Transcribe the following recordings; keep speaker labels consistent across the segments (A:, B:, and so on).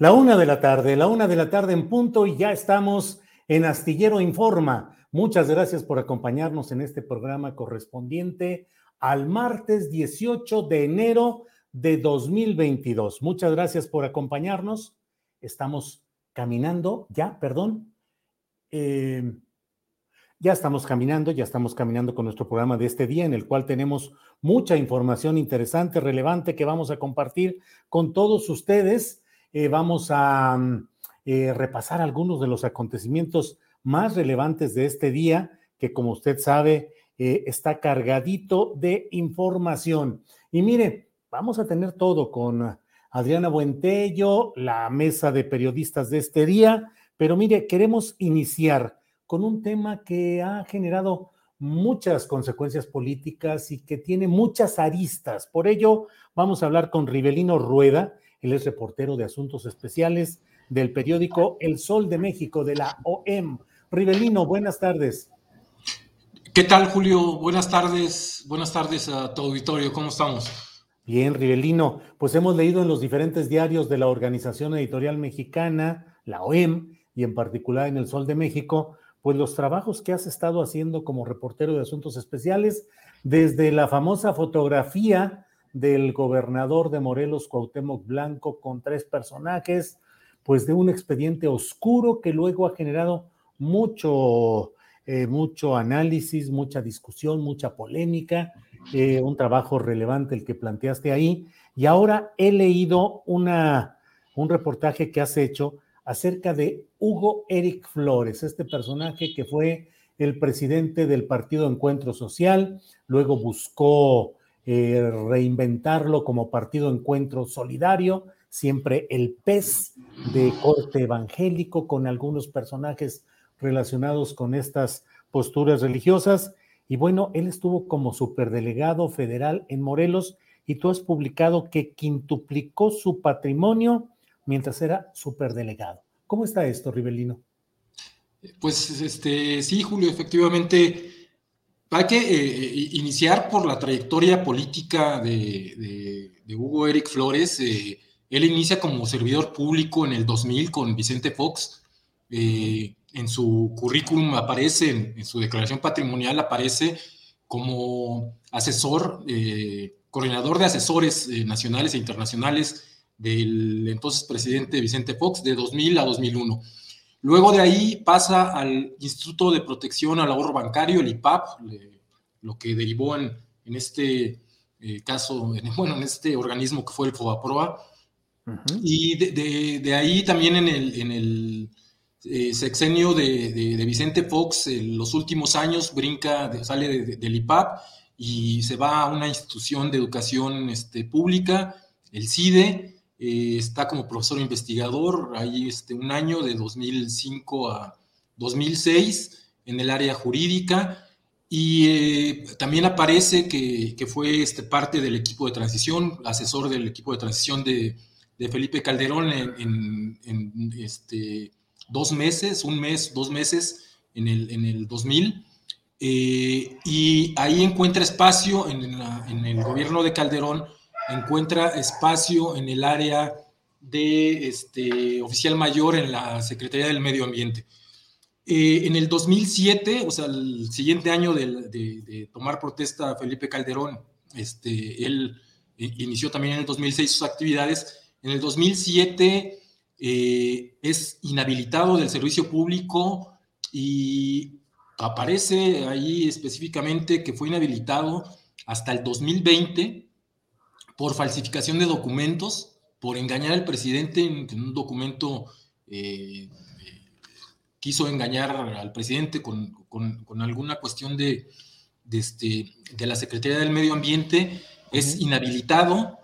A: La una de la tarde, la una de la tarde en punto y ya estamos en Astillero Informa. Muchas gracias por acompañarnos en este programa correspondiente al martes 18 de enero de 2022. Muchas gracias por acompañarnos. Estamos caminando, ya, perdón. Eh, ya estamos caminando, ya estamos caminando con nuestro programa de este día en el cual tenemos mucha información interesante, relevante que vamos a compartir con todos ustedes. Eh, vamos a mm, eh, repasar algunos de los acontecimientos más relevantes de este día, que como usted sabe, eh, está cargadito de información. Y mire, vamos a tener todo con Adriana Buentello, la mesa de periodistas de este día, pero mire, queremos iniciar con un tema que ha generado muchas consecuencias políticas y que tiene muchas aristas. Por ello, vamos a hablar con Rivelino Rueda, él es reportero de asuntos especiales del periódico El Sol de México, de la OEM. Rivelino, buenas tardes.
B: ¿Qué tal, Julio? Buenas tardes. Buenas tardes a tu auditorio. ¿Cómo estamos?
A: Bien, Rivelino. Pues hemos leído en los diferentes diarios de la Organización Editorial Mexicana, la OEM, y en particular en El Sol de México, pues los trabajos que has estado haciendo como reportero de asuntos especiales, desde la famosa fotografía del gobernador de Morelos, Cuauhtémoc Blanco, con tres personajes, pues de un expediente oscuro que luego ha generado mucho, eh, mucho análisis, mucha discusión, mucha polémica, eh, un trabajo relevante el que planteaste ahí. Y ahora he leído una, un reportaje que has hecho acerca de Hugo Eric Flores, este personaje que fue el presidente del Partido Encuentro Social, luego buscó eh, reinventarlo como partido encuentro solidario, siempre el pez de corte evangélico con algunos personajes relacionados con estas posturas religiosas. Y bueno, él estuvo como superdelegado federal en Morelos y tú has publicado que quintuplicó su patrimonio mientras era superdelegado. ¿Cómo está esto, Rivelino?
B: Pues este, sí, Julio, efectivamente hay que eh, eh, iniciar por la trayectoria política de, Hugo Eric Flores. Eh, él inicia como servidor público en el 2000 con Vicente Fox. en su currículum aparece, en, su declaración patrimonial aparece como asesor, coordinador de asesores nacionales e internacionales del entonces presidente Vicente Fox de 2000 a 2001. Luego de ahí pasa al Instituto de Protección al Ahorro Bancario, el IPAP, lo que derivó en, este eh, caso, en, bueno, en este organismo que fue el FOBAPROA. Y de, ahí también en el, eh, sexenio de, Vicente Fox, en los últimos años, brinca, sale del IPAP y se va a una institución de educación este, pública, el CIDE, eh, está como profesor investigador, ahí este, un año de 2005 a 2006 en el área jurídica Y eh, también aparece que, fue este, parte del equipo de transición, asesor del equipo de transición de, Felipe Calderón en, este, dos meses, un mes, dos meses en el, en el 2000. Eh, y ahí encuentra espacio en, en, el gobierno de Calderón, encuentra espacio en el área de este, oficial mayor en la Secretaría del Medio Ambiente. Eh, en el 2007, o sea, el siguiente año de, tomar protesta Felipe Calderón, este, él eh, inició también en el 2006 sus actividades. En el 2007 eh, es inhabilitado del servicio público y aparece ahí específicamente que fue inhabilitado hasta el 2020 por falsificación de documentos, por engañar al presidente en, un documento quiso engañar al presidente con, alguna cuestión de, este, de la Secretaría del Medio Ambiente, es inhabilitado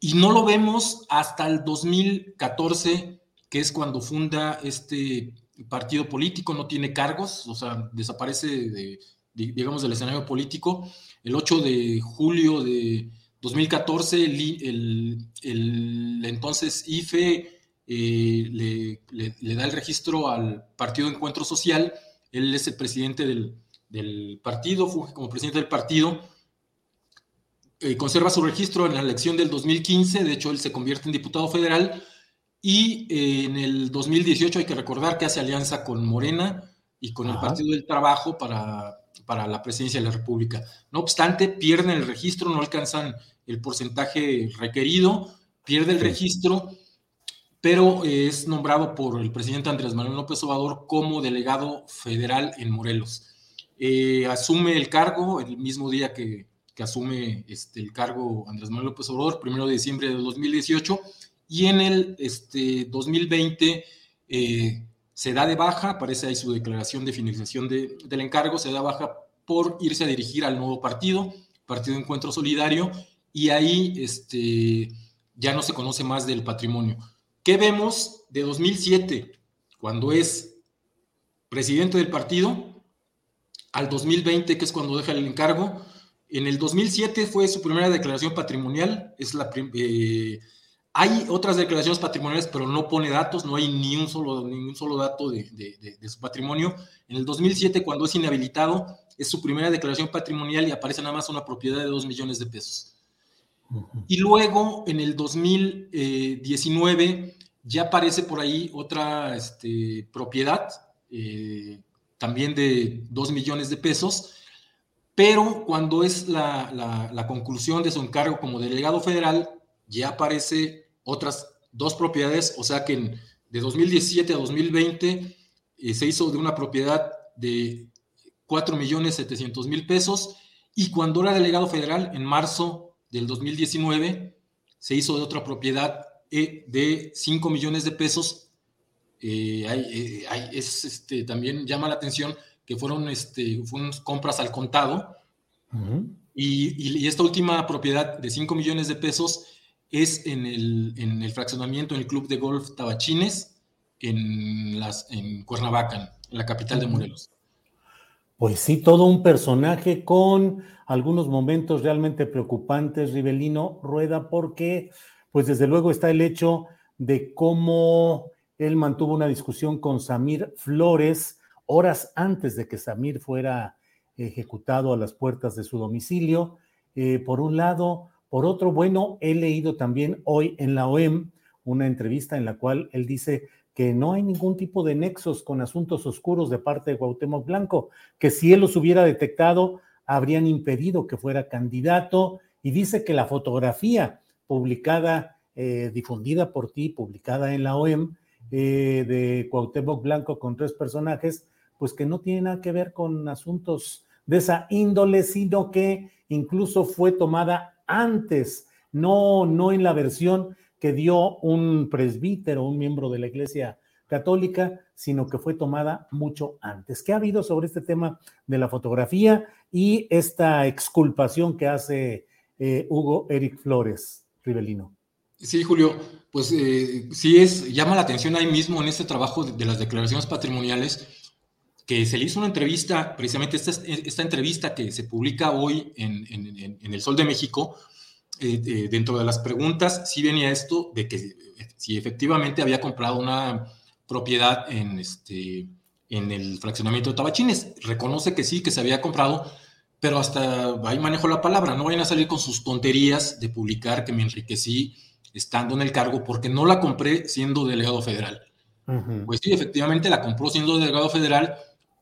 B: y no lo vemos hasta el 2014, que es cuando funda este partido político, no tiene cargos, o sea, desaparece, de, digamos, del escenario político. El 8 de julio de 2014, el, el entonces IFE eh, le, da el registro al Partido Encuentro Social, él es el presidente del, partido, fue como presidente del partido, eh, conserva su registro en la elección del 2015, de hecho él se convierte en diputado federal. Y eh, en el 2018 hay que recordar que hace alianza con Morena y con el Partido del Trabajo para, para la presidencia de la República. No obstante, pierden el registro, no alcanzan el porcentaje requerido, pierde el registro pero es nombrado por el presidente Andrés Manuel López Obrador como delegado federal en Morelos. Eh, asume el cargo el mismo día que, asume este, el cargo Andrés Manuel López Obrador, primero de diciembre de 2018, y en el este, 2020 eh, se da de baja, aparece ahí su declaración de finalización del encargo, se da baja por irse a dirigir al nuevo partido, Partido Encuentro Solidario, y ahí este, ya no se conoce más del patrimonio. ¿Qué vemos de 2007, cuando es presidente del partido, al 2020, que es cuando deja el encargo? En el 2007 fue su primera declaración patrimonial, es la eh, hay otras declaraciones patrimoniales, pero no pone datos, no hay ni un solo, ningún solo dato de, su patrimonio. En el 2007, cuando es inhabilitado, es su primera declaración patrimonial y aparece nada más una propiedad de 2 millones de pesos. Y luego, en el 2019, ya aparece por ahí otra este, propiedad, eh, también de 2 millones de pesos, pero cuando es la, conclusión de su encargo como delegado federal, ya aparece otras dos propiedades, o sea que de 2017 a 2020 eh, se hizo de una propiedad de 4 millones 700 mil pesos y cuando era delegado federal, en marzo del 2019, se hizo de otra propiedad eh, de 5 millones de pesos. Eh, eh, es, este, también llama la atención que fueron, este, fueron compras al contado. y, esta última propiedad de 5 millones de pesos es en el, en el, fraccionamiento, en el club de golf Tabachines, en, las, en Cuernavaca, en la capital de Morelos.
A: Pues sí, todo un personaje con algunos momentos realmente preocupantes, Rivelino Rueda, porque pues desde luego está el hecho de cómo él mantuvo una discusión con Samir Flores horas antes de que Samir fuera ejecutado a las puertas de su domicilio. Eh, por un lado, por otro, bueno, he leído también hoy en la OEM una entrevista en la cual él dice que no hay ningún tipo de nexos con asuntos oscuros de parte de Cuauhtémoc Blanco, que si él los hubiera detectado, habrían impedido que fuera candidato, y dice que la fotografía publicada, eh, difundida por ti, publicada en la OEM, eh, de Cuauhtémoc Blanco con tres personajes, pues que no tiene nada que ver con asuntos de esa índole, sino que incluso fue tomada antes, no, no en la versión que dio un presbítero, un miembro de la Iglesia Católica, sino que fue tomada mucho antes. ¿Qué ha habido sobre este tema de la fotografía y esta exculpación que hace eh, Hugo Eric Flores? Rivelino.
B: Sí, Julio, pues eh, sí es, llama la atención ahí mismo en este trabajo de, las declaraciones patrimoniales, que se le hizo una entrevista, precisamente esta, esta entrevista que se publica hoy en, en, El Sol de México, eh, eh, dentro de las preguntas sí venía esto de que si efectivamente había comprado una propiedad en, este, en el fraccionamiento de Tabachines. Reconoce que sí, que se había comprado, pero hasta ahí manejo la palabra. No vayan a salir con sus tonterías de publicar que me enriquecí estando en el cargo porque no la compré siendo delegado federal. Pues sí, efectivamente la compró siendo delegado federal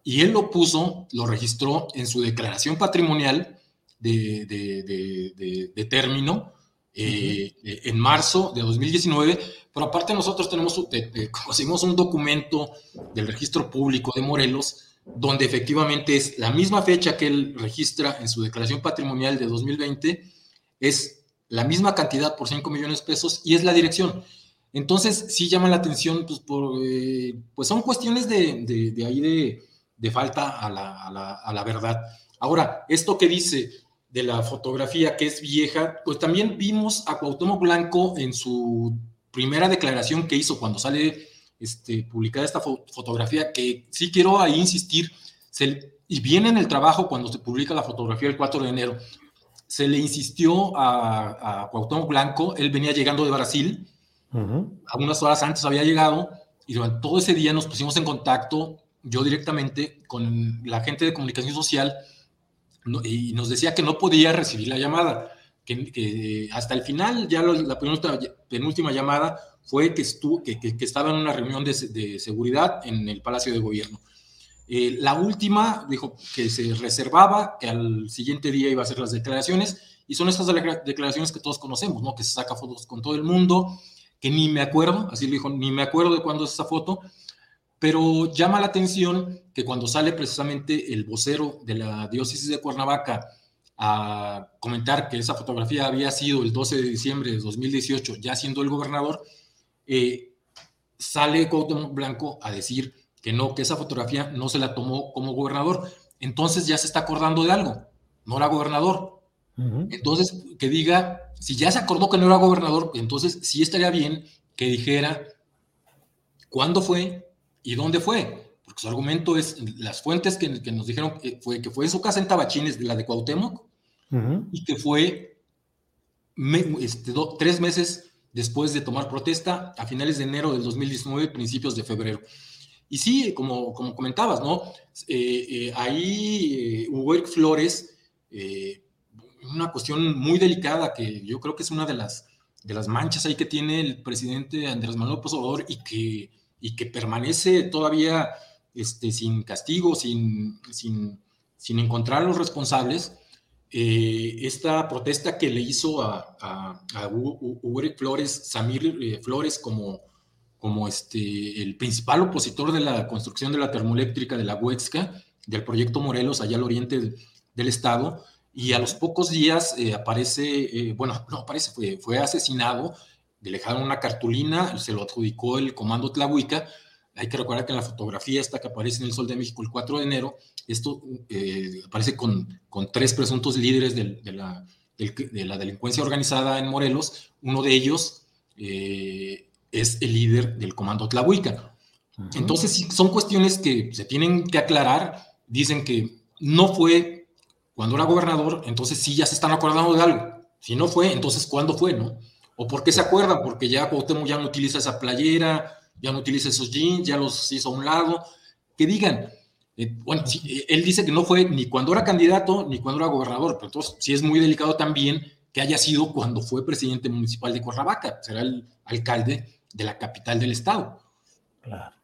B: y él lo puso, lo registró en su declaración patrimonial de, de, término eh, en marzo de 2019, pero aparte nosotros tenemos, conocimos un documento del registro público de Morelos donde efectivamente es la misma fecha que él registra en su declaración patrimonial de 2020, es la misma cantidad por 5 millones de pesos y es la dirección. Entonces, sí llama la atención, pues, por, eh, pues son cuestiones de, de ahí de, de falta a la, verdad. Ahora, esto que dice de la fotografía que es vieja, pues también vimos a Cuauhtémoc Blanco en su primera declaración que hizo cuando sale este, publicada esta fotografía, que sí quiero ahí insistir, y viene en el trabajo cuando se publica la fotografía el 4 de enero, se le insistió a, a Cuauhtémoc Blanco, él venía llegando de Brasil, algunas horas antes había llegado, y durante todo ese día nos pusimos en contacto yo directamente con la gente de comunicación social y nos decía que no podía recibir la llamada, que, hasta el final, ya la penúltima, llamada fue que, estuvo, que, estaba en una reunión de, seguridad en el Palacio de Gobierno. Eh, la última dijo que se reservaba, que al siguiente día iba a hacer las declaraciones, y son estas declaraciones que todos conocemos, ¿no? Que se saca fotos con todo el mundo, que ni me acuerdo, así le dijo, ni me acuerdo de cuándo es esa foto, pero llama la atención que cuando sale precisamente el vocero de la diócesis de Cuernavaca a comentar que esa fotografía había sido el 12 de diciembre de 2018, ya siendo el gobernador, eh, sale Cuauhtémoc Blanco a decir que no, que esa fotografía no se la tomó como gobernador. Entonces ya se está acordando de algo, no era gobernador. Entonces, que diga, si ya se acordó que no era gobernador, entonces sí estaría bien que dijera cuándo fue, ¿Y dónde fue? Porque su argumento es, las fuentes que, nos dijeron que fue, que fue en su casa en Tabachines, la de Cuauhtémoc, y que fue este, tres meses después de tomar protesta, a finales de enero del 2019, principios de febrero. Y sí, como, como comentabas, ¿no? Eh, eh, ahí eh, Hugo Flores, una cuestión muy delicada que yo creo que es una de las, de las manchas ahí que tiene el presidente Andrés Manuel López Obrador y que y que permanece todavía este, sin castigo, sin, sin, sin encontrar a los responsables, eh, esta protesta que le hizo a, a, Flores, Samir eh, Flores, como, como este, el principal opositor de la construcción de la termoeléctrica de la Huexca, del proyecto Morelos, allá al oriente del, estado, y a los pocos días eh, aparece, bueno, no aparece, fue, fue asesinado le dejaron una cartulina, se lo adjudicó el comando Tlahuica. Hay que recordar que en la fotografía esta que aparece en el Sol de México el 4 de enero, esto eh, aparece con, con, tres presuntos líderes de, la, de, la, delincuencia organizada en Morelos. Uno de ellos eh, es el líder del comando Tlahuica. Entonces, son cuestiones que se tienen que aclarar. Dicen que no fue cuando era gobernador, entonces sí ya se están acordando de algo. Si no fue, entonces ¿cuándo fue, no? ¿O por qué se acuerdan? Porque ya Cuauhtémoc ya no utiliza esa playera, ya no utiliza esos jeans, ya los hizo a un lado. Que digan, eh, bueno, eh, él dice que no fue ni cuando era candidato ni cuando era gobernador, pero entonces sí es muy delicado también que haya sido cuando fue presidente municipal de Cuernavaca, será el alcalde de la capital del estado.
A: Claro.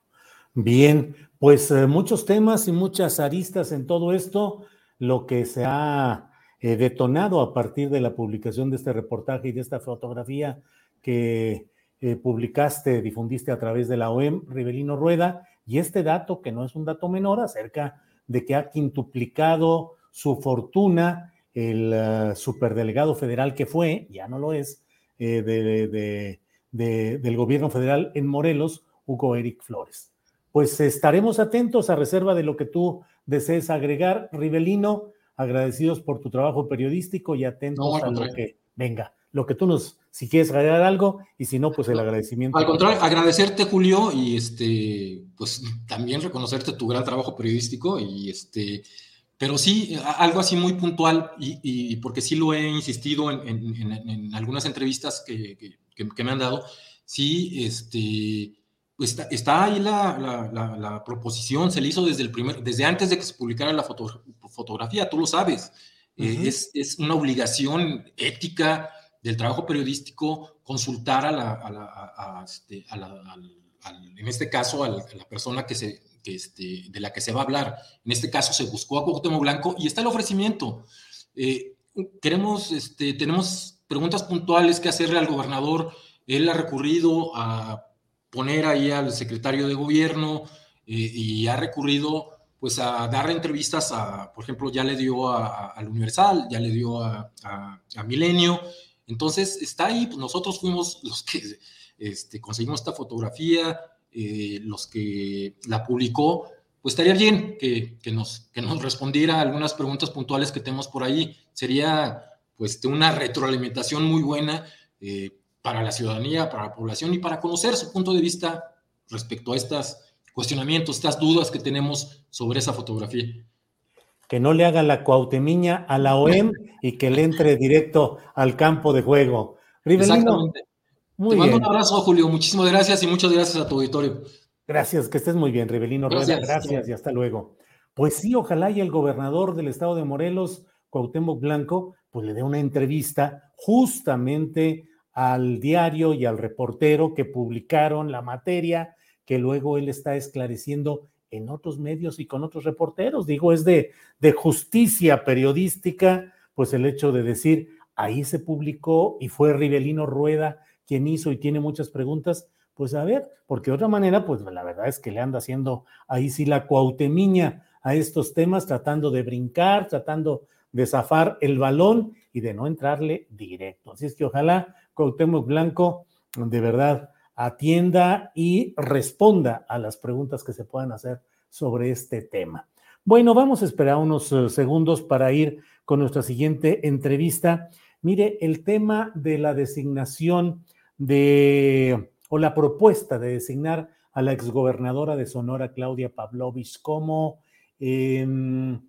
A: Bien, pues eh, muchos temas y muchas aristas en todo esto. Lo que se ha eh, detonado a partir de la publicación de este reportaje y de esta fotografía que eh, publicaste, difundiste a través de la OEM, Rivelino Rueda, y este dato, que no es un dato menor, acerca de que ha quintuplicado su fortuna el eh, superdelegado federal que fue, ya no lo es, de, del gobierno federal en Morelos, Hugo Eric Flores. Pues estaremos atentos a reserva de lo que tú desees agregar, Rivelino agradecidos por tu trabajo periodístico y atentos a lo que venga. lo que tú nos, si quieres agregar algo, y si no, pues el agradecimiento.
B: Al contrario, agradecerte, Julio, y este, pues también reconocerte tu gran trabajo periodístico, y este, pero sí, algo así muy puntual, y, porque sí lo he insistido en, algunas entrevistas que, que, me han dado, sí, este, pues está, ahí la, la, proposición, se le hizo desde, el primer, desde antes de que se publicara la fotografía, tú lo sabes. Eh, es, es, una obligación ética del trabajo periodístico consultar a la, a la, a, este, en este caso, a la, persona que se, que este, de la que se va a hablar. En este caso se buscó a Cuauhtémoc Blanco y está el ofrecimiento. Eh, queremos, este, tenemos preguntas puntuales que hacerle al gobernador. Él ha recurrido a poner ahí al secretario de gobierno eh, y ha recurrido pues a dar entrevistas a, por ejemplo, ya le dio al Universal, ya le dio a, a Milenio, entonces, está ahí, pues nosotros fuimos los que este, conseguimos esta fotografía, eh, los que la publicó, pues estaría bien que, nos, que nos respondiera algunas preguntas puntuales que tenemos por ahí. Sería pues una retroalimentación muy buena eh, para la ciudadanía, para la población y para conocer su punto de vista respecto a estos cuestionamientos, estas dudas que tenemos sobre esa fotografía
A: que no le haga la cuautemiña a la OEM y que le entre directo al campo de juego.
B: Rivelino, muy Te mando un abrazo, Julio. Muchísimas gracias y muchas gracias a tu auditorio.
A: Gracias, que estés muy bien, Rivelino Gracias, gracias y hasta luego. Pues sí, ojalá y el gobernador del estado de Morelos, Cuauhtémoc Blanco, pues le dé una entrevista justamente al diario y al reportero que publicaron la materia que luego él está esclareciendo en otros medios y con otros reporteros. Digo, es de, de justicia periodística, pues el hecho de decir, ahí se publicó y fue Rivelino Rueda quien hizo y tiene muchas preguntas, pues a ver, porque de otra manera, pues la verdad es que le anda haciendo ahí sí la cuautemiña a estos temas, tratando de brincar, tratando de zafar el balón y de no entrarle directo. Así es que ojalá Cuauhtémoc Blanco de verdad atienda y responda a las preguntas que se puedan hacer sobre este tema. Bueno, vamos a esperar unos eh, segundos para ir con nuestra siguiente entrevista. Mire, el tema de la designación de, o la propuesta de designar a la exgobernadora de Sonora, Claudia Pavlovich, como em,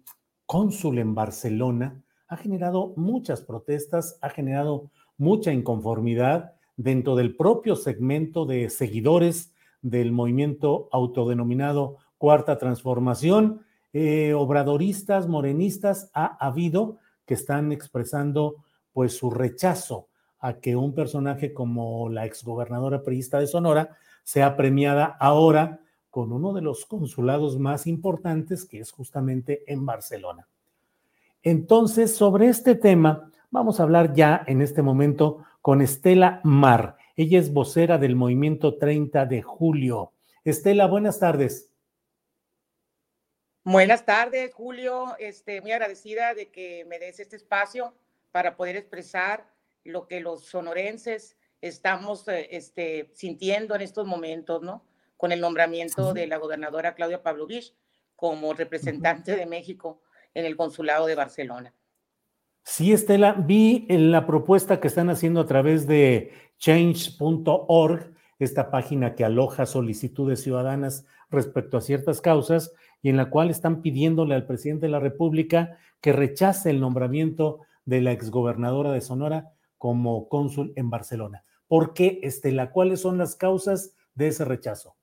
A: cónsul en Barcelona, ha generado muchas protestas, ha generado mucha inconformidad dentro del propio segmento de seguidores del movimiento autodenominado Cuarta Transformación, eh, obradoristas, morenistas, ha habido que están expresando pues su rechazo a que un personaje como la exgobernadora priista de Sonora sea premiada ahora con uno de los consulados más importantes, que es justamente en Barcelona. Entonces, sobre este tema, vamos a hablar ya en este momento con Estela Mar. Ella es vocera del movimiento 30 de julio. Estela, buenas tardes.
C: Buenas tardes, Julio. Este, muy agradecida de que me des este espacio para poder expresar lo que los sonorenses estamos eh, este, sintiendo en estos momentos, ¿no? Con el nombramiento de la gobernadora Claudia Pavlovich como representante de México en el consulado de Barcelona.
A: Sí, Estela, vi en la propuesta que están haciendo a través de change.org, esta página que aloja solicitudes ciudadanas respecto a ciertas causas y en la cual están pidiéndole al presidente de la República que rechace el nombramiento de la exgobernadora de Sonora como cónsul en Barcelona. ¿Por qué, Estela? ¿Cuáles son las causas de ese rechazo?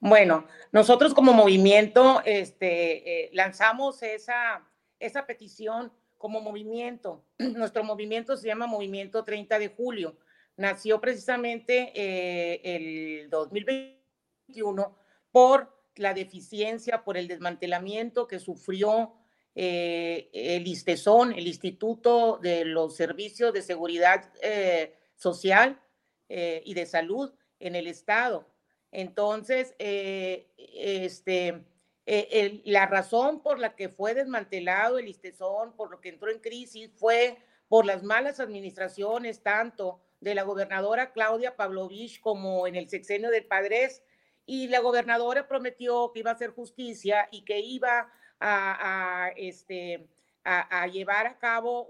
C: Bueno, nosotros como movimiento este, eh, lanzamos esa, esa petición como movimiento. Nuestro movimiento se llama Movimiento 30 de Julio. Nació precisamente eh, el 2021 por la deficiencia, por el desmantelamiento que sufrió eh, el ISTESON, el Instituto de los Servicios de Seguridad eh, Social y de Salud en el Estado. Entonces, este, eh, la razón por la que fue desmantelado el ISTESON, por lo que entró en crisis, fue por las malas administraciones tanto de la gobernadora Claudia Pavlovich como en el sexenio del Padres. Y la gobernadora prometió que iba a hacer justicia y que iba a, este, a, llevar a cabo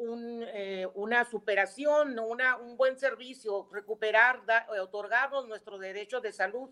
C: eh, una superación, una, un buen servicio, recuperar, otorgarnos nuestros derechos de salud.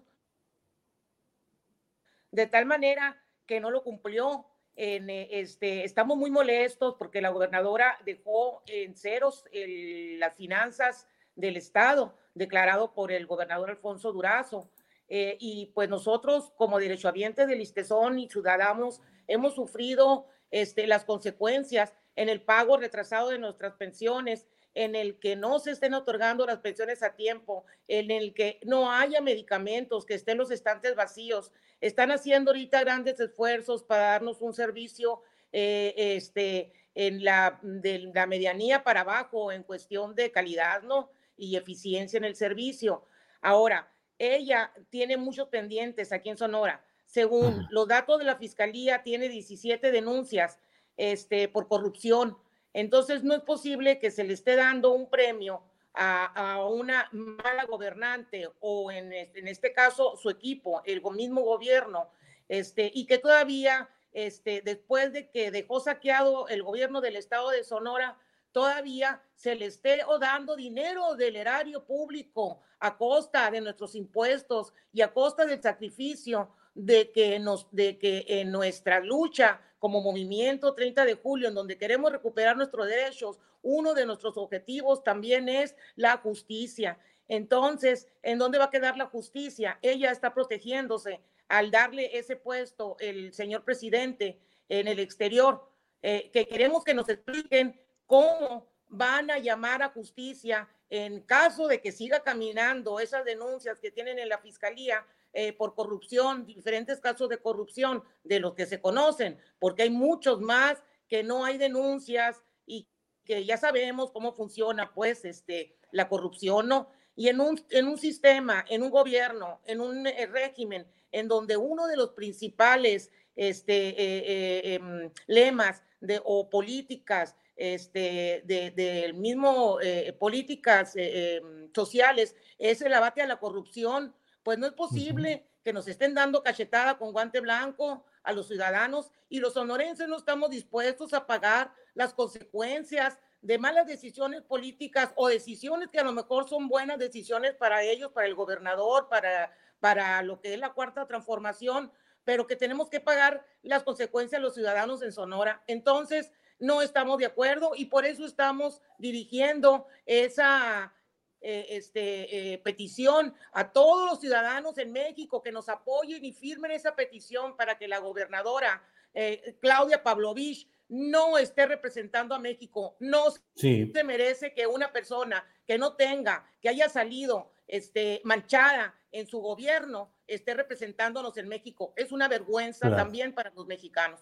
C: De tal manera que no lo cumplió. En, eh, este, estamos muy molestos porque la gobernadora dejó en ceros las finanzas del Estado, declarado por el gobernador Alfonso Durazo. Eh, y pues nosotros, como derechohabientes del Listezón y ciudadanos, hemos sufrido este, las consecuencias en el pago retrasado de nuestras pensiones, en el que no se estén otorgando las pensiones a tiempo, en el que no haya medicamentos, que estén los estantes vacíos. Están haciendo ahorita grandes esfuerzos para darnos un servicio eh, este, en la, de la medianía para abajo en cuestión de calidad ¿no? y eficiencia en el servicio. Ahora, ella tiene muchos pendientes aquí en Sonora. Según los datos de la fiscalía, tiene 17 denuncias este, por corrupción. Entonces, no es posible que se le esté dando un premio a, una mala gobernante o en en este, caso su equipo, el mismo gobierno, este, y que todavía, este, después de que dejó saqueado el gobierno del estado de Sonora, todavía se le esté dando dinero del erario público a costa de nuestros impuestos y a costa del sacrificio de que, nos, de que en nuestra lucha como movimiento 30 de julio, en donde queremos recuperar nuestros derechos, uno de nuestros objetivos también es la justicia. Entonces, ¿en dónde va a quedar la justicia? Ella está protegiéndose al darle ese puesto el señor presidente en el exterior, eh, que queremos que nos expliquen cómo van a llamar a justicia en caso de que siga caminando esas denuncias que tienen en la fiscalía eh, por corrupción, diferentes casos de corrupción de los que se conocen, porque hay muchos más que no hay denuncias y que ya sabemos cómo funciona, pues, este, la corrupción, ¿no? Y en un, en un sistema, en un gobierno, en un eh, régimen, en donde uno de los principales este, eh, em, lemas de, o políticas este, del de, mismo políticas em, sociales es el abate a la corrupción, pues no es posible que nos estén dando cachetada con guante blanco a los ciudadanos y los sonorenses no estamos dispuestos a pagar las consecuencias de malas decisiones políticas o decisiones que a lo mejor son buenas decisiones para ellos, para el gobernador, para, para lo que es la cuarta transformación, pero que tenemos que pagar las consecuencias los ciudadanos en Sonora. Entonces, no estamos de acuerdo y por eso estamos dirigiendo esa eh, este, eh, petición a todos los ciudadanos en México que nos apoyen y firmen esa petición para que la gobernadora eh, Claudia Pavlovich no esté representando a México. No se merece que una persona que no tenga, que haya salido este, manchada en su gobierno, esté representándonos en México. Es una vergüenza también para los mexicanos.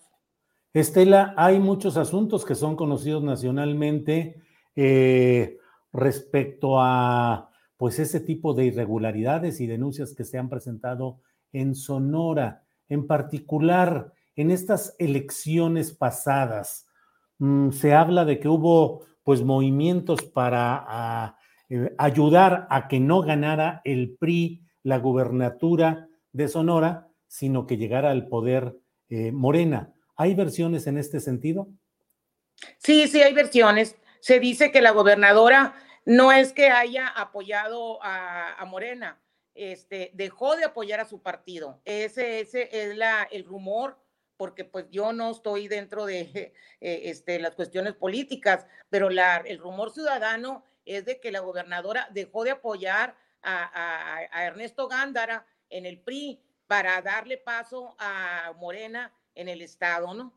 A: Estela, hay muchos asuntos que son conocidos nacionalmente. Eh, respecto a pues ese tipo de irregularidades y denuncias que se han presentado en Sonora, en particular en estas elecciones pasadas. Mm, se habla de que hubo pues movimientos para eh, ayudar a que no ganara el PRI la gubernatura de Sonora, sino que llegara al poder eh, Morena. ¿Hay versiones en este sentido?
C: Sí, sí, hay versiones. Se dice que la gobernadora no es que haya apoyado a, Morena, este, dejó de apoyar a su partido. Ese, ese es la, el rumor, porque pues yo no estoy dentro de eh, este, las cuestiones políticas, pero la, el rumor ciudadano es de que la gobernadora dejó de apoyar a, a Ernesto Gándara en el PRI para darle paso a Morena en el Estado, ¿no?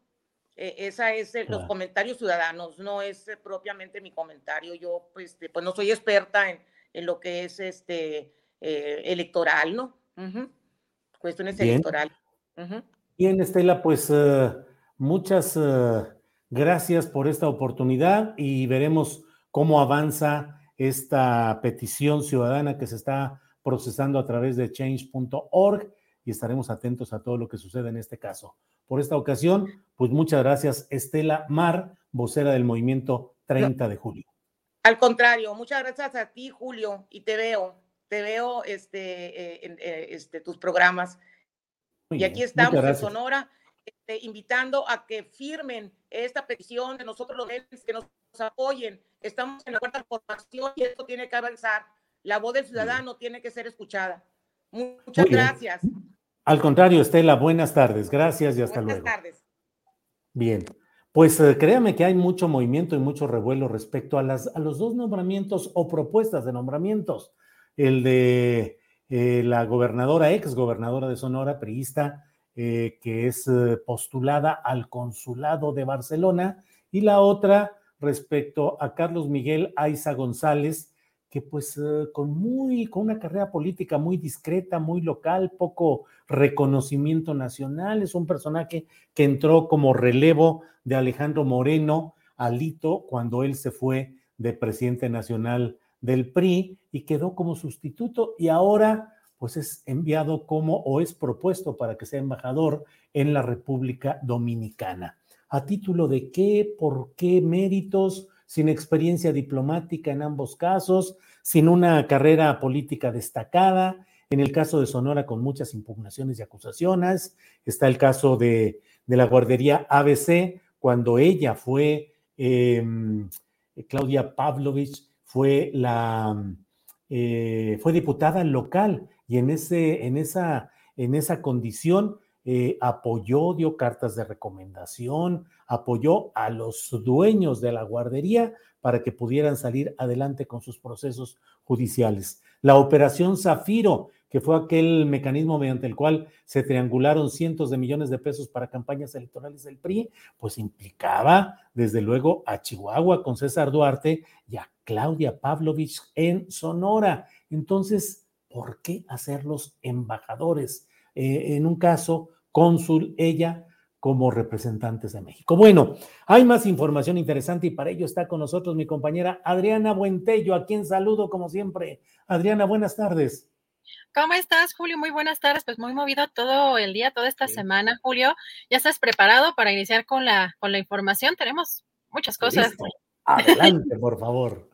C: Eh, esa es los comentarios ciudadanos, no es eh, propiamente mi comentario. Yo pues, pues no soy experta en, en lo que es este eh, electoral, ¿no? Cuestiones electorales.
A: Bien, Estela, pues muchas gracias por esta oportunidad y veremos cómo avanza esta petición ciudadana que se está procesando a través de change.org y estaremos atentos a todo lo que sucede en este caso por esta ocasión. Pues muchas gracias, Estela Mar, vocera del movimiento 30 de julio.
C: Al contrario, muchas gracias a ti, Julio, y te veo, te veo este, eh, en eh, este, tus programas. y aquí estamos en Sonora. este, invitando a que firmen esta petición de nosotros los que nos apoyen. Estamos en la cuarta formación y esto tiene que avanzar. La voz del ciudadano tiene que ser escuchada. Muchas gracias.
A: Al contrario, Estela, buenas tardes. Gracias y hasta luego. Buenas tardes. Bien. Pues eh, créame que hay mucho movimiento y mucho revuelo respecto a, las, a los dos nombramientos o propuestas de nombramientos. El de eh, la gobernadora, ex gobernadora de Sonora, priista, eh, que es postulada al consulado de Barcelona, y la otra respecto a Carlos Miguel Aiza González, que pues eh, con muy, con una carrera política muy discreta, muy local, poco reconocimiento nacional, es un personaje que entró como relevo de Alejandro Moreno Alito cuando él se fue de presidente nacional del PRI y quedó como sustituto y ahora pues es enviado como o es propuesto para que sea embajador en la República Dominicana. ¿A título de qué? ¿Por qué méritos? Sin experiencia diplomática en ambos casos, sin una carrera política destacada. En el caso de Sonora, con muchas impugnaciones y acusaciones. Está el caso de, la guardería ABC, cuando ella fue, em, Claudia Pavlovich, fue la, eh, fue diputada local y en, ese, en, esa, en esa condición eh, apoyó, dio cartas de recomendación, apoyó a los dueños de la guardería para que pudieran salir adelante con sus procesos judiciales. La operación Zafiro, que fue aquel mecanismo mediante el cual se triangularon cientos de millones de pesos para campañas electorales del PRI, pues implicaba desde luego a Chihuahua con César Duarte y a Claudia Pavlovich en Sonora. Entonces, ¿por qué hacerlos embajadores? Eh, en un caso, cónsul ella como representantes de México. Bueno, hay más información interesante y para ello está con nosotros mi compañera Adriana Buentello, a quien saludo como siempre. Adriana, buenas tardes.
D: ¿Cómo estás, Julio? Muy buenas tardes. Pues muy movido todo el día, toda esta semana, Julio. ¿Ya estás preparado para iniciar con la, con la información? Tenemos muchas cosas.
A: Adelante, por favor.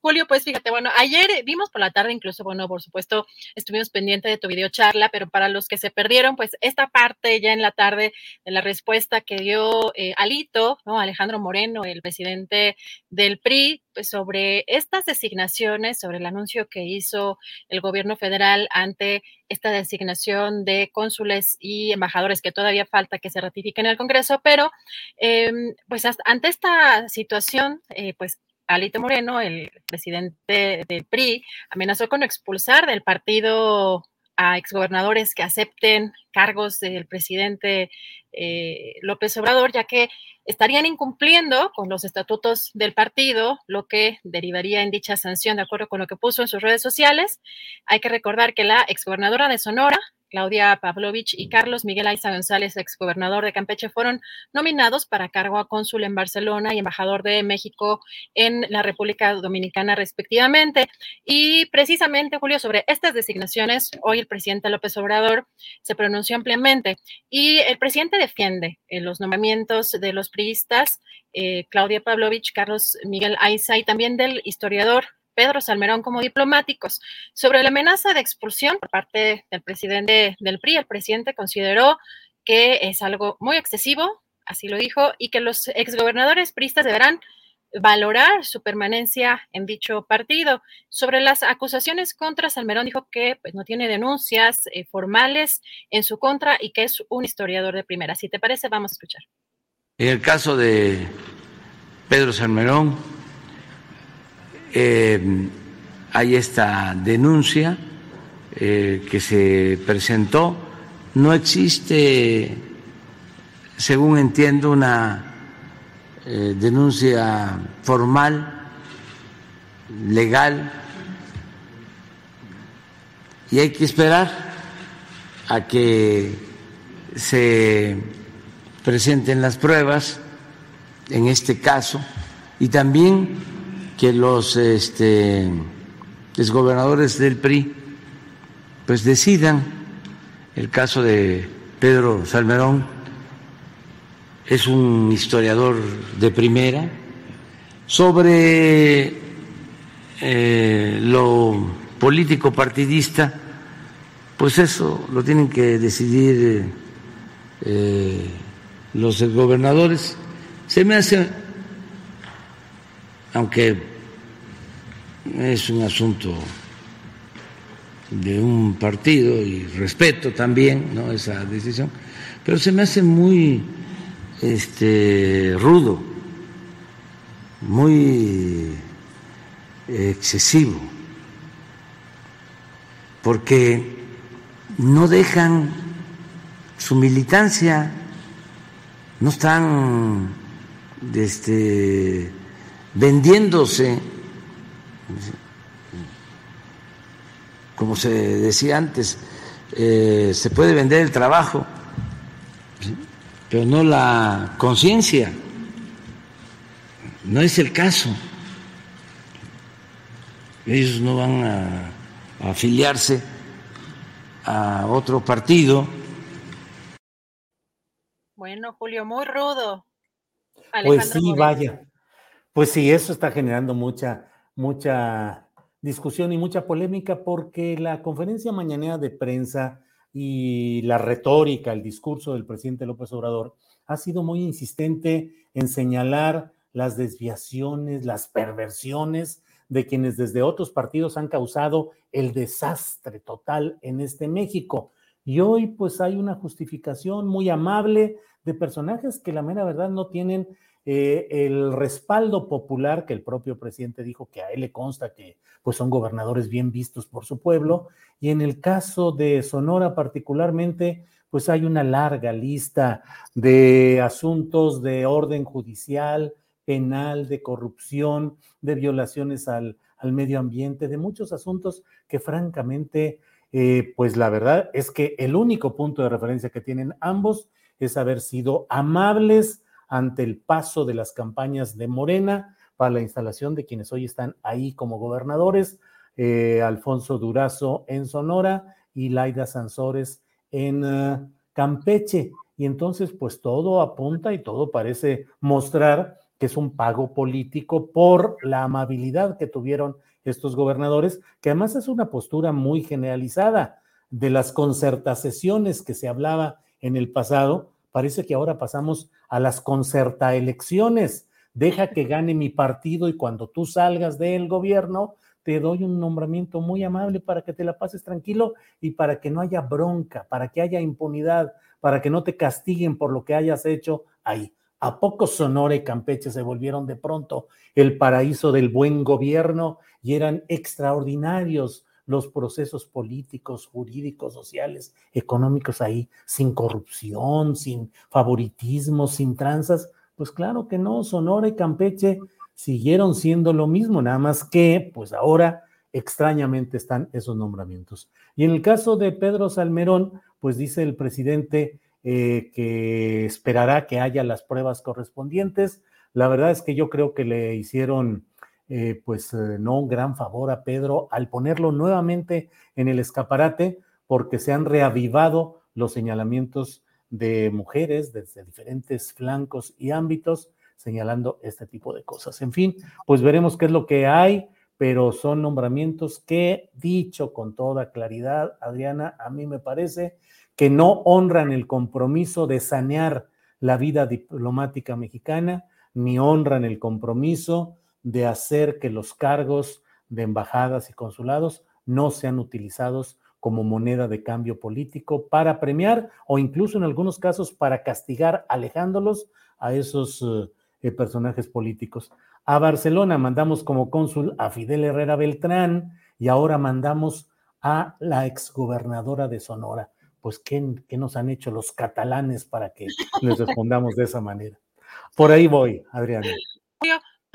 D: Julio, pues fíjate, bueno, ayer vimos por la tarde, incluso, bueno, por supuesto, estuvimos pendientes de tu video charla, pero para los que se perdieron, pues esta parte ya en la tarde de la respuesta que dio eh, Alito, ¿no? Alejandro Moreno, el presidente del PRI, pues sobre estas designaciones, sobre el anuncio que hizo el gobierno federal ante esta designación de cónsules y embajadores que todavía falta que se ratifiquen en el Congreso, pero em, pues ante esta situación, eh, pues Alito Moreno, el presidente del PRI, amenazó con expulsar del partido a exgobernadores que acepten cargos del presidente eh, López Obrador, ya que estarían incumpliendo con los estatutos del partido, lo que derivaría en dicha sanción, de acuerdo con lo que puso en sus redes sociales. Hay que recordar que la exgobernadora de Sonora, Claudia Pavlovich y Carlos Miguel Aiza González, exgobernador de Campeche, fueron nominados para cargo a cónsul en Barcelona y embajador de México en la República Dominicana, respectivamente. Y precisamente, Julio, sobre estas designaciones, hoy el presidente López Obrador se pronunció ampliamente y el presidente defiende eh, los nombramientos de los priistas, eh, Claudia Pavlovich, Carlos Miguel Aiza y también del historiador Pedro Salmerón como diplomáticos. Sobre la amenaza de expulsión por parte del presidente del PRI, el presidente consideró que es algo muy excesivo, así lo dijo, y que los exgobernadores priistas deberán valorar su permanencia en dicho partido. Sobre las acusaciones contra Salmerón dijo que pues, no tiene denuncias eh, formales en su contra y que es un historiador de primera. Si te parece, vamos a escuchar.
E: En el caso de Pedro Salmerón, eh, hay esta denuncia eh, que se presentó. No existe, según entiendo, una eh, denuncia formal, legal, y hay que esperar a que se presenten las pruebas en este caso y también que los este, exgobernadores del PRI pues decidan. El caso de Pedro Salmerón es un historiador de primera sobre eh, lo político partidista pues eso lo tienen que decidir eh, los gobernadores. Se me hace, aunque es un asunto de un partido y respeto también ¿no? esa decisión, pero se me hace muy este, rudo, muy excesivo, porque no dejan su militancia, no están este, vendiéndose, como se decía antes, eh, se puede vender el trabajo, pero no la conciencia. No es el caso. Ellos no van a, a afiliarse a otro partido.
D: Bueno, Julio, muy rudo.
A: pues sí, vaya. Pues sí, eso está generando mucha, mucha discusión y mucha polémica porque la conferencia mañanera de prensa y la retórica, el discurso del presidente López Obrador ha sido muy insistente en señalar las desviaciones, las perversiones de quienes desde otros partidos han causado el desastre total en este México. Y hoy pues hay una justificación muy amable de personajes que la mera verdad no tienen eh, el respaldo popular que el propio presidente dijo que a él le consta que pues son gobernadores bien vistos por su pueblo. Y en el caso de Sonora particularmente, pues hay una larga lista de asuntos de orden judicial, penal, de corrupción, de violaciones al, al medio ambiente, de muchos asuntos que francamente, eh, pues la verdad es que el único punto de referencia que tienen ambos es haber sido amables ante el paso de las campañas de Morena para la instalación de quienes hoy están ahí como gobernadores, eh, Alfonso Durazo en Sonora y Laida Sansores en uh, Campeche. Y entonces, pues todo apunta y todo parece mostrar que es un pago político por la amabilidad que tuvieron estos gobernadores, que además es una postura muy generalizada de las concertaciones que se hablaba en el pasado, parece que ahora pasamos a las concertaelecciones. Deja que gane mi partido y cuando tú salgas del gobierno, te doy un nombramiento muy amable para que te la pases tranquilo y para que no haya bronca, para que haya impunidad, para que no te castiguen por lo que hayas hecho ahí. ¿A poco Sonora y Campeche se volvieron de pronto el paraíso del buen gobierno y eran extraordinarios los procesos políticos, jurídicos, sociales, económicos ahí, sin corrupción, sin favoritismo, sin tranzas? Pues claro que no, Sonora y Campeche siguieron siendo lo mismo, nada más que pues ahora extrañamente están esos nombramientos. Y en el caso de Pedro Salmerón, pues dice el presidente, eh, que esperará que haya las pruebas correspondientes. La verdad es que yo creo que le hicieron, eh, pues, eh, no gran favor a Pedro al ponerlo nuevamente en el escaparate, porque se han reavivado los señalamientos de mujeres desde diferentes flancos y ámbitos señalando este tipo de cosas. En fin, pues veremos qué es lo que hay, pero son nombramientos que, dicho con toda claridad, Adriana, a mí me parece que no honran el compromiso de sanear la vida diplomática mexicana, ni honran el compromiso de hacer que los cargos de embajadas y consulados no sean utilizados como moneda de cambio político para premiar o incluso en algunos casos para castigar alejándolos a esos eh, personajes políticos. A Barcelona mandamos como cónsul a Fidel Herrera Beltrán y ahora mandamos a la exgobernadora de Sonora pues ¿qué, nos han hecho los catalanes para que les respondamos de esa manera? Por ahí voy, Adriana.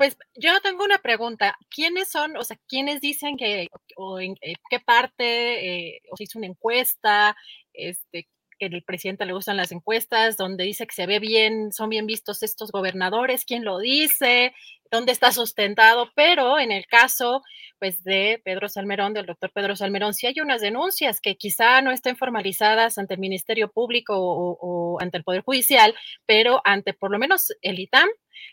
D: Pues yo tengo una pregunta. ¿Quiénes son, o sea, quiénes dicen que, o en eh, qué parte, eh, o se hizo una encuesta, este, que el presidente le gustan las encuestas, donde dice que se ve bien, son bien vistos estos gobernadores, quién lo dice, dónde está sustentado, pero en el caso pues de Pedro Salmerón, del doctor Pedro Salmerón, sí hay unas denuncias que quizá no estén formalizadas ante el Ministerio Público o, ante el Poder Judicial, pero ante por lo menos el ITAM,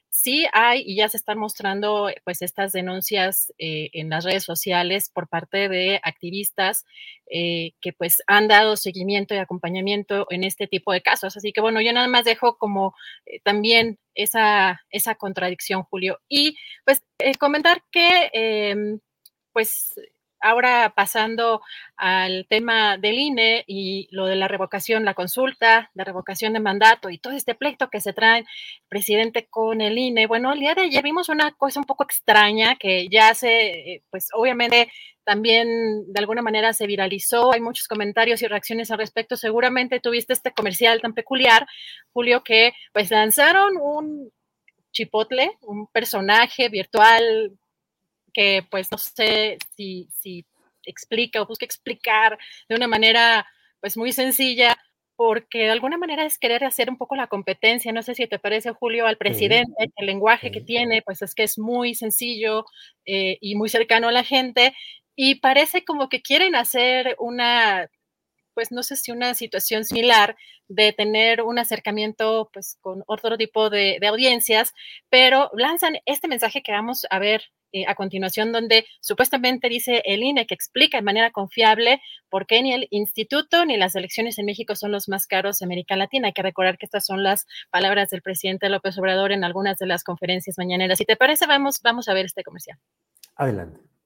D: sí hay y ya se están mostrando pues estas denuncias eh, en las redes sociales por parte de activistas eh, que pues han dado seguimiento y acompañamiento en este tipo de casos. Así que bueno, yo nada más dejo como eh, también esa, esa contradicción, Julio. Y pues comentar que em, pues ahora pasando al tema del INE y lo de la revocación, la consulta, la revocación de mandato y todo este pleito que se trae presidente con el INE. Bueno, el día de ayer vimos una cosa un poco extraña que ya se, eh, pues obviamente también de alguna manera se viralizó. Hay muchos comentarios y reacciones al respecto. Seguramente tuviste este comercial tan peculiar, Julio, que pues lanzaron un chipotle, un personaje virtual que pues no sé si, si explica o busca explicar de una manera pues muy sencilla, porque de alguna manera es querer hacer un poco la competencia. No sé si te parece, Julio, al presidente, el lenguaje que tiene, pues es que es muy sencillo eh, y muy cercano a la gente, y parece como que quieren hacer una pues no sé si una situación similar de tener un acercamiento pues con otro tipo de, audiencias, pero lanzan este mensaje que vamos a ver eh, a continuación, donde supuestamente dice el INE que explica de manera confiable por qué ni el instituto ni las elecciones en México son los más caros de América Latina. Hay que recordar que estas son las palabras del presidente López Obrador en algunas de las conferencias mañaneras. Si te parece, vamos, vamos a ver este comercial.
A: Adelante.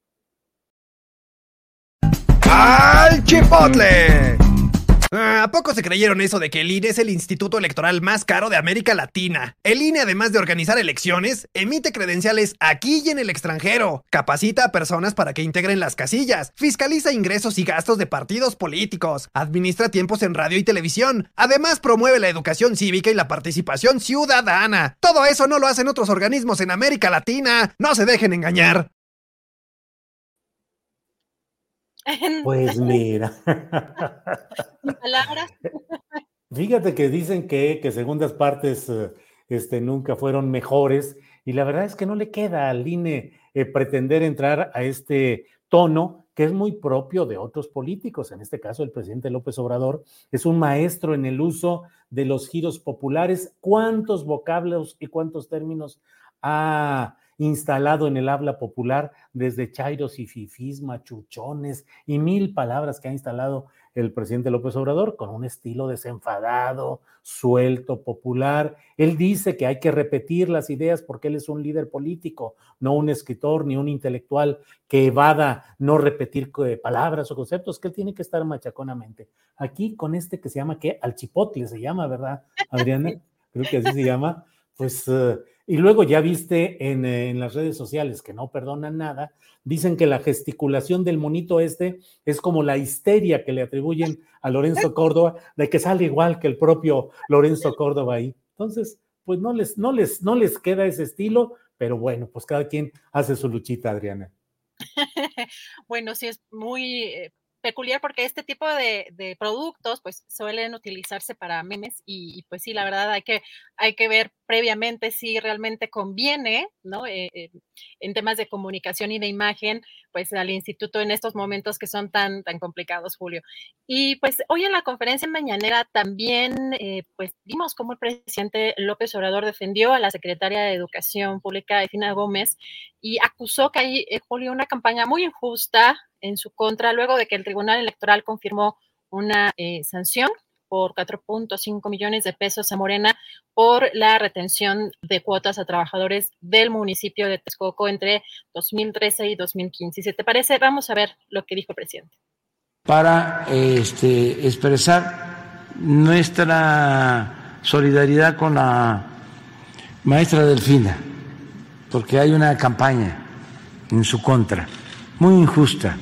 F: ¡Al Chipotle! Ah, ¿A poco se creyeron eso de que el INE es el instituto electoral más caro de América Latina? El INE, además de organizar elecciones, emite credenciales aquí y en el extranjero, capacita a personas para que integren las casillas, fiscaliza ingresos y gastos de partidos políticos, administra tiempos en radio y televisión, además promueve la educación cívica y la participación ciudadana. Todo eso no lo hacen otros organismos en América Latina. No se dejen engañar.
A: Pues mira.
D: Palabras.
A: Fíjate que dicen que, que segundas partes eh, este, nunca fueron mejores y la verdad es que no le queda al INE eh, pretender entrar a este tono que es muy propio de otros políticos. En este caso, el presidente López Obrador es un maestro en el uso de los giros populares. ¿Cuántos vocablos y cuántos términos ha instalado en el habla popular desde chairos y fifís, machuchones y mil palabras que ha instalado el presidente López Obrador con un estilo desenfadado, suelto, popular. Él dice que hay que repetir las ideas porque él es un líder político, no un escritor ni un intelectual que evada no repetir eh, palabras o conceptos, que él tiene que estar machaconamente. Aquí con este que se llama, ¿qué? Al chipotle se llama, ¿verdad, Adriana? Creo que así se llama. Pues uh, y luego ya viste en, en, las redes sociales que no perdonan nada, dicen que la gesticulación del monito este es como la histeria que le atribuyen a Lorenzo Córdoba, de que sale igual que el propio Lorenzo Córdoba ahí. Entonces, pues no les, no les, no les queda ese estilo, pero bueno, pues cada quien hace su luchita, Adriana.
D: bueno, sí es muy eh, peculiar porque este tipo de, productos pues suelen utilizarse para memes y, y, pues sí, la verdad hay que, hay que ver previamente si realmente conviene, ¿no? Eh, eh, en temas de comunicación y de imagen, pues al instituto en estos momentos que son tan, tan complicados, Julio. Y pues hoy en la conferencia mañanera también, eh, pues vimos cómo el presidente López Obrador defendió a la secretaria de Educación Pública, Efina Gómez, y acusó que hay, eh, Julio, una campaña muy injusta en su contra, luego de que el Tribunal Electoral confirmó una eh, sanción por 4.5 millones de pesos a Morena por la retención de cuotas a trabajadores del municipio de Texcoco entre 2013 y 2015. Si te parece, vamos a ver lo que dijo el presidente.
E: Para este, expresar nuestra solidaridad con la maestra Delfina, porque hay una campaña en su contra, muy injusta,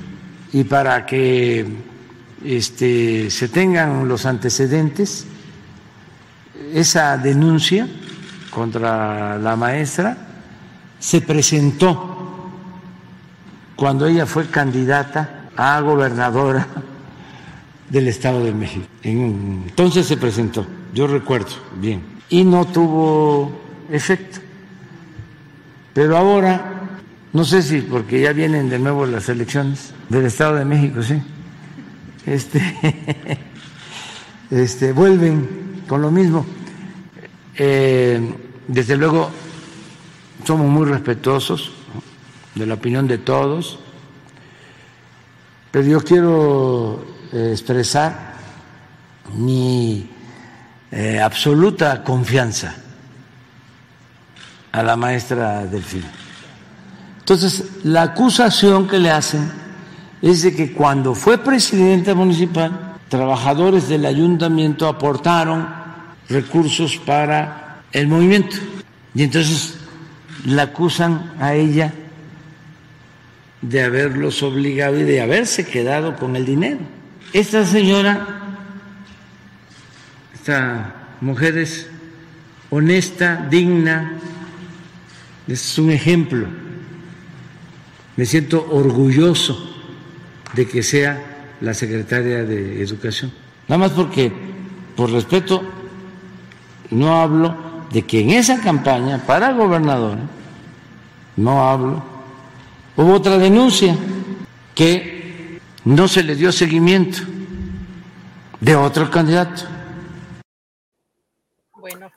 E: y para que este, se tengan los antecedentes, esa denuncia contra la maestra se presentó cuando ella fue candidata a gobernadora del Estado de México. Entonces se presentó, yo recuerdo bien, y no tuvo efecto. Pero ahora, no sé si porque ya vienen de nuevo las elecciones del Estado de México, sí este, este, vuelven con lo mismo. Eh, desde luego somos muy respetuosos de la opinión de todos, pero yo quiero eh, expresar mi eh, absoluta confianza a la maestra Delfina. Entonces, la acusación que le hacen es de que cuando fue presidenta municipal, trabajadores del ayuntamiento aportaron recursos para el movimiento. Y entonces la acusan a ella de haberlos obligado y de haberse quedado con el dinero. Esta señora, esta mujer es honesta, digna, es un ejemplo. Me siento orgulloso de que sea la secretaria de Educación. Nada más porque, por respeto, no hablo de que en esa campaña para gobernador, no hablo, hubo otra denuncia que no se le dio seguimiento de otro candidato.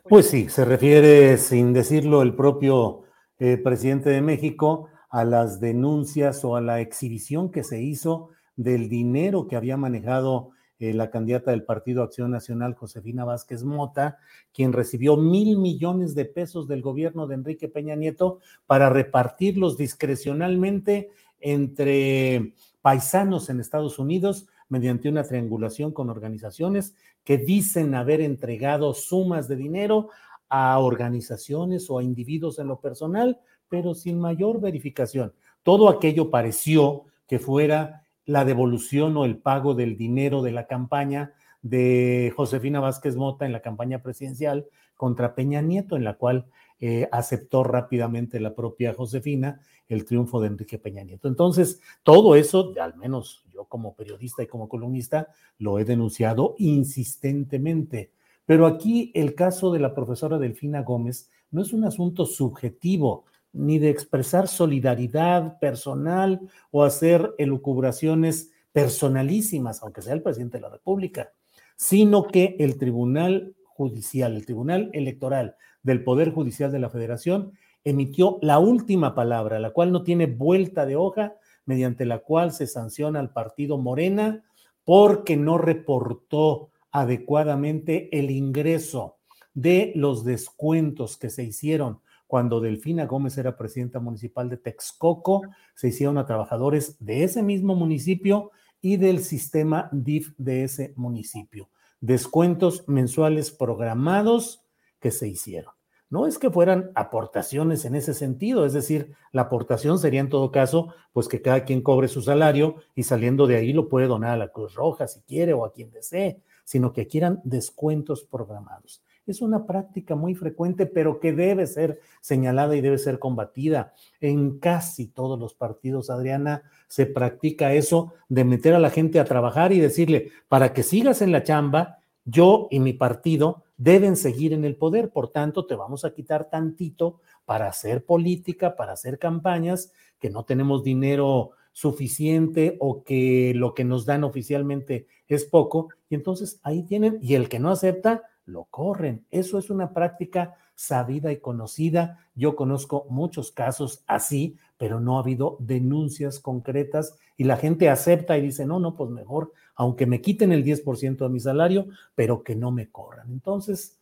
A: Pues sí, se refiere, sin decirlo el propio eh, presidente de México, a las denuncias o a la exhibición que se hizo del dinero que había manejado eh, la candidata del Partido Acción Nacional, Josefina Vázquez Mota, quien recibió mil millones de pesos del gobierno de Enrique Peña Nieto para repartirlos discrecionalmente entre paisanos en Estados Unidos mediante una triangulación con organizaciones que dicen haber entregado sumas de dinero a organizaciones o a individuos en lo personal, pero sin mayor verificación. Todo aquello pareció que fuera la devolución o el pago del dinero de la campaña de Josefina Vázquez Mota en la campaña presidencial contra Peña Nieto, en la cual eh, aceptó rápidamente la propia Josefina el triunfo de Enrique Peña Nieto. Entonces, todo eso, al menos yo como periodista y como columnista, lo he denunciado insistentemente. Pero aquí el caso de la profesora Delfina Gómez no es un asunto subjetivo, ni de expresar solidaridad personal o hacer elucubraciones personalísimas, aunque sea el presidente de la República, sino que el Tribunal Judicial, el Tribunal Electoral del Poder Judicial de la Federación emitió la última palabra, la cual no tiene vuelta de hoja, mediante la cual se sanciona al partido Morena porque no reportó adecuadamente el ingreso de los descuentos que se hicieron cuando Delfina Gómez era presidenta municipal de Texcoco, se hicieron a trabajadores de ese mismo municipio y del sistema DIF de ese municipio. Descuentos mensuales programados que se hicieron. No es que fueran aportaciones en ese sentido, es decir, la aportación sería en todo caso, pues que cada quien cobre su salario y saliendo de ahí lo puede donar a la Cruz Roja si quiere o a quien desee, sino que quieran descuentos programados es una práctica muy frecuente, pero que debe ser señalada y debe ser combatida. En casi todos los partidos, Adriana, se practica eso de meter a la gente a trabajar y decirle, para que sigas en la chamba, yo y mi partido deben seguir en el poder, por tanto, te vamos a quitar tantito para hacer política, para hacer campañas, que no tenemos dinero suficiente o que lo que nos dan oficialmente es poco, y entonces ahí tienen, y el que no acepta, lo corren. Eso es una práctica sabida y conocida. Yo conozco muchos casos así, pero no ha habido denuncias concretas y la gente acepta y dice, no, no, pues mejor, aunque me quiten el 10% de mi salario, pero que no me corran. Entonces,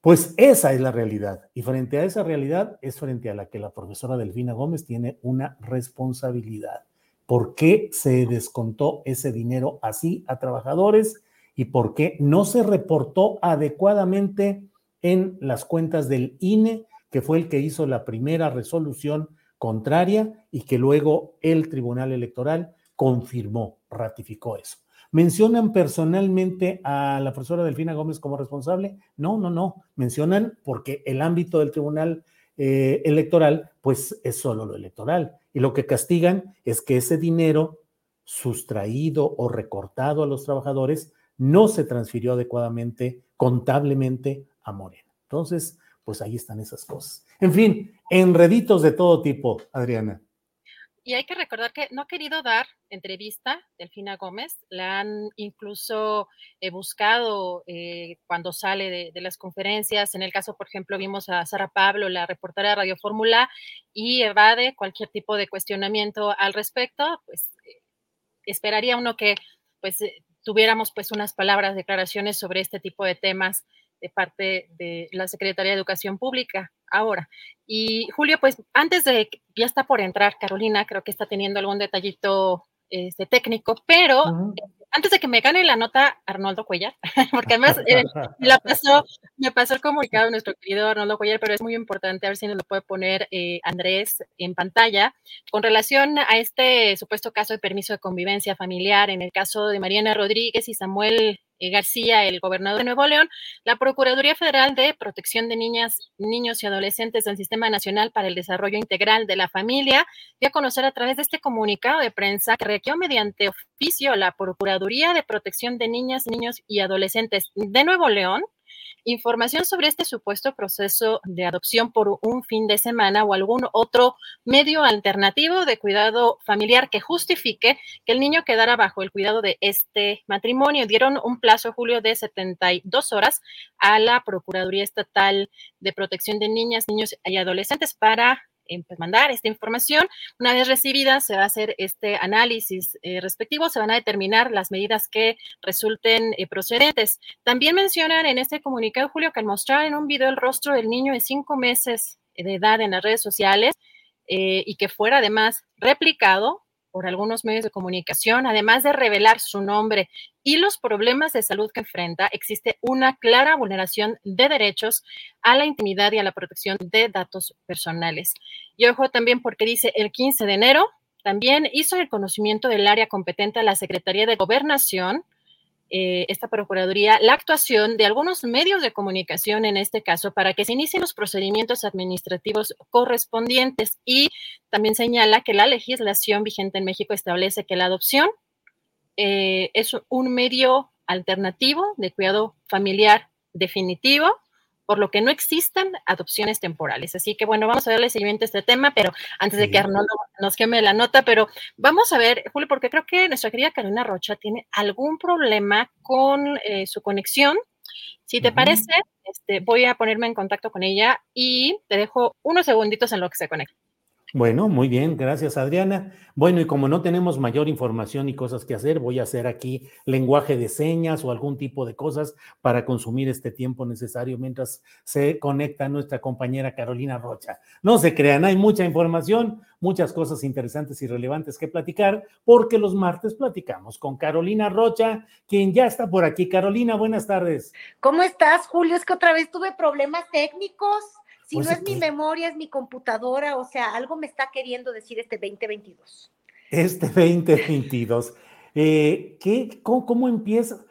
A: pues esa es la realidad. Y frente a esa realidad es frente a la que la profesora Delfina Gómez tiene una responsabilidad. ¿Por qué se descontó ese dinero así a trabajadores? Y por qué no se reportó adecuadamente en las cuentas del INE, que fue el que hizo la primera resolución contraria y que luego el Tribunal Electoral confirmó, ratificó eso. ¿Mencionan personalmente a la profesora Delfina Gómez como responsable? No, no, no. Mencionan porque el ámbito del Tribunal eh, Electoral, pues es solo lo electoral. Y lo que castigan es que ese dinero sustraído o recortado a los trabajadores no se transfirió adecuadamente, contablemente, a Morena. Entonces, pues ahí están esas cosas. En fin, enreditos de todo tipo, Adriana.
D: y hay que recordar que no ha querido dar entrevista, Delfina Gómez, la han incluso eh, buscado eh, cuando sale de, de, las conferencias, en el caso, por ejemplo, vimos a Sara Pablo, la reportera de Radio Fórmula, y evade cualquier tipo de cuestionamiento al respecto, pues esperaría uno que pues tuviéramos pues unas palabras, declaraciones sobre este tipo de temas de parte de la Secretaría de Educación Pública ahora. Y Julio, pues antes de, ya está por entrar Carolina, creo que está teniendo algún detallito este, técnico, pero. Antes de que me gane la nota Arnoldo Cuellar, porque además eh, la pasó, me pasó el comunicado de nuestro querido Arnoldo Cuellar, pero es muy importante, a ver si nos lo puede poner eh, Andrés en pantalla, con relación a este supuesto caso de permiso de convivencia familiar, en el caso de Mariana Rodríguez y Samuel García, el gobernador de Nuevo León, la Procuraduría Federal de Protección de Niñas, Niños y Adolescentes del Sistema Nacional para el Desarrollo Integral de la Familia dio a conocer a través de este comunicado de prensa que requirió mediante oficio la Procuraduría de Protección de Niñas, Niños y Adolescentes de Nuevo León información sobre este supuesto proceso de adopción por un fin de semana o algún otro medio alternativo de cuidado familiar que justifique que el niño quedara bajo el cuidado de este matrimonio. Dieron un plazo, Julio, de 72 horas a la Procuraduría Estatal de Protección de Niñas, Niños y Adolescentes para pues, mandar esta información. Una vez recibida, se va a hacer este análisis eh, respectivo, se van a determinar las medidas que resulten eh, procedentes. También mencionan en este comunicado, Julio, que al mostrar en un video el rostro del niño de cinco meses de edad en las redes sociales eh, y que fuera además replicado por algunos medios de comunicación, además de revelar su nombre y los problemas de salud que enfrenta, existe una clara vulneración de derechos a la intimidad y a la protección de datos personales. Y ojo también porque dice el 15 de enero, también hizo el conocimiento del área competente a la Secretaría de Gobernación, eh, esta Procuraduría, la actuación de algunos medios de comunicación en este caso para que se inicien los procedimientos administrativos correspondientes. Y también señala que la legislación vigente en México establece que la adopción eh, es un medio alternativo de cuidado familiar definitivo por lo que no existan adopciones temporales. Así que bueno, vamos a darle seguimiento a este tema, pero antes de que Arnoldo nos queme la nota, pero vamos a ver, Julio, porque creo que nuestra querida Carolina Rocha tiene algún problema con eh, su conexión. Si te uh -huh. parece, este, voy a ponerme en contacto con ella y te dejo unos segunditos en lo que se conecta.
A: Bueno, muy bien, gracias Adriana. Bueno, y como no tenemos mayor información y cosas que hacer, voy a hacer aquí lenguaje de señas o algún tipo de cosas para consumir este tiempo necesario mientras se conecta nuestra compañera Carolina Rocha. No se crean, hay mucha información, muchas cosas interesantes y relevantes que platicar, porque los martes platicamos con Carolina Rocha, quien ya está por aquí. Carolina, buenas tardes.
G: ¿Cómo estás, Julio? Es que otra vez tuve problemas técnicos. Si pues no es, mi memoria, es mi computadora, o sea, algo me está queriendo decir este 2022.
A: Este 2022. Eh, ¿qué, cómo, ¿Cómo empieza?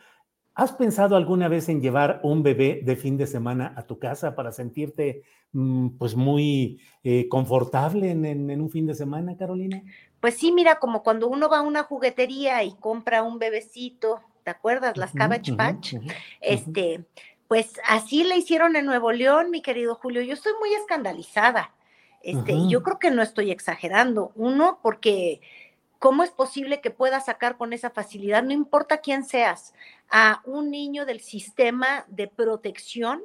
A: ¿Has pensado alguna vez en llevar un bebé de fin de semana a tu casa para sentirte mmm, pues muy eh, confortable en, en, en, un fin de semana, Carolina?
G: Pues sí, mira, como cuando uno va a una juguetería y compra un bebecito, ¿te acuerdas? Las Cabbage uh -huh, Patch. Uh -huh, este, pues así le hicieron en Nuevo León, mi querido Julio. Yo estoy muy escandalizada. Este. Yo creo que no estoy exagerando. Uno, porque ¿cómo es posible que puedas sacar con esa facilidad, no importa quién seas, a un niño del sistema de protección,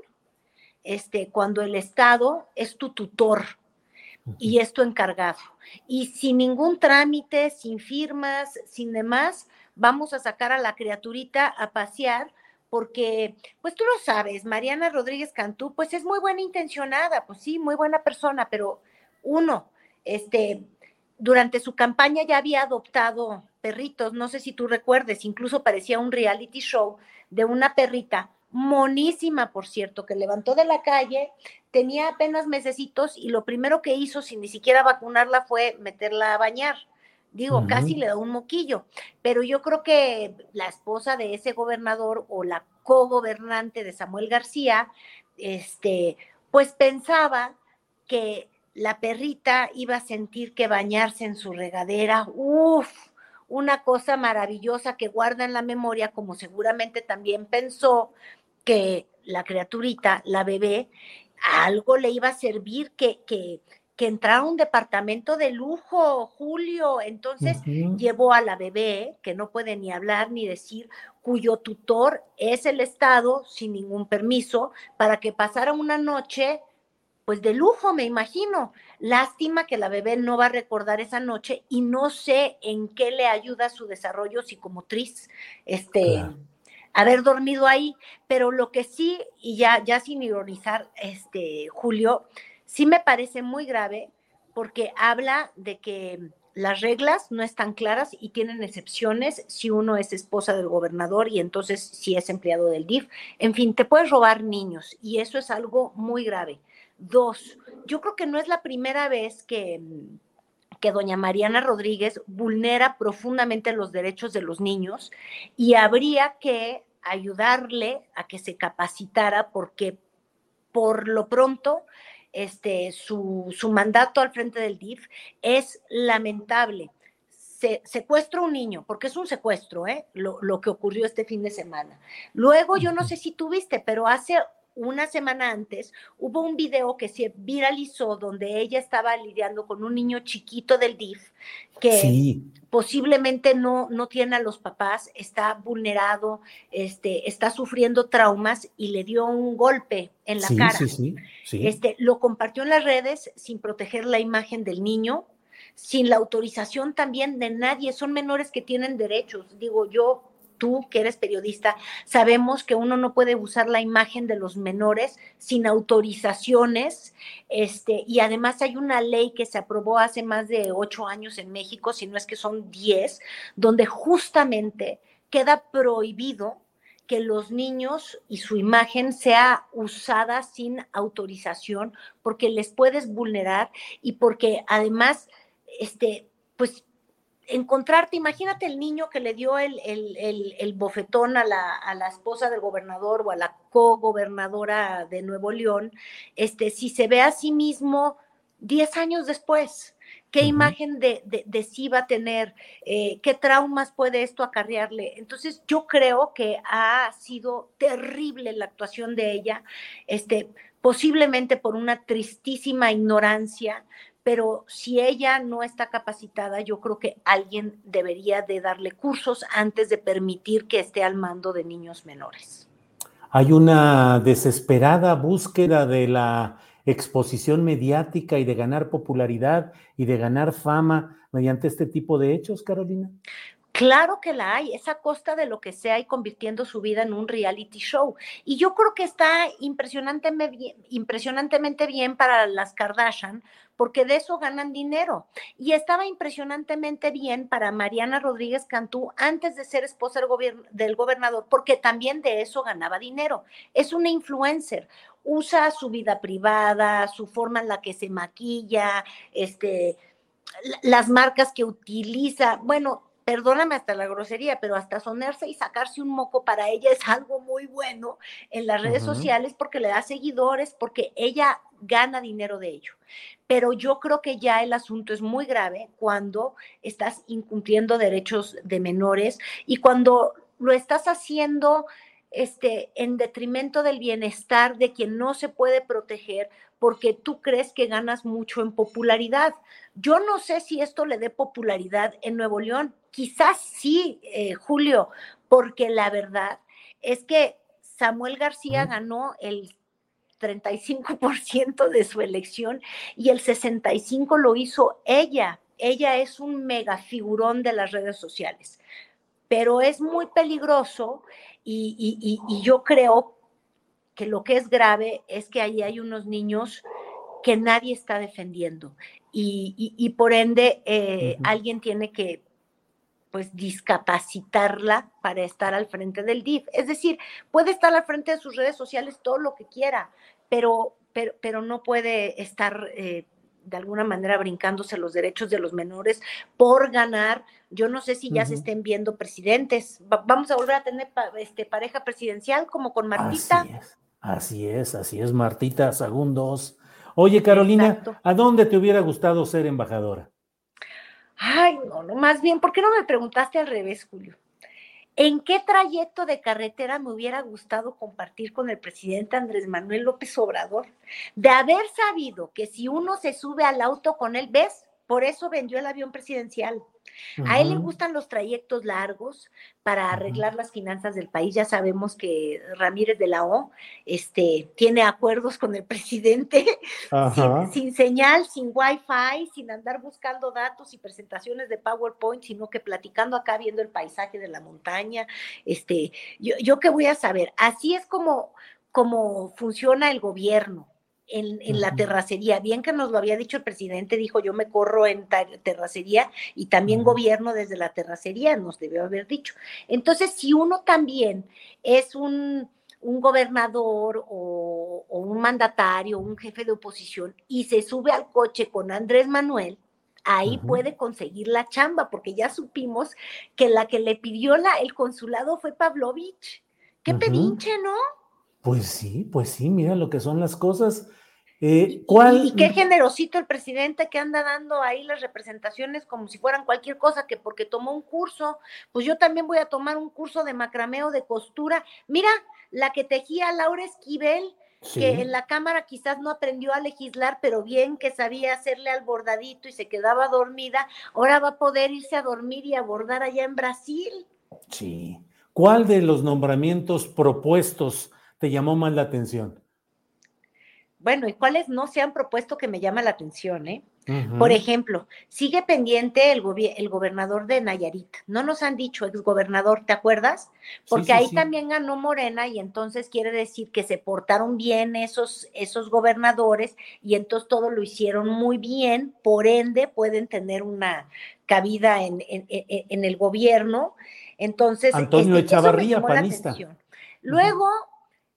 G: este, cuando el Estado es tu tutor uh -huh. y es tu encargado? Y sin ningún trámite, sin firmas, sin demás, vamos a sacar a la criaturita a pasear porque, pues tú lo sabes, Mariana Rodríguez Cantú, pues es muy buena intencionada, pues sí, muy buena persona, pero uno, este, durante su campaña ya había adoptado perritos, no sé si tú recuerdes, incluso parecía un reality show de una perrita monísima, por cierto, que levantó de la calle, tenía apenas mesecitos y lo primero que hizo sin ni siquiera vacunarla fue meterla a bañar. Digo, uh -huh. casi le da un moquillo, pero yo creo que la esposa de ese gobernador o la co-gobernante de Samuel García, este, pues pensaba que la perrita iba a sentir que bañarse en su regadera, uff, una cosa maravillosa que guarda en la memoria, como seguramente también pensó que la criaturita, la bebé, algo le iba a servir que, que, que entrara a un departamento de lujo, Julio. Entonces llevó a la bebé, que no puede ni hablar ni decir, cuyo tutor es el Estado, sin ningún permiso, para que pasara una noche, pues de lujo, me imagino. Lástima que la bebé no va a recordar esa noche y no sé en qué le ayuda su desarrollo psicomotriz, este, haber dormido ahí. Pero lo que sí, y ya, ya sin ironizar, este, Julio, sí me parece muy grave porque habla de que las reglas no están claras y tienen excepciones si uno es esposa del gobernador y entonces si es empleado del DIF. En fin, te puedes robar niños y eso es algo muy grave. Dos, yo creo que no es la primera vez que, que doña Mariana Rodríguez vulnera profundamente los derechos de los niños y habría que ayudarle a que se capacitara porque por lo pronto este, su, su mandato al frente del DIF es lamentable. Se, secuestro un niño, porque es un secuestro, ¿eh? Lo, lo, que ocurrió este fin de semana. Luego, yo no sé si tuviste, pero hace una semana antes hubo un video que se viralizó donde ella estaba lidiando con un niño chiquito del DIF que posiblemente no, no tiene a los papás, está vulnerado, este, está sufriendo traumas y le dio un golpe en la cara. Este, lo compartió en las redes sin proteger la imagen del niño, sin la autorización también de nadie. Son menores que tienen derechos. Digo, yo tú que eres periodista, sabemos que uno no puede usar la imagen de los menores sin autorizaciones, este, y además hay una ley que se aprobó hace más de ocho años en México, si no es que son diez, donde justamente queda prohibido que los niños y su imagen sea usada sin autorización porque les puedes vulnerar y porque además, este, pues encontrarte, imagínate el niño que le dio el, el, bofetón a la, a la, esposa del gobernador o a la co-gobernadora de Nuevo León, este, si se ve a sí mismo 10 años después, qué imagen de, de, sí va a tener, eh, qué traumas puede esto acarrearle. Entonces, yo creo que ha sido terrible la actuación de ella, este, posiblemente por una tristísima ignorancia, pero si ella no está capacitada, yo creo que alguien debería de darle cursos antes de permitir que esté al mando de niños menores.
A: Hay una desesperada búsqueda de la exposición mediática y de ganar popularidad y de ganar fama mediante este tipo de hechos, Carolina.
G: Claro que la hay, es a costa de lo que sea y convirtiendo su vida en un reality show. Y yo creo que está impresionantemente bien, para las Kardashian, porque de eso ganan dinero. Y estaba impresionantemente bien para Mariana Rodríguez Cantú antes de ser esposa del, del gobernador, porque también de eso ganaba dinero. Es una influencer usa su vida privada, su forma en la que se maquilla, este, las marcas que utiliza. Bueno, perdóname hasta la grosería, pero hasta sonerse y sacarse un moco para ella es algo muy bueno en las redes sociales porque le da seguidores, porque ella gana dinero de ello. Pero yo creo que ya el asunto es muy grave cuando estás incumpliendo derechos de menores y cuando lo estás haciendo este, en detrimento del bienestar de quien no se puede proteger porque tú crees que ganas mucho en popularidad. Yo no sé si esto le dé popularidad en Nuevo León. Quizás sí, eh, Julio, porque la verdad es que Samuel García ganó el 35% de su elección y el 65% lo hizo ella. Ella es un mega figurón de las redes sociales, pero es muy peligroso y, y yo creo que lo que es grave es que ahí hay unos niños que nadie está defendiendo y, por ende eh, alguien tiene que pues discapacitarla para estar al frente del DIF. Es decir, puede estar al frente de sus redes sociales todo lo que quiera, pero, pero, pero no puede estar eh, de alguna manera brincándose los derechos de los menores por ganar. Yo no sé si ya se estén viendo presidentes. vamos a volver a tener este, pareja presidencial como con Martita.
A: Así es, así es, Martita Segundos. Oye, Carolina, ¿a dónde te hubiera gustado ser embajadora?
G: Ay, no, no, más bien, ¿por qué no me preguntaste al revés, Julio? ¿En qué trayecto de carretera me hubiera gustado compartir con el presidente Andrés Manuel López Obrador? De haber sabido que si uno se sube al auto con él, ¿ves? Por eso vendió el avión presidencial. A él le gustan los trayectos largos para arreglar las finanzas del país. Ya sabemos que Ramírez de la O este, tiene acuerdos con el presidente sin, sin, señal, sin wifi, sin andar buscando datos y presentaciones de PowerPoint, sino que platicando acá viendo el paisaje de la montaña. Este, yo, yo qué voy a saber. Así es como, como funciona el gobierno en, la terracería. Bien que nos lo había dicho el presidente, dijo yo me corro en terracería y también gobierno desde la terracería, nos debió haber dicho. Entonces, si uno también es un, gobernador o, un mandatario, un jefe de oposición y se sube al coche con Andrés Manuel, ahí puede conseguir la chamba, porque ya supimos que la que le pidió la, el consulado fue Pavlovich. Qué pedinche, ¿no?
A: Pues sí, pues sí, mira lo que son las cosas.
G: Eh, ¿cuál? Y, qué generosito el presidente que anda dando ahí las representaciones como si fueran cualquier cosa, que porque tomó un curso, pues yo también voy a tomar un curso de macrameo de costura. Mira, la que tejía Laura Esquivel, que en la Cámara quizás no aprendió a legislar, pero bien que sabía hacerle al bordadito y se quedaba dormida, ahora va a poder irse a dormir y a bordar allá en Brasil.
A: Sí. ¿Cuál de los nombramientos propuestos te llamó más la atención?
G: Bueno, y cuáles no se han propuesto que me llama la atención, ¿eh? Por ejemplo, sigue pendiente el, el, gobernador de Nayarit. No nos han dicho exgobernador, ¿te acuerdas? Porque ahí también ganó Morena y entonces quiere decir que se portaron bien esos, esos gobernadores y entonces todo lo hicieron muy bien, por ende pueden tener una cabida en, en, el gobierno. Entonces,
A: Antonio este, Echavarría, panista.
G: Luego,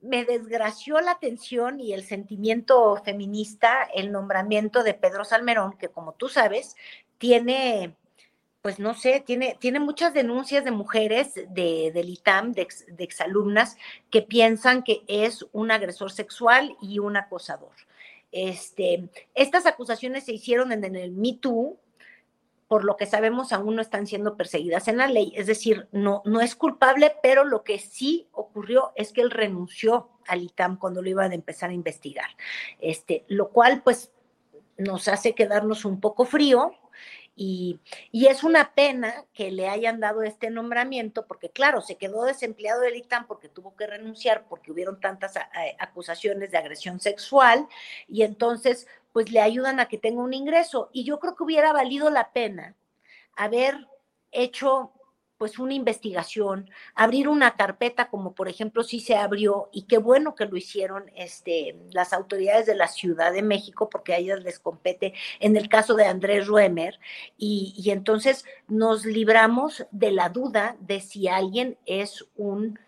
G: me desgració la atención y el sentimiento feminista el nombramiento de Pedro Salmerón, que como tú sabes, tiene, pues no sé, tiene, tiene muchas denuncias de mujeres de, del ITAM, de, de exalumnas, que piensan que es un agresor sexual y un acosador. Este, estas acusaciones se hicieron en, en el Me Too, por lo que sabemos aún no están siendo perseguidas en la ley, es decir, no, no es culpable, pero lo que sí ocurrió es que él renunció al ITAM cuando lo iban a empezar a investigar, este, lo cual pues nos hace quedarnos un poco frío, y, y, es una pena que le hayan dado este nombramiento, porque claro, se quedó desempleado del ITAM porque tuvo que renunciar, porque hubieron tantas acusaciones de agresión sexual, y entonces pues le ayudan a que tenga un ingreso. Y yo creo que hubiera valido la pena haber hecho pues una investigación, abrir una carpeta como por ejemplo sí se abrió y qué bueno que lo hicieron este, las autoridades de la Ciudad de México porque a ellas les compete en el caso de Andrés Ruemer y, y entonces nos libramos de la duda de si alguien es un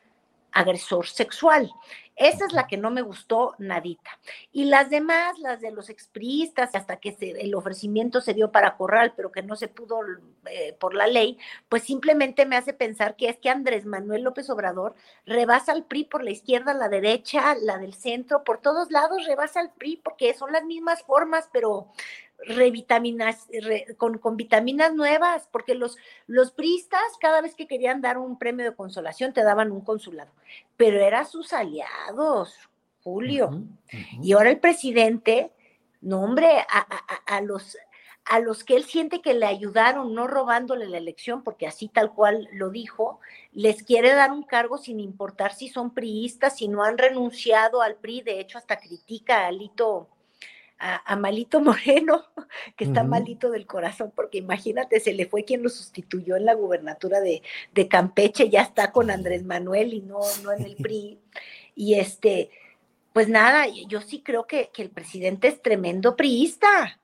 G: agresor sexual. Esa es la que no me gustó nadita. Y las demás, las de los expriistas, hasta que el ofrecimiento se dio para Corral, pero que no se pudo eh, por la ley, pues simplemente me hace pensar que es que Andrés Manuel López Obrador rebasa al PRI por la izquierda, la derecha, la del centro, por todos lados rebasa al PRI porque son las mismas formas, pero revitaminas, con, con, vitaminas nuevas, porque los, los priistas cada vez que querían dar un premio de consolación te daban un consulado, pero eran sus aliados, Julio. Y ahora el presidente, no hombre, a, a, los, a los que él siente que le ayudaron, no robándole la elección, porque así tal cual lo dijo, les quiere dar un cargo sin importar si son priistas, si no han renunciado al PRI, de hecho hasta critica a Alito a, Malito Moreno, que está malito del corazón, porque imagínate, se le fue quien lo sustituyó en la gubernatura de, Campeche, ya está con Andrés Manuel y no, no en el PRI. Y este, pues nada, yo sí creo que, el presidente es tremendo priista.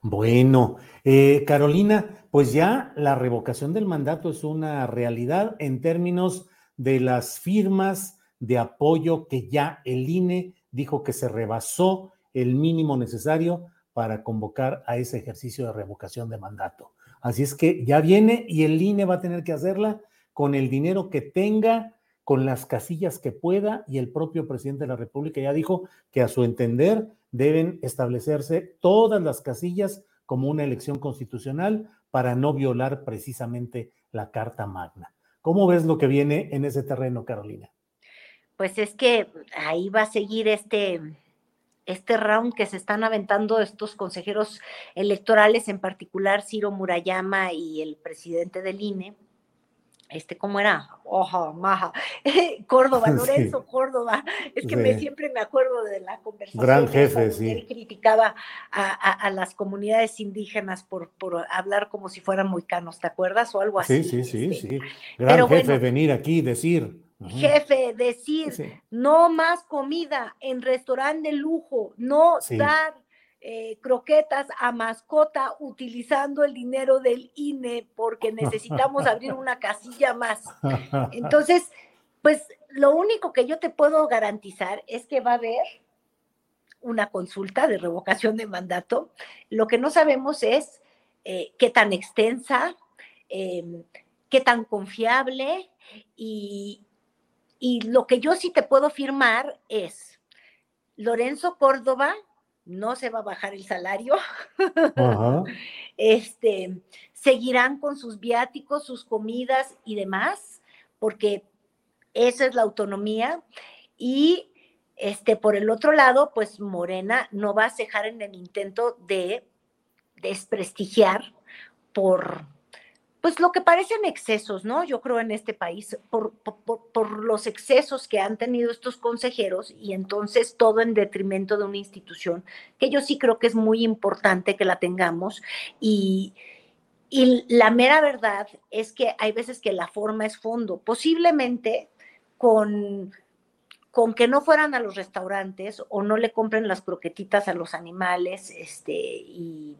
A: Bueno, eh, Carolina, pues ya la revocación del mandato es una realidad en términos de las firmas de apoyo que ya el INE dijo que se rebasó el mínimo necesario para convocar a ese ejercicio de revocación de mandato. Así es que ya viene y el INE va a tener que hacerla con el dinero que tenga, con las casillas que pueda y el propio presidente de la República ya dijo que a su entender deben establecerse todas las casillas como una elección constitucional para no violar precisamente la Carta Magna. ¿Cómo ves lo que viene en ese terreno, Carolina?
G: Pues es que ahí va a seguir este, este round que se están aventando estos consejeros electorales, en particular Ciro Murayama y el presidente del INE, este, ¿cómo era? Ojo, maja. Córdoba, Lorenzo Córdoba. Es que me, siempre me acuerdo de la conversación.
A: Gran jefe, sí.
G: Él criticaba a, las comunidades indígenas por, por hablar como si fueran muy canos, ¿te acuerdas? O algo así.
A: Sí, sí, sí, este. sí. Gran jefe venir aquí y decir.
G: Jefe, decir, no más comida en restaurante de lujo, no dar eh, croquetas a mascota utilizando el dinero del INE porque necesitamos abrir una casilla más. Entonces, pues lo único que yo te puedo garantizar es que va a haber una consulta de revocación de mandato. Lo que no sabemos es eh, qué tan extensa, em, qué tan confiable y, y lo que yo sí te puedo firmar es Lorenzo Córdoba no se va a bajar el salario. Este, seguirán con sus viáticos, sus comidas y demás, porque esa es la autonomía. Y este, por el otro lado, pues Morena no va a cejar en el intento de desprestigiar por pues lo que parecen excesos, ¿no? Yo creo en este país, por, los excesos que han tenido estos consejeros y entonces todo en detrimento de una institución, que yo sí creo que es muy importante que la tengamos y, y la mera verdad es que hay veces que la forma es fondo, posiblemente con con que no fueran a los restaurantes o no le compren las croquetitas a los animales, este, y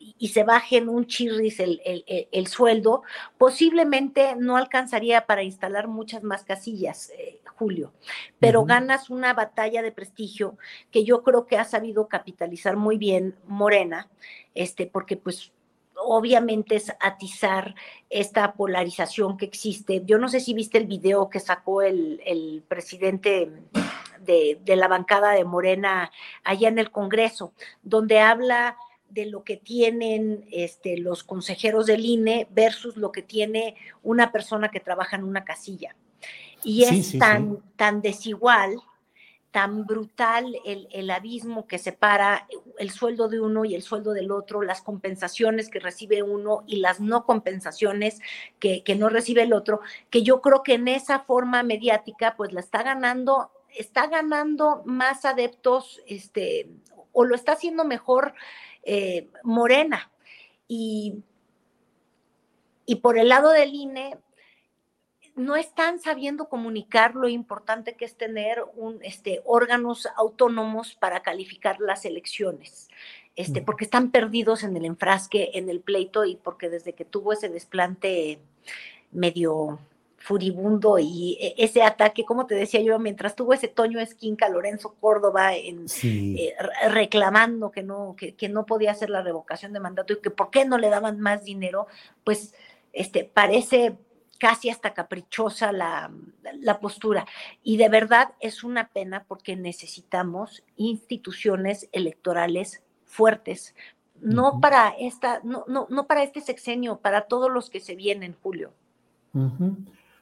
G: y se bajen un chirris el, el, sueldo, posiblemente no alcanzaría para instalar muchas más casillas, eh, Julio, pero ganas una batalla de prestigio que yo creo que ha sabido capitalizar muy bien Morena, este, porque pues obviamente es atizar esta polarización que existe. Yo no sé si viste el video que sacó el, el presidente de, de, la bancada de Morena allá en el Congreso, donde habla de lo que tienen este, los consejeros del INE versus lo que tiene una persona que trabaja en una casilla. Y es tan, tan desigual, tan brutal el, el, abismo que separa el sueldo de uno y el sueldo del otro, las compensaciones que recibe uno y las no compensaciones que, que no recibe el otro, que yo creo que en esa forma mediática pues la está ganando, está ganando más adeptos, este, o lo está haciendo mejor eh, morena. Y, y por el lado del INE, no están sabiendo comunicar lo importante que es tener un, este, órganos autónomos para calificar las elecciones, este, porque están perdidos en el enfrasque, en el pleito y porque desde que tuvo ese desplante medio furibundo y e, ese ataque, como te decía yo, mientras tuvo ese Toño Esquinca, Lorenzo Córdoba en, eh, reclamando que no, que, que, no podía hacer la revocación de mandato y que por qué no le daban más dinero, pues este, parece casi hasta caprichosa la, la postura. Y de verdad es una pena porque necesitamos instituciones electorales fuertes, no para esta, no, no, no para este sexenio, para todos los que se vienen, Julio.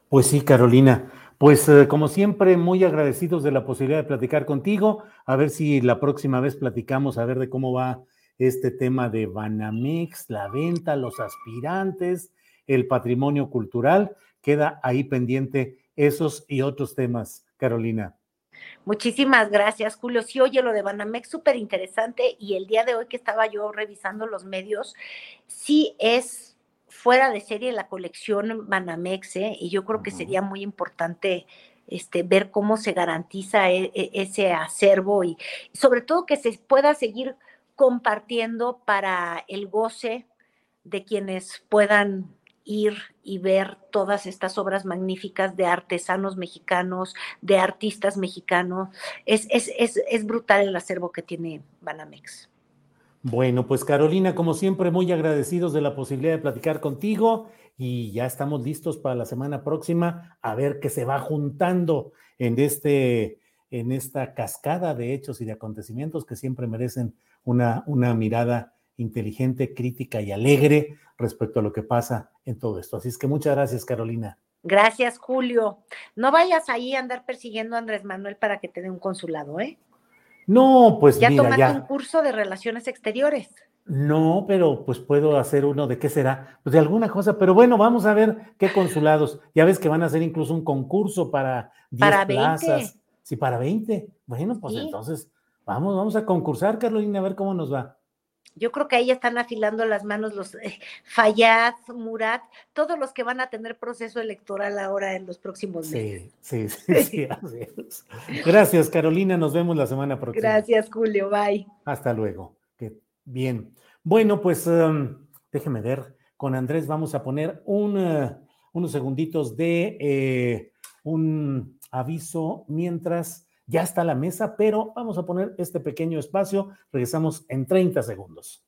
A: Pues sí, Carolina. Pues eh, como siempre, muy agradecidos de la posibilidad de platicar contigo. A ver si la próxima vez platicamos, a ver de cómo va este tema de Banamex, la venta, los aspirantes, el patrimonio cultural. Queda ahí pendiente esos y otros temas, Carolina.
G: Muchísimas gracias, Julio. Sí, oye, lo de Banamex súper interesante y el día de hoy que estaba yo revisando los medios, sí es fuera de serie la colección Banamex, ¿eh? y yo creo que sería muy importante este, ver cómo se garantiza e, e, ese acervo y sobre todo que se pueda seguir compartiendo para el goce de quienes puedan ir y ver todas estas obras magníficas de artesanos mexicanos, de artistas mexicanos. Es, es, es, es brutal el acervo que tiene Banamex.
A: Bueno, pues Carolina, como siempre, muy agradecidos de la posibilidad de platicar contigo y ya estamos listos para la semana próxima a ver qué se va juntando en este en esta cascada de hechos y de acontecimientos que siempre merecen una, una mirada inteligente, crítica y alegre respecto a lo que pasa en todo esto. Así es que muchas gracias, Carolina.
G: Gracias, Julio. No vayas ahí a andar persiguiendo a Andrés Manuel para que te dé un consulado, ¿eh?
A: No, pues
G: ya
A: mira,
G: tomaste
A: ya.
G: un curso de relaciones exteriores.
A: No, pero pues puedo hacer uno de qué será, pues de alguna cosa, pero bueno, vamos a ver qué consulados. Ya ves que van a hacer incluso un concurso para 10
G: Para 20.
A: plazas. Sí, para 20. Bueno, pues
G: Sí.
A: entonces vamos, vamos a concursar, Carolina, a ver cómo nos va.
G: Yo creo que ahí están afilando las manos los eh, Fayad, Murat, todos los que van a tener proceso electoral ahora en los próximos meses.
A: Sí, sí, sí, sí, así es. Gracias, Carolina, nos vemos la semana próxima.
G: Gracias, Julio. Bye.
A: Hasta luego. Que bien. Bueno, pues um, déjeme ver. Con Andrés vamos a poner un, eh, unos segunditos de eh, un aviso mientras ya está la mesa, pero vamos a poner este pequeño espacio. Regresamos en 30 segundos.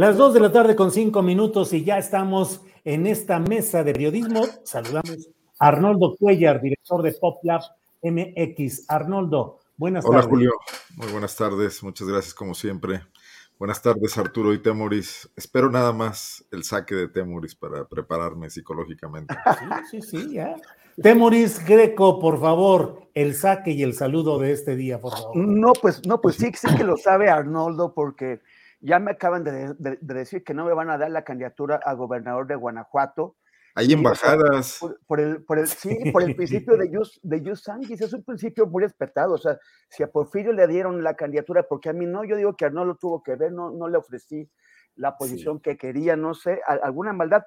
A: Las dos de la tarde con cinco minutos y ya estamos en esta mesa de periodismo. Saludamos a Arnoldo Cuellar, director de PopLab MX. Arnoldo, buenas
H: Hola
A: tardes.
H: Julio, muy buenas tardes, muchas gracias como siempre. Buenas tardes Arturo y Temoris. Espero nada más el saque de Temoris para prepararme psicológicamente.
A: Sí, sí, sí, ya. Temoris Greco, por favor, el saque y el saludo de este día, por favor.
I: No, pues, no, pues sí, sí que lo sabe Arnoldo, porque ya me acaban de, de- de decir que no me van a dar la candidatura a gobernador de Guanajuato.
H: Hay embajadas.
I: Por, por el, por el, sí, por el principio de Jus, de sanguis, es un principio muy respetado. O sea, si a Porfirio le dieron la candidatura, porque a mí no, yo digo que Arnoldo tuvo que ver, no, no le ofrecí la posición que quería, no sé, a- alguna maldad.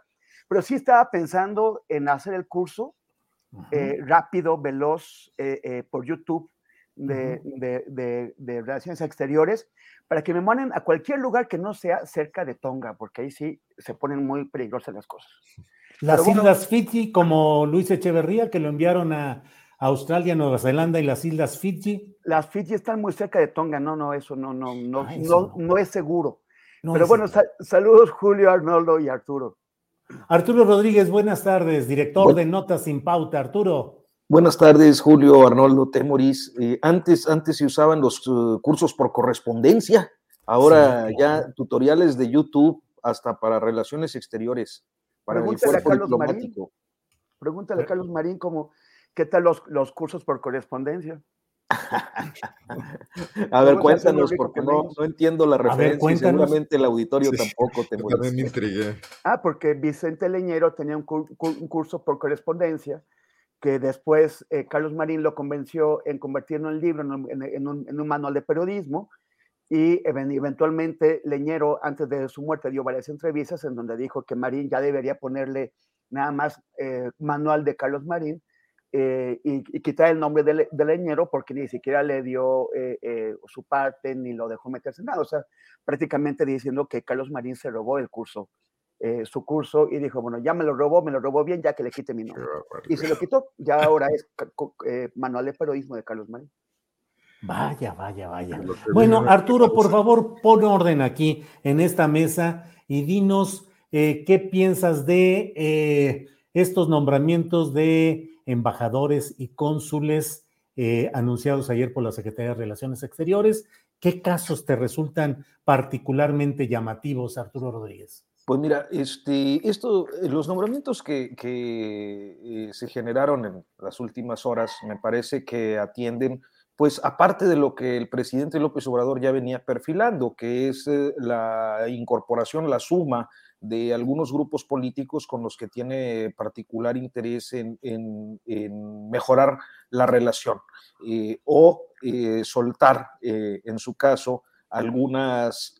I: Pero sí estaba pensando en hacer el curso eh, rápido, veloz, eh, eh, por YouTube de, de- de- de Relaciones Exteriores, para que me manden a cualquier lugar que no sea cerca de Tonga, porque ahí sí se ponen muy peligrosas las cosas.
A: Las
I: Pero bueno,
A: Islas Fiji, como Luis Echeverría, que lo enviaron a Australia, Nueva Zelanda y las Islas Fiji.
I: Las Fiji están muy cerca de Tonga, no, no, eso no, no, no,
A: Ah, eso
I: no, no es seguro.
A: No
I: Pero
A: es
I: bueno, sa- saludos Julio, Arnoldo y Arturo.
A: Arturo Rodríguez, buenas tardes, director
B: Bu-
A: de Notas sin Pauta. Arturo.
B: Buenas tardes, Julio, Arnoldo, Temoris. Eh, antes, antes se usaban los eh, cursos por correspondencia, ahora
A: Sí,
B: ya tutoriales de YouTube hasta para relaciones exteriores, para el
I: Pregúntale a
B: cuerpo
I: Carlos Marín.
B: diplomático.
I: Pregúntale a Carlos Marín cómo, qué tal los, los cursos por correspondencia.
B: A ver,
I: a
B: cuéntanos, porque
I: que
B: no, no entiendo la
A: ver,
B: referencia y
A: cuéntanos.
B: seguramente el auditorio
H: Sí,
B: tampoco, Temoris.
H: también me intrigué.
I: Ah, porque Vicente Leñero tenía un, un curso por correspondencia que después eh, Carlos Marín lo convenció en convertirlo en libro, en un, manual de periodismo, y eventualmente Leñero, antes de su muerte, dio varias entrevistas en donde dijo que Marín ya debería ponerle nada más eh, manual de Carlos Marín eh, y, quitar el nombre de, Leñero porque ni siquiera le dio su parte ni lo dejó meterse en nada. O sea, prácticamente diciendo que Carlos Marín se robó el curso, su curso y dijo, bueno, ya me lo robó, me lo robó bien, ya que le quite mi nombre. Y se lo quitó, ya ahora es manual de periodismo de Carlos Marín.
A: Vaya, vaya, vaya. Bueno, Arturo, por favor, pon orden aquí en esta mesa y dinos eh, qué piensas de eh, estos nombramientos de embajadores y cónsules eh, anunciados ayer por la Secretaría de Relaciones Exteriores. ¿Qué casos te resultan particularmente llamativos, Arturo Rodríguez?
B: Pues mira, este, esto, los nombramientos que, que se generaron en las últimas horas me parece que atienden pues aparte de lo que el presidente López Obrador ya venía perfilando, que es eh, la incorporación, la suma de algunos grupos políticos con los que tiene particular interés en, mejorar la relación eh, o eh, soltar, en su caso, algunas,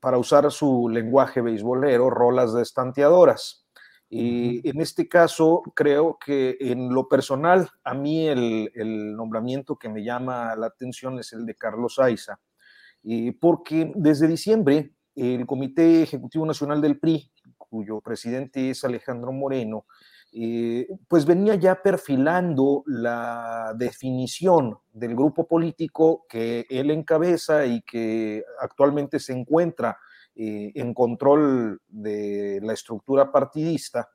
B: para usar su lenguaje beisbolero, rolas de estanteadoras. Y en este caso, creo que en lo personal, a mí el, nombramiento que me llama la atención es el de Carlos Aiza, porque desde diciembre el Comité Ejecutivo Nacional del PRI, cuyo presidente es Alejandro Moreno, eh, pues venía ya perfilando la definición del grupo político que él encabeza y que actualmente se encuentra eh, en control de la estructura partidista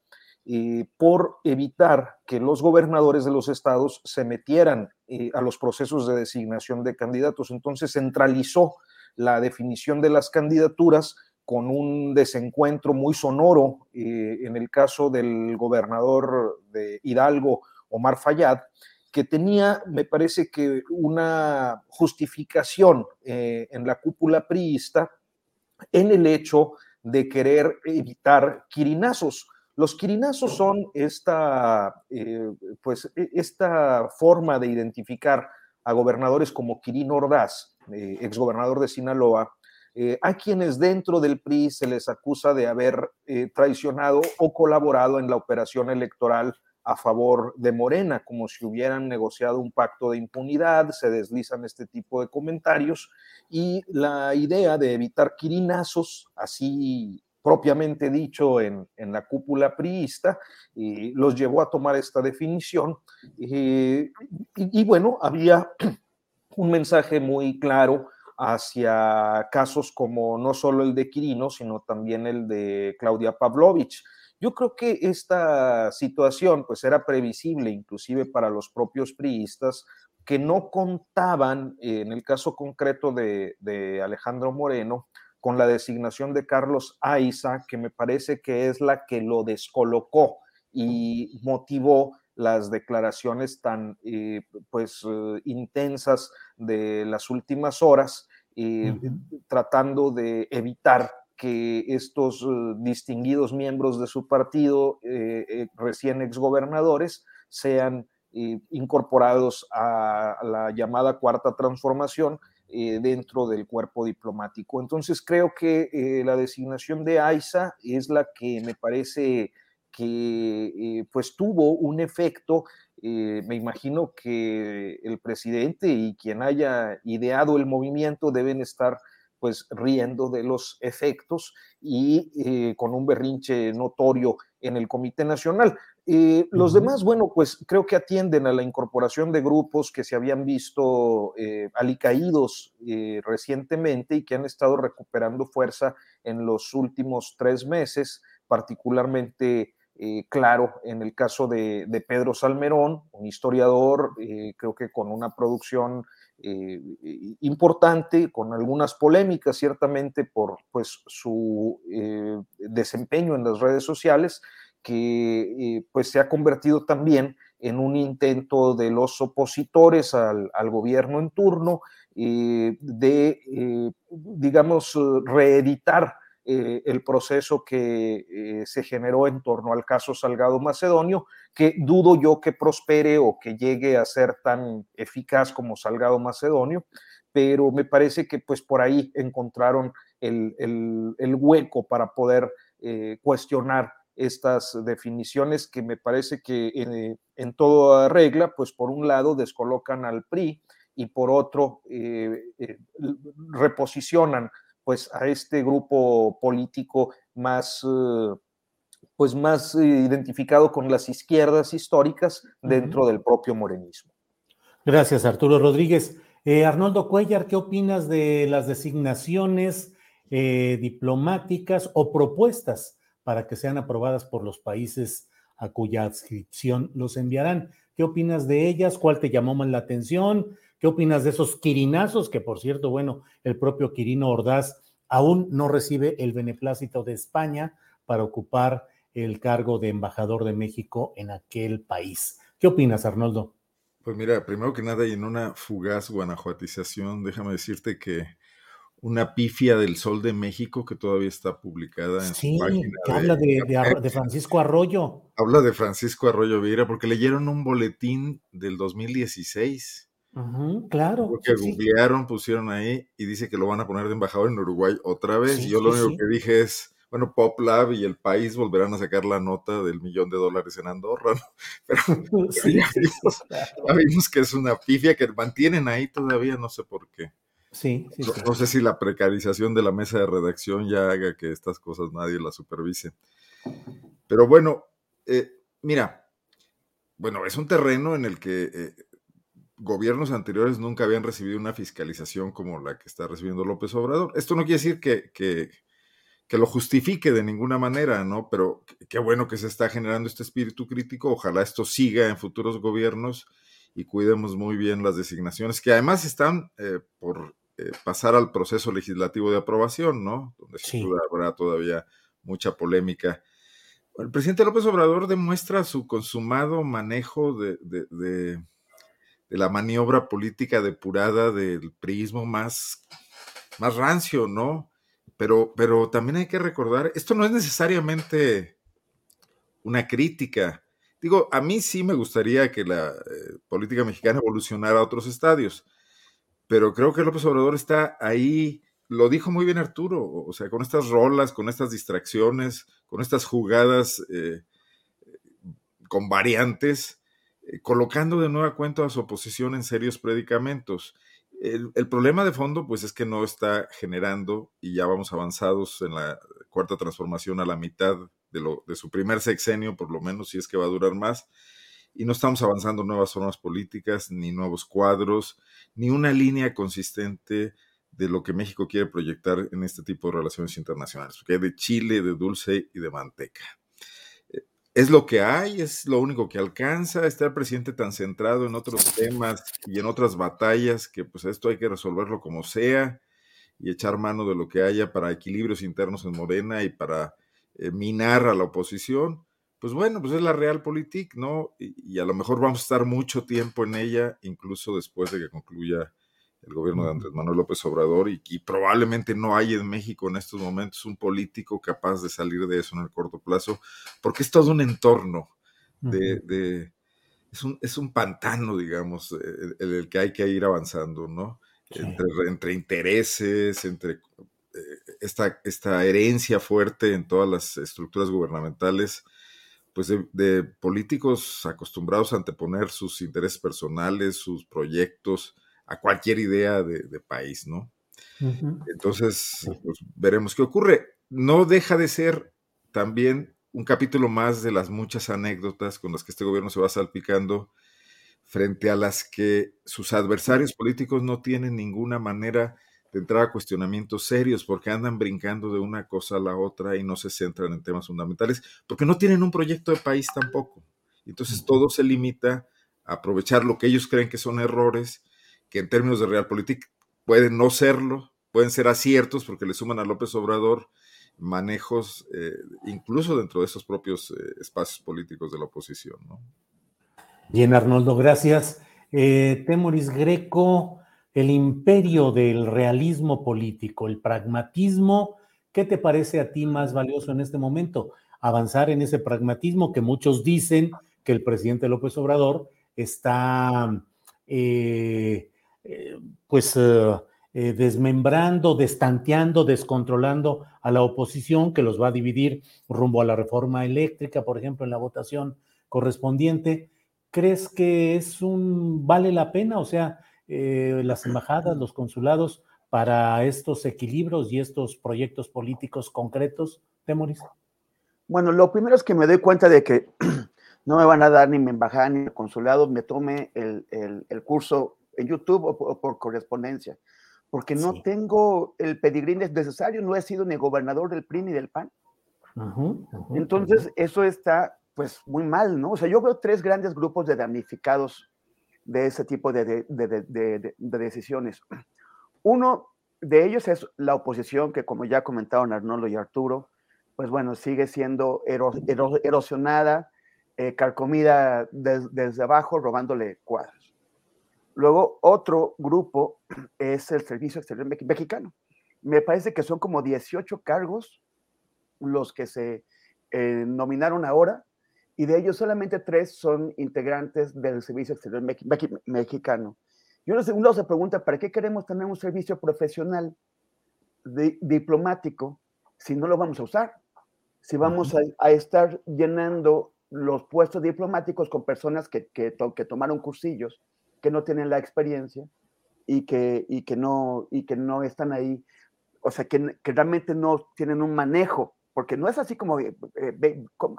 B: eh, por evitar que los gobernadores de los estados se metieran a los procesos de designación de candidatos. Entonces centralizó la definición de las candidaturas con un desencuentro muy sonoro en el caso del gobernador de Hidalgo, Omar Fayad, que tenía, me parece que, una justificación en la cúpula priista en el hecho de querer evitar quirinazos. Los quirinazos son esta, eh, pues, e, esta forma de identificar a gobernadores como Quirín Ordaz, eh, exgobernador de Sinaloa, eh, a quienes dentro del PRI se les acusa de haber traicionado o colaborado en la operación electoral a favor de Morena, como si hubieran negociado un pacto de impunidad, se deslizan este tipo de comentarios y la idea de evitar quirinazos, así propiamente dicho en, la cúpula priista, los llevó a tomar esta definición y, y bueno, había un mensaje muy claro hacia casos como no solo el de Quirino, sino también el de Claudia Pavlovich. Yo creo que esta situación pues era previsible inclusive para los propios priistas que no contaban, en el caso concreto de, Alejandro Moreno, con la designación de Carlos Aiza, que me parece que es la que lo descolocó y motivó las declaraciones tan eh, pues eh, intensas de las últimas horas, eh, tratando de evitar que estos eh, distinguidos miembros de su partido, eh, eh, recién exgobernadores, sean incorporados a la llamada cuarta transformación dentro del cuerpo diplomático. Entonces creo que la designación de AISA es la que me parece que pues tuvo un efecto, me imagino que el presidente y quien haya ideado el movimiento deben estar pues riendo de los efectos y eh, con un berrinche notorio en el Comité Nacional. Eh, los demás, bueno, pues creo que atienden a la incorporación de grupos que se habían visto eh, alicaídos recientemente y que han estado recuperando fuerza en los últimos tres meses, particularmente claro en el caso de, Pedro Salmerón, un historiador, creo que con una producción eh, importante, con algunas polémicas ciertamente por pues, su eh, desempeño en las redes sociales, que eh, pues, se ha convertido también en un intento de los opositores al gobierno en turno de, digamos, reeditar eh, el proceso que eh, se generó en torno al caso Salgado Macedonio, que dudo yo que prospere o que llegue a ser tan eficaz como Salgado Macedonio, pero me parece que pues por ahí encontraron el, el, hueco para poder eh, cuestionar estas definiciones que me parece que eh, en toda regla, pues por un lado descolocan al PRI y por otro reposicionan pues a este grupo político más pues más identificado con las izquierdas históricas dentro del propio morenismo.
A: Gracias, Arturo Rodríguez. Eh, Arnoldo Cuellar, ¿qué opinas de las designaciones eh, diplomáticas o propuestas para que sean aprobadas por los países a cuya adscripción los enviarán? ¿Qué opinas de ellas? ¿Cuál te llamó más la atención? ¿Qué opinas de esos quirinazos? Que por cierto, bueno, el propio Quirino Ordaz aún no recibe el beneplácito de España para ocupar el cargo de embajador de México en aquel país. ¿Qué opinas, Arnoldo?
H: Pues mira, primero que nada, y en una fugaz guanajuatización, déjame decirte que una pifia del Sol de México que todavía está publicada en su página.
A: Que habla de, Francisco Arroyo.
H: Habla de Francisco Arroyo Vieira porque leyeron un boletín del 2016.
A: Claro.
H: Porque googlearon, pusieron ahí y dice que lo van a poner de embajador en Uruguay otra vez. y yo lo único que dije es, bueno, Pop Lab y el país volverán a sacar la nota del millón de dólares en Andorra, ¿no? Pero, ya, vimos, que es una pifia que mantienen ahí todavía, no sé por qué.
A: Sí, sí,
H: no, sé si la precarización de la mesa de redacción ya haga que estas cosas nadie las supervise. Pero bueno, eh, mira, bueno, es un terreno en el que eh, gobiernos anteriores nunca habían recibido una fiscalización como la que está recibiendo López Obrador. Esto no quiere decir que, que que lo justifique de ninguna manera, ¿no? Pero qué bueno que se está generando este espíritu crítico. Ojalá esto siga en futuros gobiernos y cuidemos muy bien las designaciones, que además están eh, por eh, pasar al proceso legislativo de aprobación, ¿no? Donde sí. habrá todavía mucha polémica. El presidente López Obrador demuestra su consumado manejo de, de, de la maniobra política depurada del prismo más, más rancio, ¿no? Pero, pero también hay que recordar, esto no es necesariamente una crítica. Digo, a mí sí me gustaría que la eh, política mexicana evolucionara a otros estadios, pero creo que López Obrador está ahí, lo dijo muy bien Arturo, o sea, con estas rolas, con estas distracciones, con estas jugadas eh, con variantes, eh, colocando de nueva cuenta a su oposición en serios predicamentos. El, problema de fondo, pues, es que no está generando, y ya vamos avanzados en la cuarta transformación a la mitad de, lo, de su primer sexenio, por lo menos, si es que va a durar más, y no estamos avanzando nuevas formas políticas, ni nuevos cuadros, ni una línea consistente de lo que México quiere proyectar en este tipo de relaciones internacionales, porque hay de chile, de dulce y de manteca es lo que hay, es lo único que alcanza, está el presidente tan centrado en otros temas y en otras batallas que pues esto hay que resolverlo como sea y echar mano de lo que haya para equilibrios internos en Morena y para eh, minar a la oposición, pues bueno, pues es la realpolitik, ¿no? Y, y, a lo mejor vamos a estar mucho tiempo en ella, incluso después de que concluya el gobierno de Andrés Manuel López Obrador y, probablemente no hay en México en estos momentos un político capaz de salir de eso en el corto plazo, porque es todo un entorno de, es, un, es, un, pantano, digamos, en el, el, que hay que ir avanzando, ¿no? Entre, entre, intereses, entre eh, esta, esta herencia fuerte en todas las estructuras gubernamentales, pues de, de, políticos acostumbrados a anteponer sus intereses personales, sus proyectos, a cualquier idea de, país, ¿no? Entonces, pues, veremos qué ocurre. No deja de ser también un capítulo más de las muchas anécdotas con las que este gobierno se va salpicando frente a las que sus adversarios políticos no tienen ninguna manera de entrar a cuestionamientos serios porque andan brincando de una cosa a la otra y no se centran en temas fundamentales porque no tienen un proyecto de país tampoco. Entonces todo se limita a aprovechar lo que ellos creen que son errores que en términos de realpolitik pueden no serlo, pueden ser aciertos porque le suman a López Obrador manejos eh, incluso dentro de esos propios eh, espacios políticos de la oposición.
A: Bien, Arnoldo, gracias. Eh, Temoris Greco, el imperio del realismo político, el pragmatismo, ¿qué te parece a ti más valioso en este momento? Avanzar en ese pragmatismo que muchos dicen que el presidente López Obrador está eh, pues desmembrando, destanteando, descontrolando a la oposición que los va a dividir rumbo a la reforma eléctrica, por ejemplo, en la votación correspondiente. ¿Crees que es un vale la pena? O sea, las embajadas, los consulados para estos equilibrios y estos proyectos políticos concretos, Temoris?
I: Bueno, lo primero es que me doy cuenta de que no me van a dar ni mi embajada ni el consulado, me tome el, curso en YouTube o por, correspondencia, porque no tengo el pedigrí necesario, no he sido ni gobernador del PRI ni del PAN. Entonces, eso está pues muy mal, ¿no? O sea, yo veo tres grandes grupos de damnificados de ese tipo de, de decisiones. Uno de ellos es la oposición, que como ya comentaron Arnoldo y Arturo, pues bueno, sigue siendo erosionada, eh, carcomida desde abajo, robándole cuadros. Luego, otro grupo es el Servicio Exterior Mexicano. Me parece que son como 18 cargos los que se eh, nominaron ahora, y de ellos solamente tres son integrantes del Servicio Exterior Mexicano. Y uno, se pregunta, ¿para qué queremos tener un servicio profesional diplomático si no lo vamos a usar? Si vamos a, estar llenando los puestos diplomáticos con personas que, que, tomaron cursillos, que no tienen la experiencia y que, y que, no, y que no están ahí, o sea, que, realmente no tienen un manejo, porque no es así como, eh,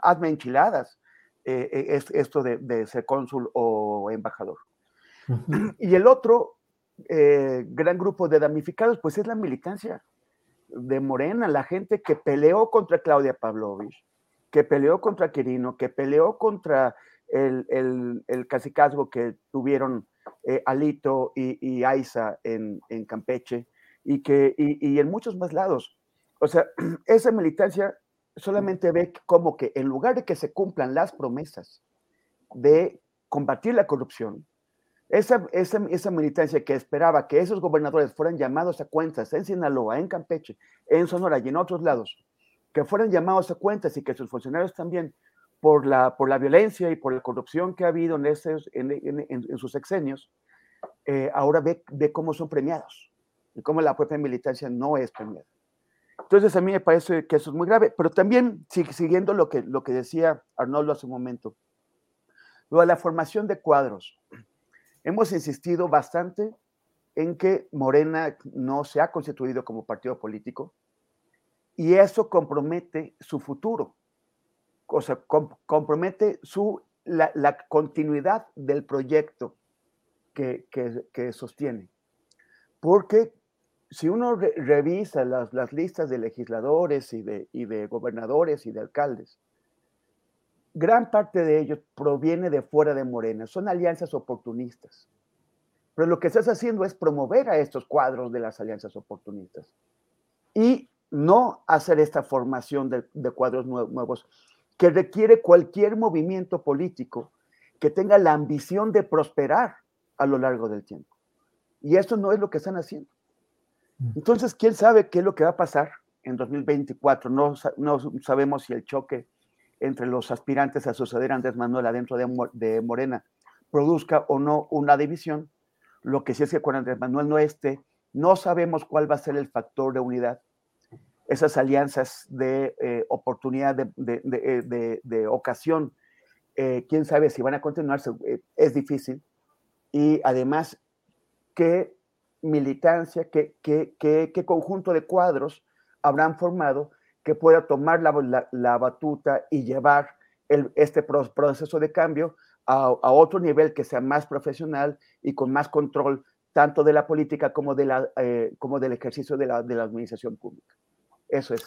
I: hazme enchiladas, eh, eh, es esto de, de ser cónsul o embajador. Y el otro eh, gran grupo de damnificados, pues es la militancia de Morena, la gente que peleó contra Claudia Pavlovich, que peleó contra Quirino, que peleó contra el, el, el cacicazgo que tuvieron eh, Alito y, y Aiza en, Campeche y, que, y, en muchos más lados. O sea, esa militancia solamente ve como que en lugar de que se cumplan las promesas de combatir la corrupción, esa, esa, militancia que esperaba que esos gobernadores fueran llamados a cuentas en Sinaloa, en Campeche, en Sonora y en otros lados, que fueran llamados a cuentas y que sus funcionarios también, por la, por la violencia y por la corrupción que ha habido en, en, sus exenios, eh, ahora ve, ve cómo son premiados y cómo la propia militancia no es premiada. Entonces a mí me parece que eso es muy grave, pero también siguiendo lo que, lo que decía Arnoldo hace un momento, lo de la formación de cuadros Hemos insistido bastante en que Morena no se ha constituido como partido político y eso compromete su futuro, o sea, compromete su, la, continuidad del proyecto que, sostiene. Porque si uno revisa las, listas de legisladores y de, gobernadores y de alcaldes, gran parte de ellos proviene de fuera de Morena, son alianzas oportunistas. Pero lo que estás haciendo es promover a estos cuadros de las alianzas oportunistas y no hacer esta formación de, cuadros nuevos que requiere cualquier movimiento político que tenga la ambición de prosperar a lo largo del tiempo. Y eso no es lo que están haciendo. Entonces, ¿quién sabe qué es lo que va a pasar en 2024? No, no sabemos si el choque entre los aspirantes a suceder a Andrés Manuel adentro de, Morena produzca o no una división. Lo que sí es que con Andrés Manuel no esté, no sabemos cuál va a ser el factor de unidad. Esas alianzas de eh, oportunidad, de, de, ocasión, eh, quién sabe si van a continuarse, eh, es difícil. Y además, qué militancia, qué, qué, qué, qué conjunto de cuadros habrán formado que pueda tomar la, batuta y llevar este proceso de cambio a, otro nivel que sea más profesional y con más control tanto de la política como, de la, eh, como del ejercicio de la, administración pública. Eso es.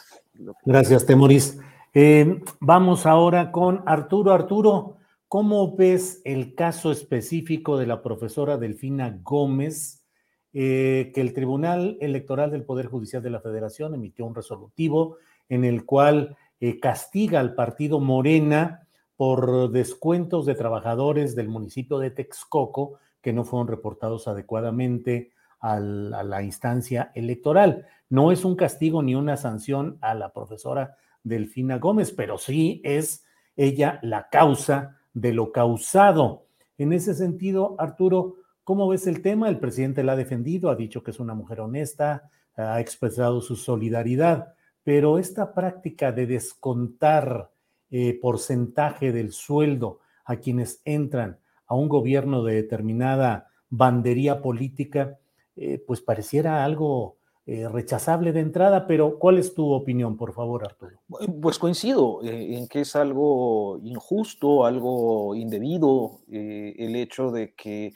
A: Gracias, Temoris. Eh, vamos ahora con Arturo. Arturo, ¿cómo ves el caso específico de la profesora Delfina Gómez, eh, que el Tribunal Electoral del Poder Judicial de la Federación emitió un resolutivo en el cual eh, castiga al partido Morena por descuentos de trabajadores del municipio de Texcoco que no fueron reportados adecuadamente a la instancia electoral. No es un castigo ni una sanción a la profesora Delfina Gómez, pero sí es ella la causa de lo causado. En ese sentido, Arturo, ¿Cómo ves el tema? El presidente la ha defendido, ha dicho que es una mujer honesta, ha expresado su solidaridad, pero esta práctica de descontar eh, porcentaje del sueldo a quienes entran a un gobierno de determinada bandería política, eh, pues pareciera algo eh, rechazable de entrada, pero ¿cuál es tu opinión, por favor, Arturo?
B: Pues coincido en que es algo injusto, algo indebido, el hecho de que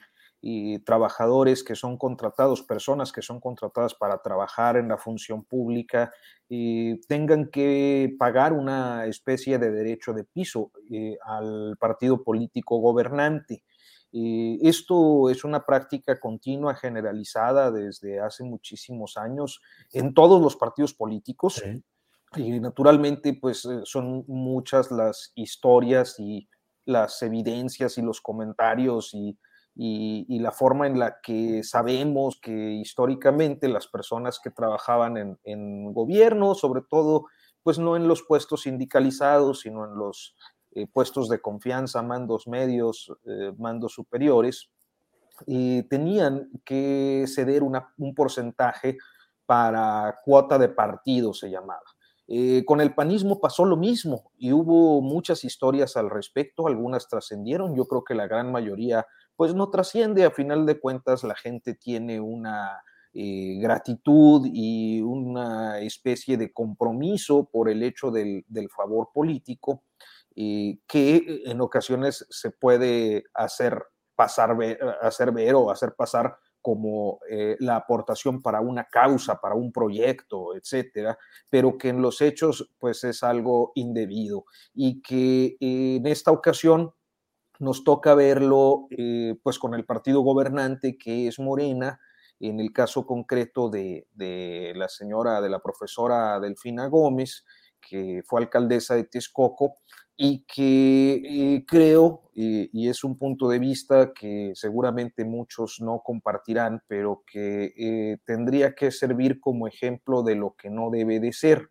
B: trabajadores que son contratados, personas que son contratadas para trabajar en la función pública, tengan que pagar una especie de derecho de piso eh, al partido político gobernante. Esto es una práctica continua, generalizada desde hace muchísimos años en todos los partidos políticos. Y naturalmente, pues eh, son muchas las historias y las evidencias y los comentarios y y, la forma en la que sabemos que históricamente las personas que trabajaban en, gobierno, sobre todo, pues no en los puestos sindicalizados, sino en los eh, puestos de confianza, mandos medios, eh, mandos superiores, y tenían que ceder un porcentaje para cuota de partido, se llamaba. Eh, con el panismo pasó lo mismo y hubo muchas historias al respecto, algunas trascendieron, yo creo que la gran mayoría pues no trasciende. A final de cuentas, la gente tiene una gratitud y una especie de compromiso por el hecho del, favor político que en ocasiones se puede hacer pasar, hacer ver o hacer pasar como eh, la aportación para una causa, para un proyecto, etcétera, pero que en los hechos pues es algo indebido y que en esta ocasión nos toca verlo eh, pues con el partido gobernante que es Morena, en el caso concreto de, la señora, de la profesora Delfina Gómez, que fue alcaldesa de Texcoco, y que eh, creo, y es un punto de vista que seguramente muchos no compartirán, pero que eh, tendría que servir como ejemplo de lo que no debe de ser.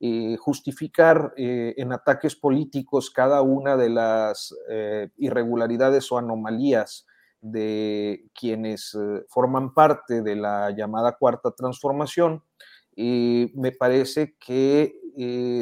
B: Eh, justificar eh, en ataques políticos cada una de las eh, irregularidades o anomalías de quienes forman parte de la llamada cuarta transformación, me parece que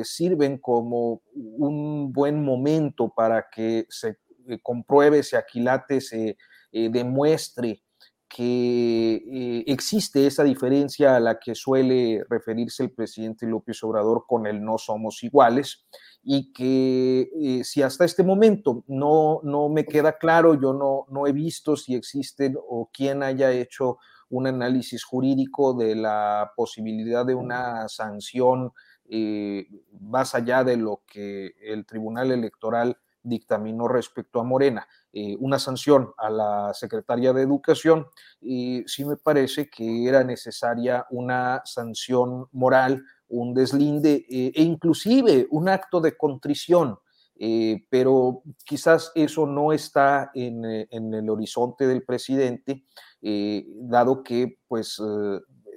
B: sirven como un buen momento para que se compruebe, se aquilate, se demuestre que eh, existe esa diferencia a la que suele referirse el presidente López Obrador con el no somos iguales y que eh, si hasta este momento no, no me queda claro, yo no, no he visto si existen o quién haya hecho un análisis jurídico de la posibilidad de una sanción eh, más allá de lo que el Tribunal Electoral dictaminó respecto a Morena. Eh, una sanción a la secretaria de Educación y sí me parece que era necesaria una sanción moral, un deslinde eh, e inclusive un acto de contrición. Eh, pero quizás eso no está en, el horizonte del presidente, dado que pues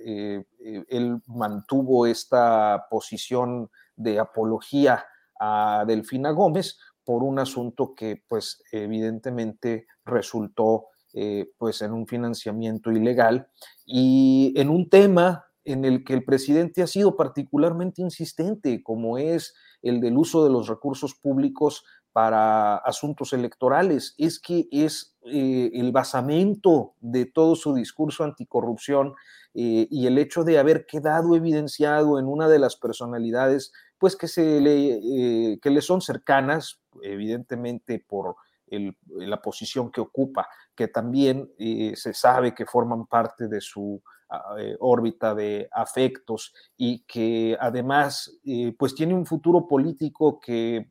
B: él mantuvo esta posición de apología a Delfina Gómez, por un asunto que pues evidentemente resultó eh, pues en un financiamiento ilegal y en un tema en el que el presidente ha sido particularmente insistente, como es el del uso de los recursos públicos para asuntos electorales. Es que es eh, el basamento de todo su discurso anticorrupción eh, y el hecho de haber quedado evidenciado en una de las personalidades pues que, se le, que le son cercanas, evidentemente por la posición que ocupa, que también eh, se sabe que forman parte de su eh, órbita de afectos y que además eh, pues tiene un futuro político que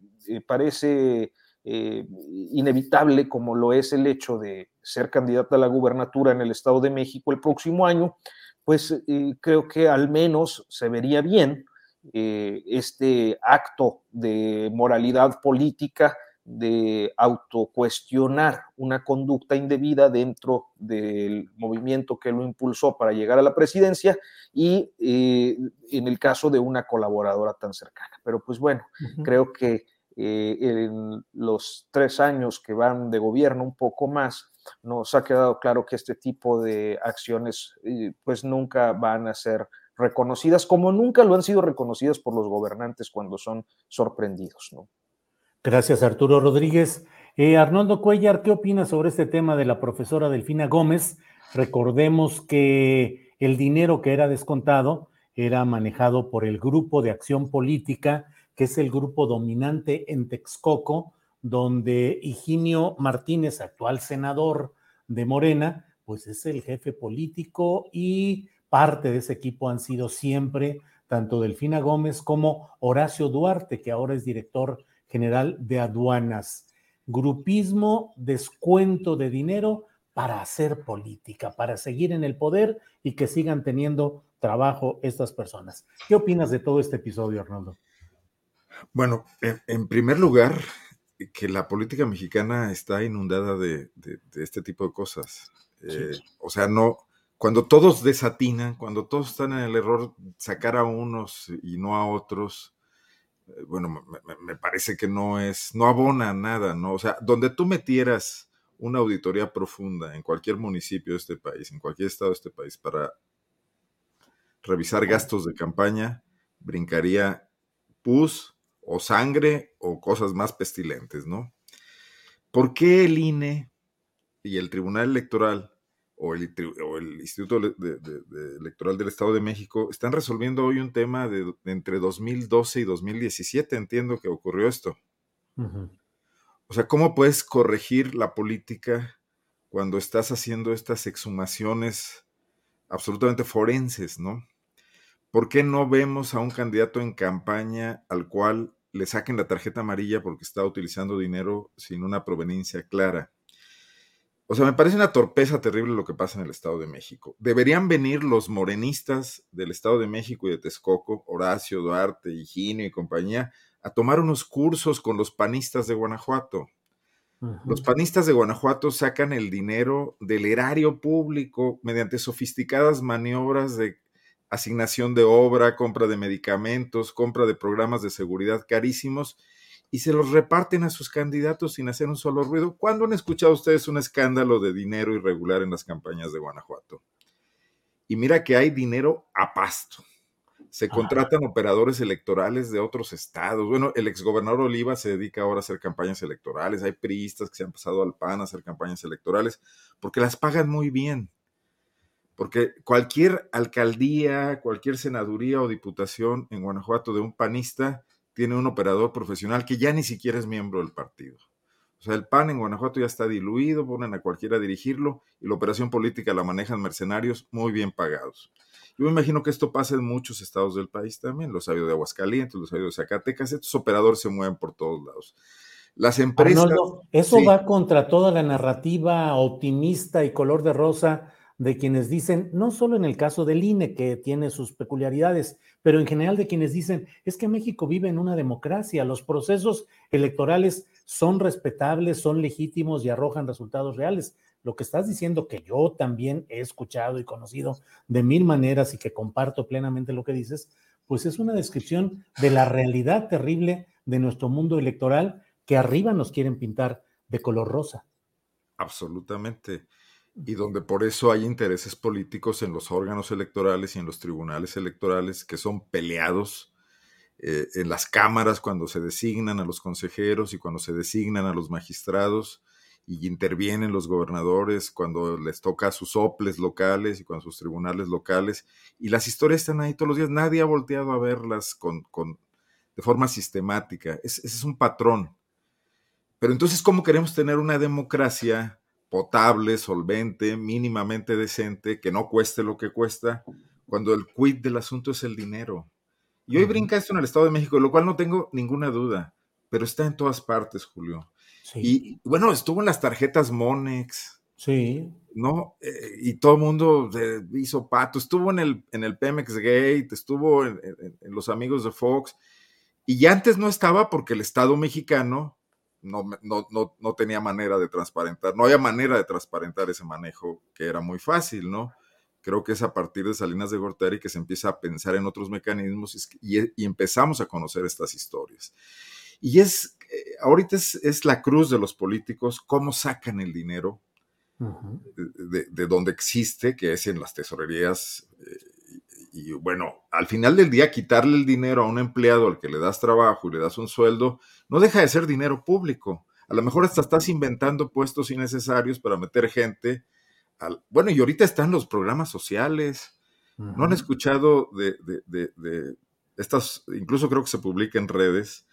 B: parece inevitable como lo es el hecho de ser candidata a la gubernatura en el Estado de México el próximo año, pues creo que al menos se vería bien eh, este acto de moralidad política de autocuestionar una conducta indebida dentro del movimiento que lo impulsó para llegar a la presidencia y eh, en el caso de una colaboradora tan cercana. Pero pues bueno, creo que eh, en los tres años que van de gobierno, un poco más, nos ha quedado claro que este tipo de acciones eh, pues nunca van a ser reconocidas como nunca lo han sido reconocidas por los gobernantes cuando son sorprendidos.
A: Gracias, Arturo Rodríguez. Eh, Arnoldo Cuellar, ¿qué opinas sobre este tema de la profesora Delfina Gómez? Recordemos que el dinero que era descontado era manejado por el Grupo de Acción Política, que es el grupo dominante en Texcoco, donde Higinio Martínez, actual senador de Morena, pues es el jefe político y parte de ese equipo han sido siempre tanto Delfina Gómez como Horacio Duarte, que ahora es director general de aduanas. Grupismo, descuento de dinero para hacer política, para seguir en el poder y que sigan teniendo trabajo estas personas. ¿Qué opinas de todo este episodio, Arnoldo?
H: Bueno, en, primer lugar, que la política mexicana está inundada de, este tipo de cosas. Eh, o sea, no, cuando todos desatinan, cuando todos están en el error, sacar a unos y no a otros, eh, bueno, me, parece que no es, no abona nada, ¿no? O sea, donde tú metieras una auditoría profunda en cualquier municipio de este país, en cualquier estado de este país, para revisar gastos de campaña, brincaría pus o sangre o cosas más pestilentes, ¿no? ¿Por qué el INE y el Tribunal Electoral o el, Instituto Electoral del Estado de México están resolviendo hoy un tema de, entre 2012 y 2017. Entiendo que ocurrió esto. O sea, ¿cómo puedes corregir la política cuando estás haciendo estas exhumaciones absolutamente forenses, no? ¿Por qué no vemos a un candidato en campaña al cual le saquen la tarjeta amarilla porque está utilizando dinero sin una proveniencia clara? O sea, me parece una torpeza terrible lo que pasa en el Estado de México. Deberían venir los morenistas del Estado de México y de Texcoco, Horacio, Duarte, Higinio y compañía, a tomar unos cursos con los panistas de Guanajuato. Los panistas de Guanajuato sacan el dinero del erario público mediante sofisticadas maniobras de asignación de obra, compra de medicamentos, compra de programas de seguridad carísimos y se los reparten a sus candidatos sin hacer un solo ruido. ¿Cuándo han escuchado ustedes un escándalo de dinero irregular en las campañas de Guanajuato? Y mira que hay dinero a pasto. Se contratan operadores electorales de otros estados. Bueno, el exgobernador Oliva se dedica ahora a hacer campañas electorales. Hay priistas que se han pasado al PAN a hacer campañas electorales porque las pagan muy bien. Porque cualquier alcaldía, cualquier senaduría o diputación en Guanajuato de un panista tiene un operador profesional que ya ni siquiera es miembro del partido. O sea, el PAN en Guanajuato ya está diluido, ponen a cualquiera a dirigirlo y la operación política la manejan mercenarios muy bien pagados. Yo me imagino que esto pasa en muchos estados del país también, los ha habido de Aguascalientes, los ha habido de Zacatecas, estos operadores se mueven por todos lados. Las empresas...
A: eso va contra toda la narrativa optimista y color de rosa de quienes dicen, no solo en el caso del INE, que tiene sus peculiaridades, pero en general de quienes dicen, es que México vive en una democracia, los procesos electorales son respetables, son legítimos y arrojan resultados reales. Lo que estás diciendo, que yo también he escuchado y conocido de mil maneras y que comparto plenamente lo que dices, pues es una descripción de la realidad terrible de nuestro mundo electoral que arriba nos quieren pintar de color rosa.
H: Absolutamente y donde por eso hay intereses políticos en los órganos electorales y en los tribunales electorales que son peleados eh, en las cámaras cuando se designan a los consejeros y cuando se designan a los magistrados y intervienen los gobernadores cuando les toca a sus oples locales y con sus tribunales locales. Y las historias están ahí todos los días. Nadie ha volteado a verlas con, con de forma sistemática. Ese es un patrón. Pero entonces cómo queremos tener una democracia potable, solvente, mínimamente decente, que no cueste lo que cuesta, cuando el quid del asunto es el dinero. Y hoy brinca esto en el Estado de México, lo cual no tengo ninguna duda, pero está en todas partes, Julio. Y bueno, estuvo en las tarjetas Monex.
A: Sí.
H: ¿No? Eh, y todo el mundo hizo pato. Estuvo en el, en el Pemex Gate, estuvo en, en los amigos de Fox. Y ya antes no estaba porque el Estado mexicano no, no, tenía manera de transparentar, no había manera de transparentar ese manejo que era muy fácil, ¿no? Creo que es a partir de Salinas de Gortari que se empieza a pensar en otros mecanismos y, y empezamos a conocer estas historias. Y es eh, ahorita es, la cruz de los políticos, cómo sacan el dinero de, de, donde existe, que es en las tesorerías. Eh, y, bueno, al final del día, quitarle el dinero a un empleado al que le das trabajo y le das un sueldo, no deja de ser dinero público. A lo mejor hasta estás inventando puestos innecesarios para meter gente. Al, bueno, y ahorita están los programas sociales. ¿No han escuchado de, de, estas, incluso creo que se publica en redes,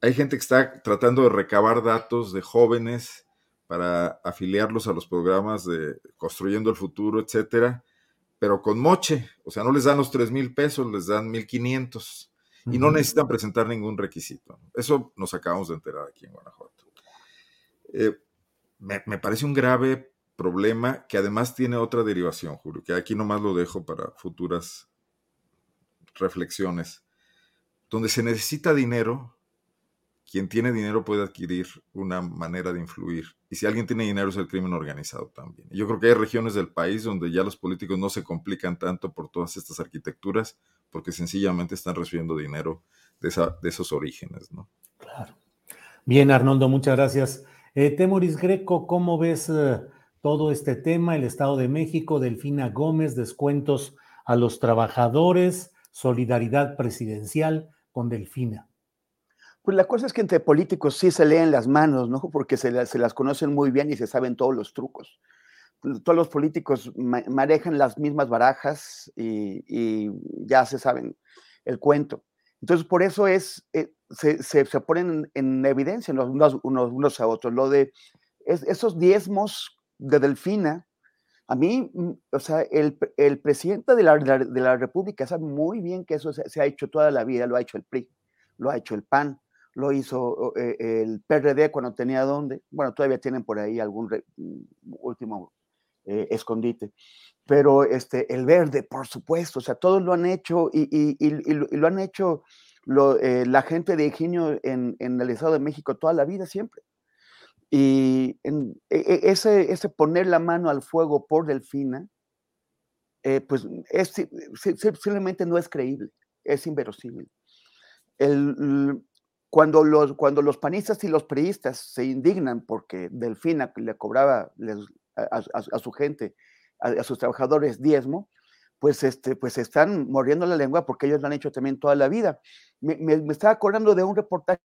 H: hay gente que está tratando de recabar datos de jóvenes para afiliarlos a los programas de Construyendo el Futuro, etcétera, pero con moche, o sea, no les dan los 3 mil pesos, les dan 1.500 y no necesitan presentar ningún requisito. Eso nos acabamos de enterar aquí en Guanajuato. Eh, me, me, parece un grave problema que además tiene otra derivación, Julio, que aquí nomás lo dejo para futuras reflexiones. Donde se necesita dinero, quien tiene dinero puede adquirir una manera de influir. Y si alguien tiene dinero es el crimen organizado también. Yo creo que hay regiones del país donde ya los políticos no se complican tanto por todas estas arquitecturas, porque sencillamente están recibiendo dinero de, esa, de esos orígenes, ¿no?
A: Claro. Bien, Arnoldo, muchas gracias. Eh, Temoris Greco, ¿cómo ves eh, todo este tema? El Estado de México, Delfina Gómez, descuentos a los trabajadores, solidaridad presidencial con Delfina.
I: Pues la cosa es que entre políticos sí se leen las manos, ¿no? Porque se, las conocen muy bien y se saben todos los trucos. Pues, todos los políticos manejan las mismas barajas y, ya se saben el cuento. Entonces, por eso es, eh, se, ponen en, evidencia unos, unos, a otros. Lo de esos diezmos de Delfina, a mí, mm, o sea, el, presidente de la, de la, República sabe muy bien que eso se, ha hecho toda la vida, lo ha hecho el PRI, lo ha hecho el PAN, lo hizo eh, el PRD cuando tenía donde, bueno, todavía tienen por ahí algún mm, último eh, escondite, pero este, el verde, por supuesto, o sea, todos lo han hecho y, lo, han hecho eh, la gente de Ingenio en, el Estado de México toda la vida, siempre. Y en, e, e, ese, ese poner la mano al fuego por Delfina, pues es, simplemente no es creíble, es inverosímil. El, cuando los, cuando los panistas y los priistas se indignan porque Delfina le cobraba a, su gente, a, sus trabajadores diezmo, pues, este, pues están mordiendo la lengua porque ellos lo han hecho también toda la vida. Me, estaba acordando de un reportaje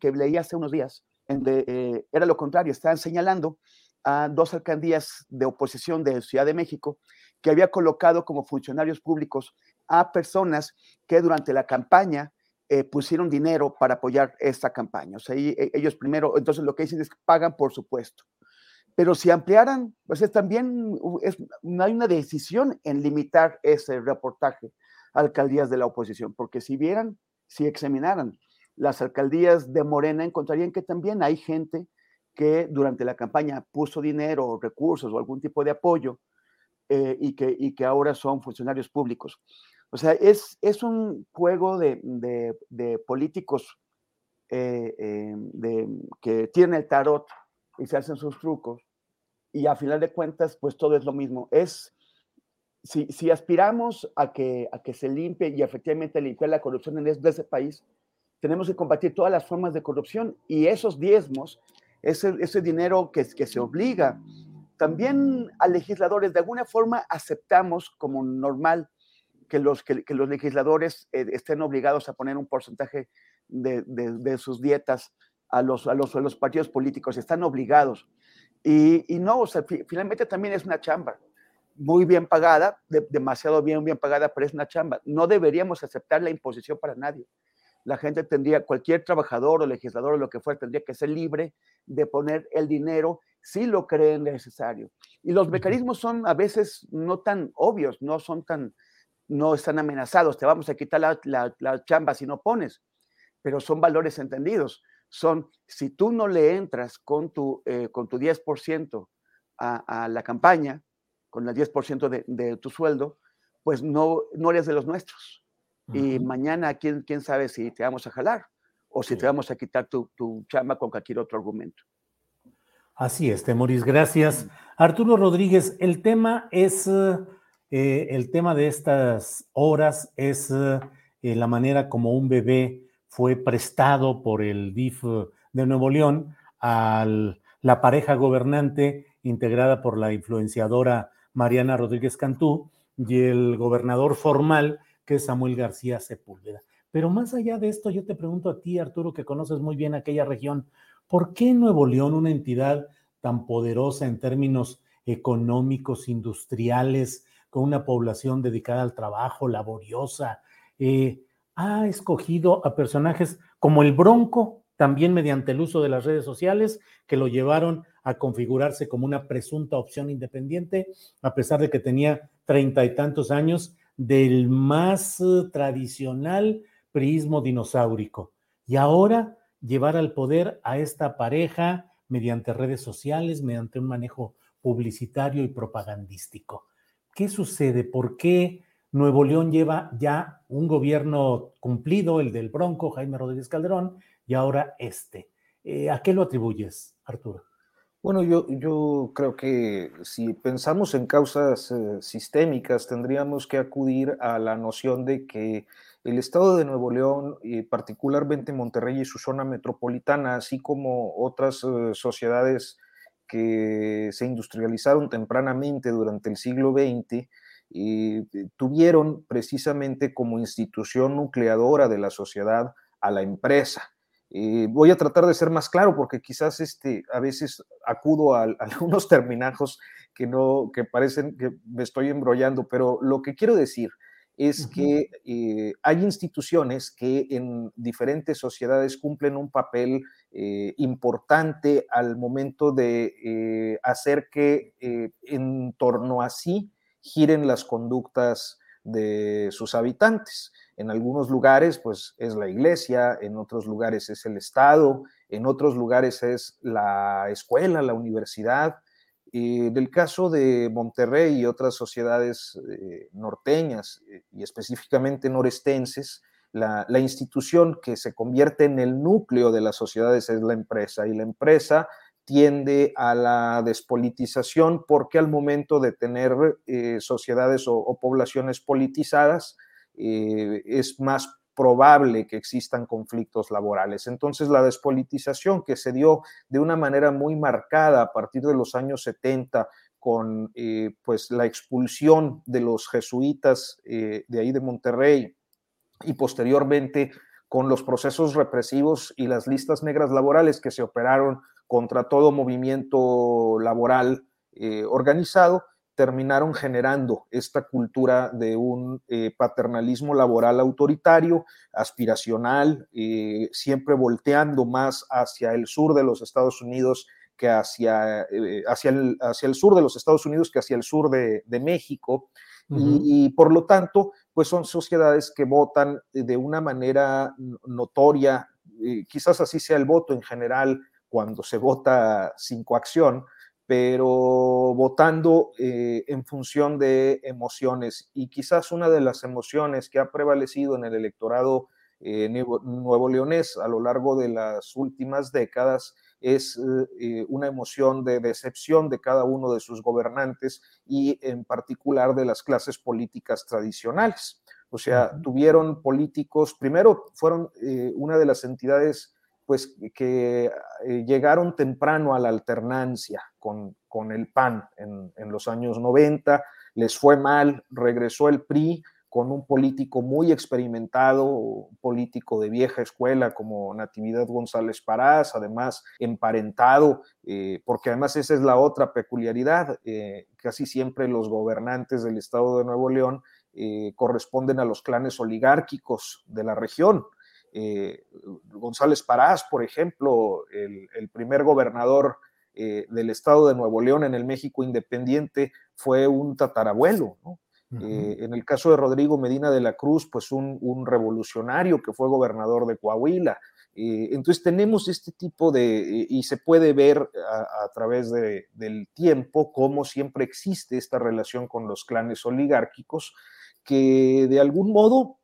I: que leí hace unos días, en eh, era lo contrario, estaban señalando a dos alcaldías de oposición de Ciudad de México que había colocado como funcionarios públicos a personas que durante la campaña eh, pusieron dinero para apoyar esta campaña. O sea, e, ellos primero, entonces lo que dicen es que pagan por supuesto. Pero si ampliaran, pues es también es, no hay una decisión en limitar ese reportaje a alcaldías de la oposición, porque si vieran, si examinaran las alcaldías de Morena, encontrarían que también hay gente que durante la campaña puso dinero, recursos o algún tipo de apoyo eh, y, que, y que ahora son funcionarios públicos. O sea, es, es un juego de, de, políticos eh, eh, que tienen el tarot y se hacen sus trucos y a final de cuentas, pues todo es lo mismo. Es, si, si aspiramos a que, a que se limpie y efectivamente limpiar la corrupción en ese país, tenemos que combatir todas las formas de corrupción y esos diezmos, ese, ese dinero que, que se obliga, también a legisladores de alguna forma aceptamos como normal que los, que, los legisladores eh, estén obligados a poner un porcentaje de, de, sus dietas a los, a, los, a los partidos políticos, están obligados. Y, y no, o sea, finalmente también es una chamba muy bien pagada, demasiado bien, bien pagada, pero es una chamba. No deberíamos aceptar la imposición para nadie. La gente tendría, cualquier trabajador o legislador o lo que fuera, tendría que ser libre de poner el dinero si lo creen necesario. Y los mecanismos son a veces no tan obvios, no son tan, no están amenazados, te vamos a quitar la, chamba si no pones, pero son valores entendidos. Son, si tú no le entras con tu, eh, con tu 10% a, la campaña, con el 10% de, de, tu sueldo, pues no, no eres de los nuestros. Y mañana, ¿quién, ¿quién sabe si te vamos a jalar o si te vamos a quitar tu, tu chamba con cualquier otro argumento?
A: Así es, Temoris, gracias. Arturo Rodríguez, el tema es... Eh, el tema de estas horas es eh, la manera como un bebé fue prestado por el DIF de Nuevo León a la pareja gobernante integrada por la influenciadora Mariana Rodríguez Cantú y el gobernador formal, que es Samuel García Sepúlveda. Pero más allá de esto, yo te pregunto a ti, Arturo, que conoces muy bien aquella región, ¿por qué Nuevo León, una entidad tan poderosa en términos económicos, industriales, con una población dedicada al trabajo, laboriosa, eh, ha escogido a personajes como el Bronco, también mediante el uso de las redes sociales, que lo llevaron a configurarse como una presunta opción independiente, a pesar de que tenía treinta y tantos años del más eh, tradicional priismo dinosaurico. Y ahora llevar al poder a esta pareja mediante redes sociales, mediante un manejo publicitario y propagandístico. ¿Qué sucede? ¿Por qué Nuevo León lleva ya un gobierno cumplido, el del Bronco, Jaime Rodríguez Calderón, y ahora este? Eh, ¿A qué lo atribuyes, Arturo?
B: Bueno, yo, creo que si pensamos en causas eh, sistémicas, tendríamos que acudir a la noción de que el estado de Nuevo León, y particularmente Monterrey y su zona metropolitana, así como otras eh, sociedades que se industrializaron tempranamente durante el siglo XX, eh, tuvieron precisamente como institución nucleadora de la sociedad a la empresa. Eh, voy a tratar de ser más claro porque quizás este, a veces acudo a, algunos terminajos que no, que parecen que me estoy embrollando, pero lo que quiero decir es que eh, hay instituciones que en diferentes sociedades cumplen un papel eh, importante al momento de hacer que en torno a sí giren las conductas de sus habitantes. En algunos lugares, pues es la iglesia, en otros lugares es el Estado, en otros lugares es la escuela, la universidad. Y del caso de Monterrey y otras sociedades eh, norteñas eh, y específicamente norestenses, la, institución que se convierte en el núcleo de las sociedades es la empresa y la empresa tiende a la despolitización porque al momento de tener eh, sociedades o, poblaciones politizadas eh, es más probable que existan conflictos laborales. Entonces la despolitización que se dio de una manera muy marcada a partir de los años 70 con eh, pues la expulsión de los jesuitas de ahí de Monterrey y posteriormente con los procesos represivos y las listas negras laborales que se operaron contra todo movimiento laboral eh, organizado, terminaron generando esta cultura de un eh, paternalismo laboral autoritario, aspiracional, eh, siempre volteando más hacia el sur de los Estados Unidos que hacia, hacia, el, hacia el sur de los Estados Unidos que hacia el sur de, México. y, y, por lo tanto, pues son sociedades que votan de una manera notoria, quizás así sea el voto en general cuando se vota sin coacción, pero votando eh, en función de emociones. Y quizás una de las emociones que ha prevalecido en el electorado eh, nuevo, leonés a lo largo de las últimas décadas es eh, una emoción de decepción de cada uno de sus gobernantes y en particular de las clases políticas tradicionales. O sea, tuvieron políticos, primero fueron una de las entidades pues que eh, llegaron temprano a la alternancia con, con el PAN en, en, los años 90, les fue mal, regresó el PRI con un político muy experimentado, un político de vieja escuela como Natividad González Parás, además emparentado, eh, porque además esa es la otra peculiaridad, eh, casi siempre los gobernantes del estado de Nuevo León corresponden a los clanes oligárquicos de la región, eh, González Parás, por ejemplo, el, primer gobernador eh, del estado de Nuevo León en el México independiente, fue un tatarabuelo. Eh, en el caso de Rodrigo Medina de la Cruz, pues un, revolucionario que fue gobernador de Coahuila. entonces tenemos este tipo de, y se puede ver a, través del tiempo cómo siempre existe esta relación con los clanes oligárquicos que de algún modo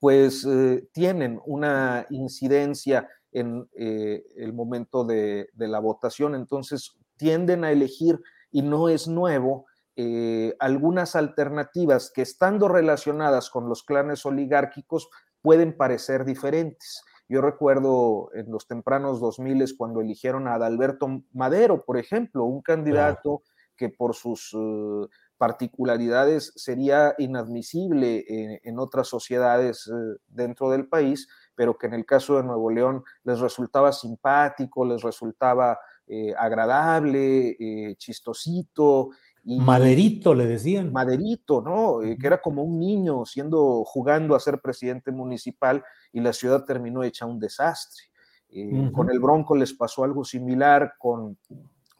B: pues eh, tienen una incidencia en eh, el momento de, la votación, entonces tienden a elegir, y no es nuevo, eh, algunas alternativas que estando relacionadas con los clanes oligárquicos pueden parecer diferentes. Yo recuerdo en los tempranos 2000 cuando eligieron a Adalberto Madero, por ejemplo, un candidato que por sus uh, particularidades sería inadmisible en, en otras sociedades uh, dentro del país, pero que en el caso de Nuevo León les resultaba simpático, les resultaba eh, agradable, eh, chistosito.
A: Y, Maderito le decían.
B: Maderito, ¿no? Eh, que era como un niño siendo, jugando a ser presidente municipal y la ciudad terminó hecha un desastre. Uh -huh. Con el Bronco les pasó algo similar, con,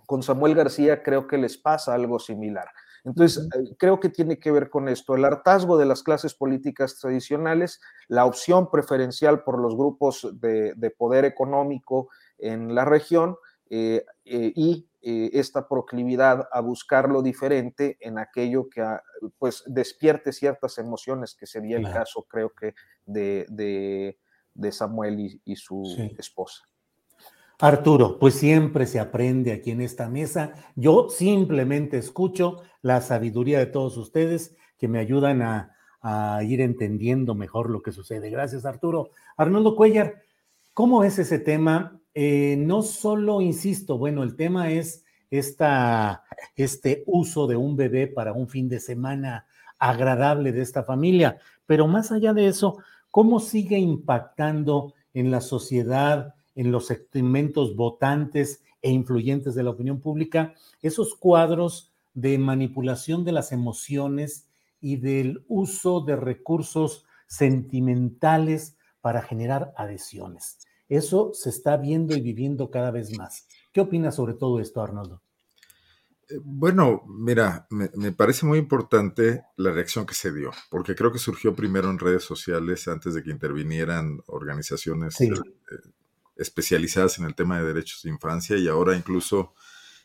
B: con Samuel García creo que les pasa algo similar. Entonces, creo que tiene que ver con esto, el hartazgo de las clases políticas tradicionales, la opción preferencial por los grupos de, de poder económico en la región eh, eh, y eh, esta proclividad a buscar lo diferente en aquello que a, pues despierte ciertas emociones, que sería claro. el caso, creo que, de, de, de Samuel y, y su sí. esposa.
A: Arturo, pues siempre se aprende aquí en esta mesa. Yo simplemente escucho la sabiduría de todos ustedes que me ayudan a, ir entendiendo mejor lo que sucede. Gracias, Arturo. Arnoldo Cuellar, ¿cómo es ese tema? Eh, no solo, insisto, bueno, el tema es esta, este uso de un bebé para un fin de semana agradable de esta familia, pero más allá de eso, ¿cómo sigue impactando en la sociedad? En los segmentos votantes e influyentes de la opinión pública, esos cuadros de manipulación de las emociones y del uso de recursos sentimentales para generar adhesiones. Eso se está viendo y viviendo cada vez más. ¿Qué opinas sobre todo esto, Arnoldo?
H: Bueno, mira, me, me, parece muy importante la reacción que se dio, porque creo que surgió primero en redes sociales antes de que intervinieran organizaciones sí. Especializadas en el tema de derechos de infancia y ahora incluso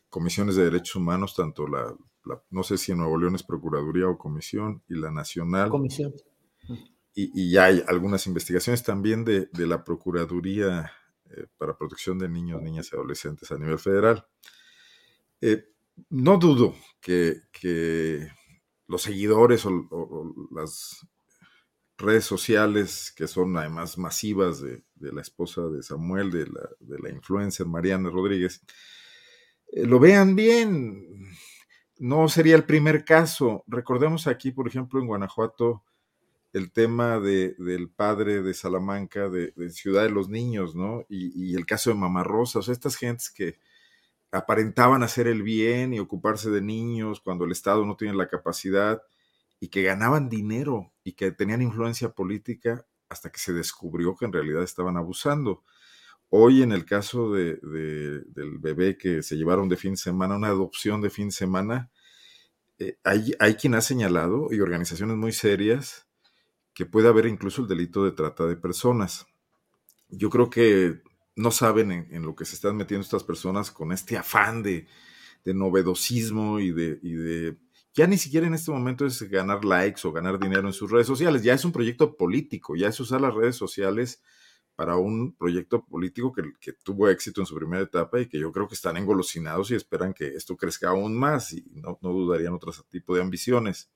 H: comisiones de derechos humanos, tanto la, la no sé si en Nuevo León es Procuraduría o Comisión, y la Nacional.
A: Comisión.
H: Y, y ya hay algunas investigaciones también de, de la Procuraduría eh, para Protección de Niños, Niñas y Adolescentes a nivel federal. Eh, no dudo que, que, los seguidores o, o, o las redes sociales que son además masivas de, la esposa de Samuel, de la, de influencer Mariana Rodríguez, eh, lo vean bien. No sería el primer caso. Recordemos aquí, por ejemplo, en Guanajuato, el tema de, del padre de Salamanca, de, Ciudad de los Niños, ¿no? Y, y, el caso de Mamá Rosa, o sea, estas gentes que aparentaban hacer el bien y ocuparse de niños cuando el Estado no tiene la capacidad y que ganaban dinero y que tenían influencia política hasta que se descubrió que en realidad estaban abusando. Hoy en el caso de, de, del bebé que se llevaron de fin de semana, una adopción de fin de semana, eh, hay, hay quien ha señalado y organizaciones muy serias que puede haber incluso el delito de trata de personas. Yo creo que no saben en, en lo que se están metiendo estas personas con este afán de, de novedosismo y de, y de ya ni siquiera en este momento es ganar likes o ganar dinero en sus redes sociales, ya es un proyecto político, ya es usar las redes sociales para un proyecto político que, tuvo éxito en su primera etapa y que yo creo que están engolosinados y esperan que esto crezca aún más y no, no dudarían otro tipo de ambiciones.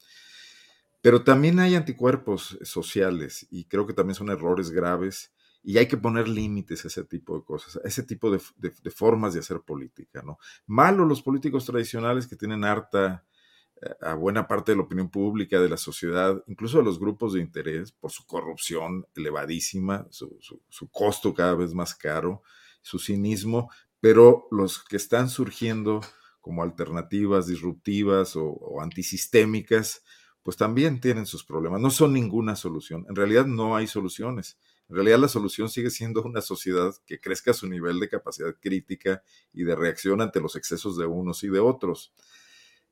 H: Pero también hay anticuerpos sociales y creo que también son errores graves y hay que poner límites a ese tipo de cosas, a ese tipo de, de, de formas de hacer política, ¿no? Malo los políticos tradicionales que tienen harta a buena parte de la opinión pública, de la sociedad, incluso de los grupos de interés, por su corrupción elevadísima, su, costo cada vez más caro, su cinismo, pero los que están surgiendo como alternativas disruptivas o, o antisistémicas, pues también tienen sus problemas. No son ninguna solución. En realidad no hay soluciones. En realidad la solución sigue siendo una sociedad que crezca su nivel de capacidad crítica y de reacción ante los excesos de unos y de otros.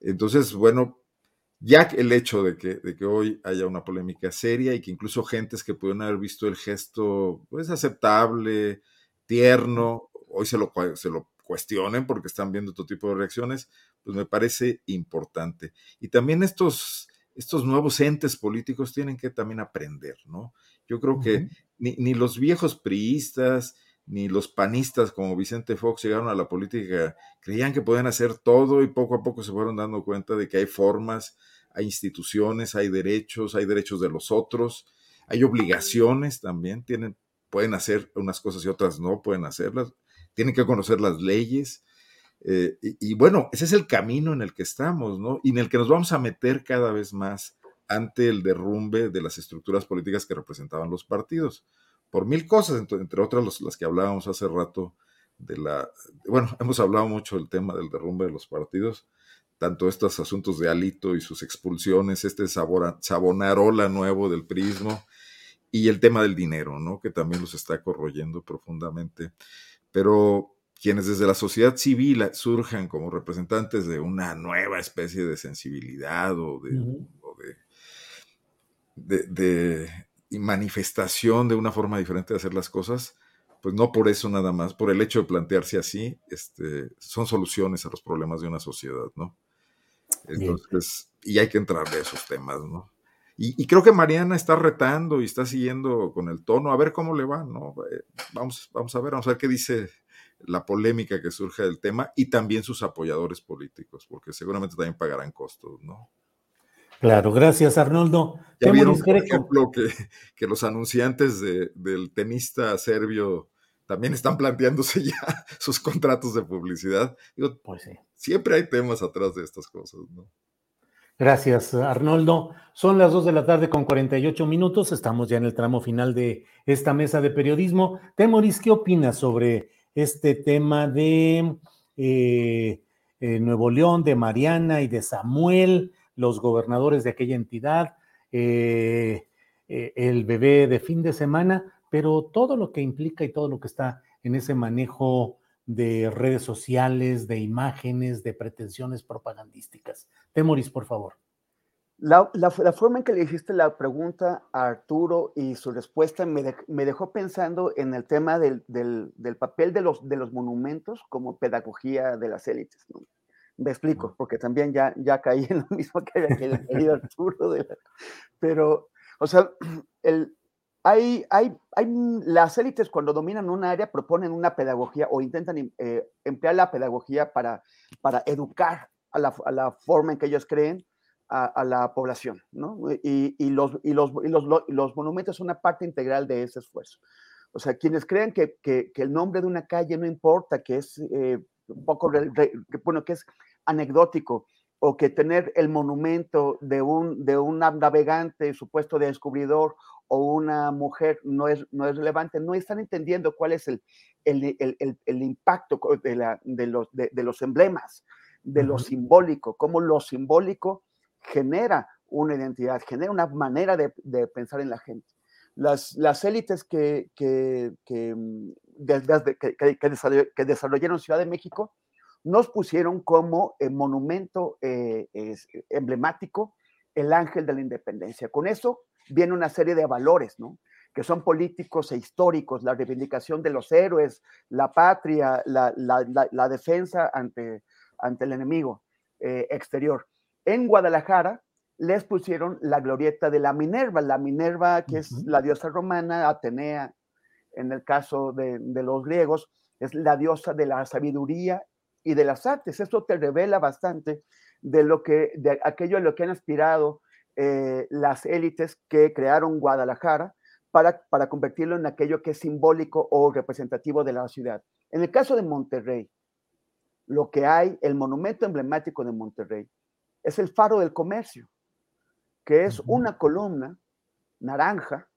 H: Entonces, bueno, ya el hecho de que, de que, hoy haya una polémica seria y que incluso gentes que pudieron haber visto el gesto pues aceptable, tierno, hoy se lo, se lo cuestionen porque están viendo otro tipo de reacciones, pues me parece importante. Y también estos, estos nuevos entes políticos tienen que también aprender, ¿no? Yo creo que uh -huh. ni, ni, los viejos priistas, ni los panistas como Vicente Fox llegaron a la política, creían que podían hacer todo y poco a poco se fueron dando cuenta de que hay formas, hay instituciones, hay derechos, hay derechos de los otros, hay obligaciones también, tienen pueden hacer unas cosas y otras no pueden hacerlas, tienen que conocer las leyes. Eh, y, y, bueno, ese es el camino en el que estamos, ¿no? Y en el que nos vamos a meter cada vez más ante el derrumbe de las estructuras políticas que representaban los partidos, por mil cosas, entre, otras los, las que hablábamos hace rato de la, bueno, hemos hablado mucho del tema del derrumbe de los partidos, tanto estos asuntos de Alito y sus expulsiones, este sabor, sabonarola nuevo del prismo y el tema del dinero, ¿no? Que también los está corroyendo profundamente. Pero quienes desde la sociedad civil surjan como representantes de una nueva especie de sensibilidad o de, uh -huh. o de, de, de manifestación de una forma diferente de hacer las cosas, pues no por eso nada más, por el hecho de plantearse así, este, son soluciones a los problemas de una sociedad, ¿no? Entonces, Bien. y hay que entrar de esos temas, ¿no? Y, y, creo que Mariana está retando y está siguiendo con el tono, a ver cómo le va, ¿no? Eh, vamos, vamos a ver, vamos a ver qué dice la polémica que surge del tema y también sus apoyadores políticos, porque seguramente también pagarán costos, ¿no?
A: Claro, gracias Arnoldo.
H: Ya vieron, por ejemplo, que, que los anunciantes de, del tenista serbio también están planteándose ya sus contratos de publicidad. Digo,
A: pues sí.
H: Siempre hay temas atrás de estas cosas, ¿no?
A: Gracias, Arnoldo. Son las 2 de la tarde con 48 minutos. Estamos ya en el tramo final de esta mesa de periodismo. Temoris, ¿qué opinas sobre este tema de eh, eh, Nuevo León, de Mariana y de Samuel, los gobernadores de aquella entidad, eh, el bebé de fin de semana? pero todo lo que implica y todo lo que está en ese manejo de redes sociales, de imágenes, de pretensiones propagandísticas. Temoris, por favor.
I: La, forma en que le hiciste la pregunta a Arturo y su respuesta me, me dejó pensando en el tema del, del, del, papel de los, de los monumentos como pedagogía de las élites. ¿no? Me explico, porque también ya, ya caí en lo mismo que el querido Arturo. La, pero, o sea, el, hay, hay, hay, las élites cuando dominan un área proponen una pedagogía o intentan eh, emplear la pedagogía para, para educar a la, a la, forma en que ellos creen a, a la población, ¿no? Y, y, los, y, los, y los, los, monumentos son una parte integral de ese esfuerzo. O sea, quienes creen que, que, que el nombre de una calle no importa, que es eh, un poco, que, bueno, que es anecdótico, o que tener el monumento de un, de un navegante supuesto de descubridor o una mujer no es, no es relevante, no están entendiendo cuál es el, el, el, el impacto de, la, de, los, de, de, los emblemas, de uh -huh. lo simbólico, cómo lo simbólico genera una identidad, genera una manera de, de pensar en la gente. Las, las élites que, que, que, desde, que, desarrollaron Ciudad de México nos pusieron como eh, monumento eh, emblemático el ángel de la independencia. Con eso viene una serie de valores, ¿no? que son políticos e históricos, la reivindicación de los héroes, la patria, la, la defensa ante, ante el enemigo eh, exterior. En Guadalajara les pusieron la glorieta de la Minerva, la Minerva que uh -huh. es la diosa romana, Atenea, en el caso de, de, los griegos, es la diosa de la sabiduría y de las artes. Esto te revela bastante de lo que, de aquello a lo que han aspirado eh, las élites que crearon Guadalajara para, para convertirlo en aquello que es simbólico o representativo de la ciudad. En el caso de Monterrey, lo que hay, el monumento emblemático de Monterrey, es el faro del comercio, que es una columna naranja,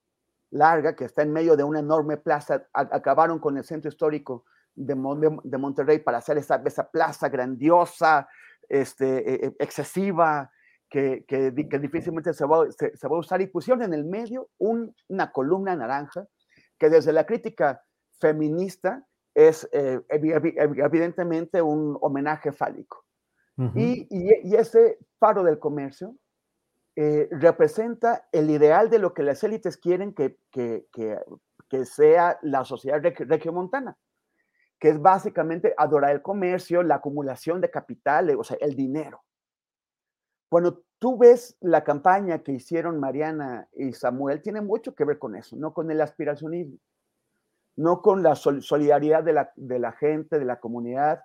I: larga, que está en medio de una enorme plaza. Acabaron con el centro histórico de, Monterrey para hacer esa, esa plaza grandiosa, este, excesiva, que, que, que difícilmente se va, se, se va, a usar y pusieron en el medio un, una columna naranja que desde la crítica feminista es eh, evidentemente un homenaje fálico. Uh -huh. y, y, y, ese faro del comercio eh, representa el ideal de lo que las élites quieren que, que, que, sea la sociedad regiomontana, que es básicamente adorar el comercio, la acumulación de capital, o sea, el dinero. Cuando tú ves la campaña que hicieron Mariana y Samuel, tiene mucho que ver con eso, no con el aspiracionismo, no con la solidaridad de la, de la gente, de la comunidad,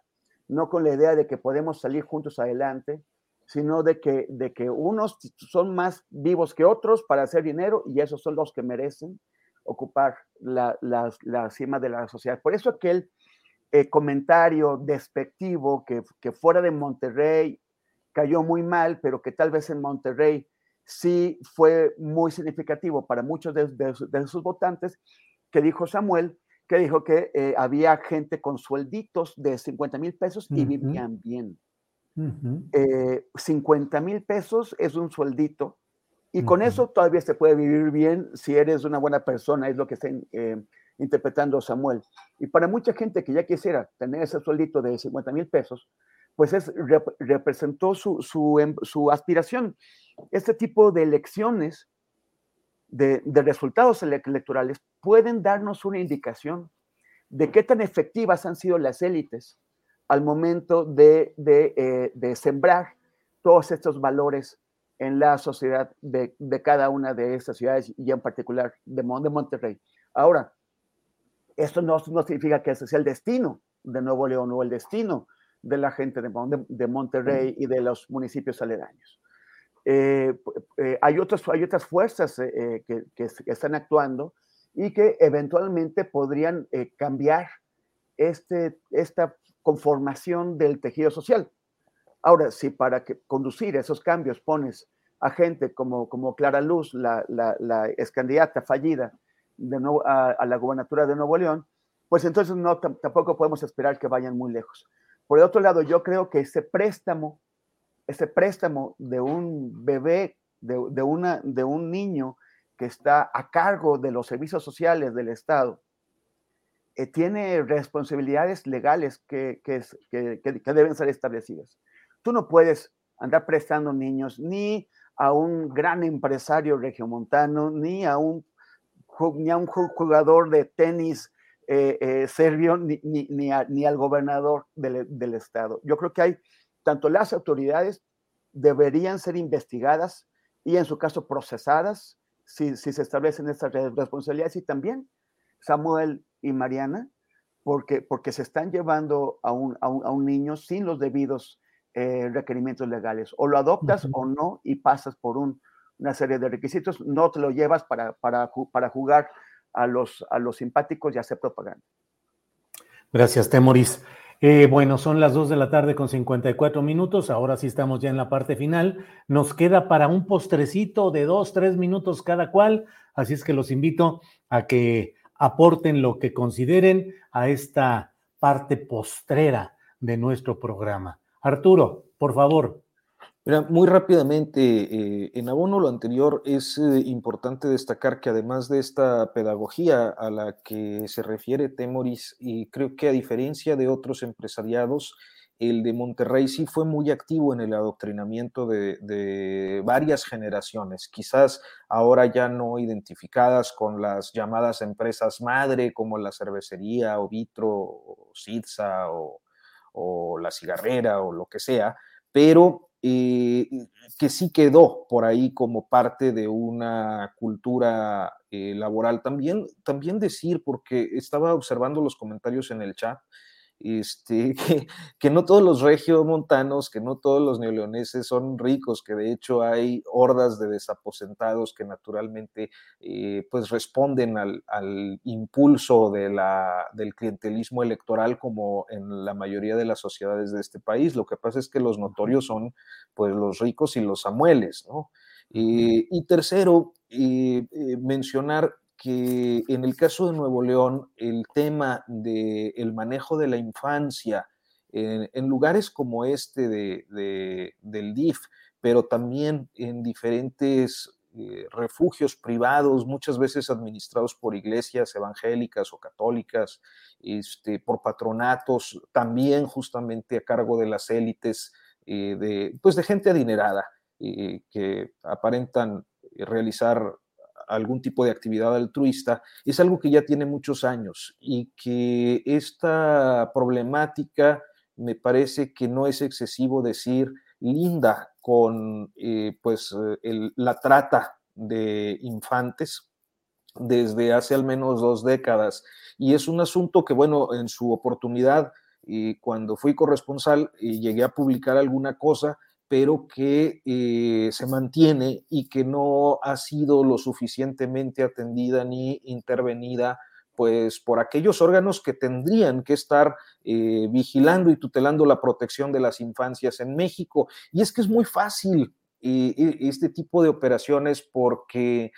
I: no con la idea de que podemos salir juntos adelante, sino de que, de que unos son más vivos que otros para hacer dinero y esos son los que merecen ocupar la, cima de la sociedad. Por eso aquel eh, comentario despectivo que, que, fuera de Monterrey cayó muy mal, pero que tal vez en Monterrey sí fue muy significativo para muchos de, sus votantes, que dijo Samuel, que dijo que eh, había gente con suelditos de 50 mil pesos y vivían bien. 50 eh, mil pesos es un sueldito y con eso todavía se puede vivir bien si eres una buena persona, es lo que está eh, interpretando Samuel. Y para mucha gente que ya quisiera tener ese sueldito de 50 mil pesos, pues es, representó su, su, em, su, aspiración. Este tipo de elecciones, de, de resultados electorales, pueden darnos una indicación de qué tan efectivas han sido las élites al momento de, de, eh, de sembrar todos estos valores en la sociedad de, de, cada una de estas ciudades y en particular de, de Monterrey. Ahora, esto no, no, significa que ese sea el destino de Nuevo León o el destino de la gente de, de Monterrey y de los municipios aledaños. Eh, eh, hay, otros, hay otras fuerzas que, que, están actuando y que eventualmente podrían cambiar este, esta conformación del tejido social. Ahora, si para conducir esos cambios pones a gente como, como Clara Luz, la, la, fallida de a, la gubernatura de Nuevo León, pues entonces no, tampoco podemos esperar que vayan muy lejos. Por el otro lado, yo creo que ese préstamo, ese préstamo de un bebé, de, una, de un niño que está a cargo de los servicios sociales del Estado, eh, tiene responsabilidades legales que, que, que, deben ser establecidas. Tú no puedes andar prestando niños ni a un gran empresario regiomontano, ni a un, ni a un jugador de tenis eh, eh, serbio, ni, ni, ni, al gobernador del, del, Estado. Yo creo que hay, tanto las autoridades deberían ser investigadas y en su caso procesadas si, si se establecen estas responsabilidades y también Samuel y Mariana, porque, porque se están llevando a un, a un, niño sin los debidos eh, requerimientos legales. O lo adoptas o no y pasas por un, una serie de requisitos, no te lo llevas para, para, para jugar a los, a los simpáticos y hacer propaganda.
A: Gracias, Temoris. Eh, bueno, son las 2 de la tarde con 54 minutos. Ahora sí estamos ya en la parte final. Nos queda para un postrecito de dos, tres minutos cada cual. Así es que los invito a que aporten lo que consideren a esta parte postrera de nuestro programa. Arturo, por favor.
B: Muy rápidamente, eh, en abono lo anterior, es eh, importante destacar que además de esta pedagogía a la que se refiere Temoris, y creo que a diferencia de otros empresariados, el de Monterrey sí fue muy activo en el adoctrinamiento de, varias generaciones, quizás ahora ya no identificadas con las llamadas empresas madre como la cervecería o Vitro o Sitza o, la cigarrera o lo que sea, pero eh, que sí quedó por ahí como parte de una cultura eh, laboral. También, también decir, porque estaba observando los comentarios en el chat, este, que, no todos los regiomontanos, que no todos los neoleoneses son ricos, que de hecho hay hordas de desaposentados que naturalmente eh, pues responden al, impulso de la, del clientelismo electoral como en la mayoría de las sociedades de este país. Lo que pasa es que los notorios son pues los ricos y los samueles, ¿no? Eh, y tercero, eh, mencionar que en el caso de Nuevo León, el tema del manejo de la infancia en, lugares como este de, del DIF, pero también en diferentes eh, refugios privados, muchas veces administrados por iglesias evangélicas o católicas, este, por patronatos, también justamente a cargo de las élites, eh, de, pues de gente adinerada, eh, que aparentan realizar algún tipo de actividad altruista, es algo que ya tiene muchos años y que esta problemática me parece que no es excesivo decir linda con eh, pues la trata de infantes desde hace al menos dos décadas y es un asunto que bueno en su oportunidad y cuando fui corresponsal y llegué a publicar alguna cosa pero que eh, se mantiene y que no ha sido lo suficientemente atendida ni intervenida pues por aquellos órganos que tendrían que estar eh, vigilando y tutelando la protección de las infancias en México. Y es que es muy fácil eh, este tipo de operaciones porque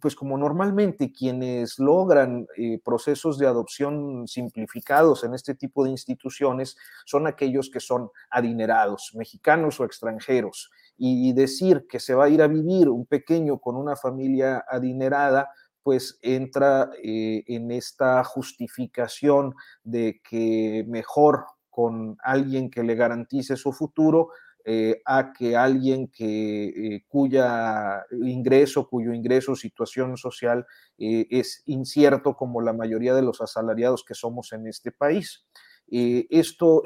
B: pues como normalmente quienes logran eh, procesos de adopción simplificados en este tipo de instituciones son aquellos que son adinerados, mexicanos o extranjeros. Y decir que se va a ir a vivir un pequeño con una familia adinerada, pues entra eh, en esta justificación de que mejor con alguien que le garantice su futuro eh, a que alguien que, eh, cuya ingreso, cuyo ingreso, situación social eh, es incierto como la mayoría de los asalariados que somos en este país. esto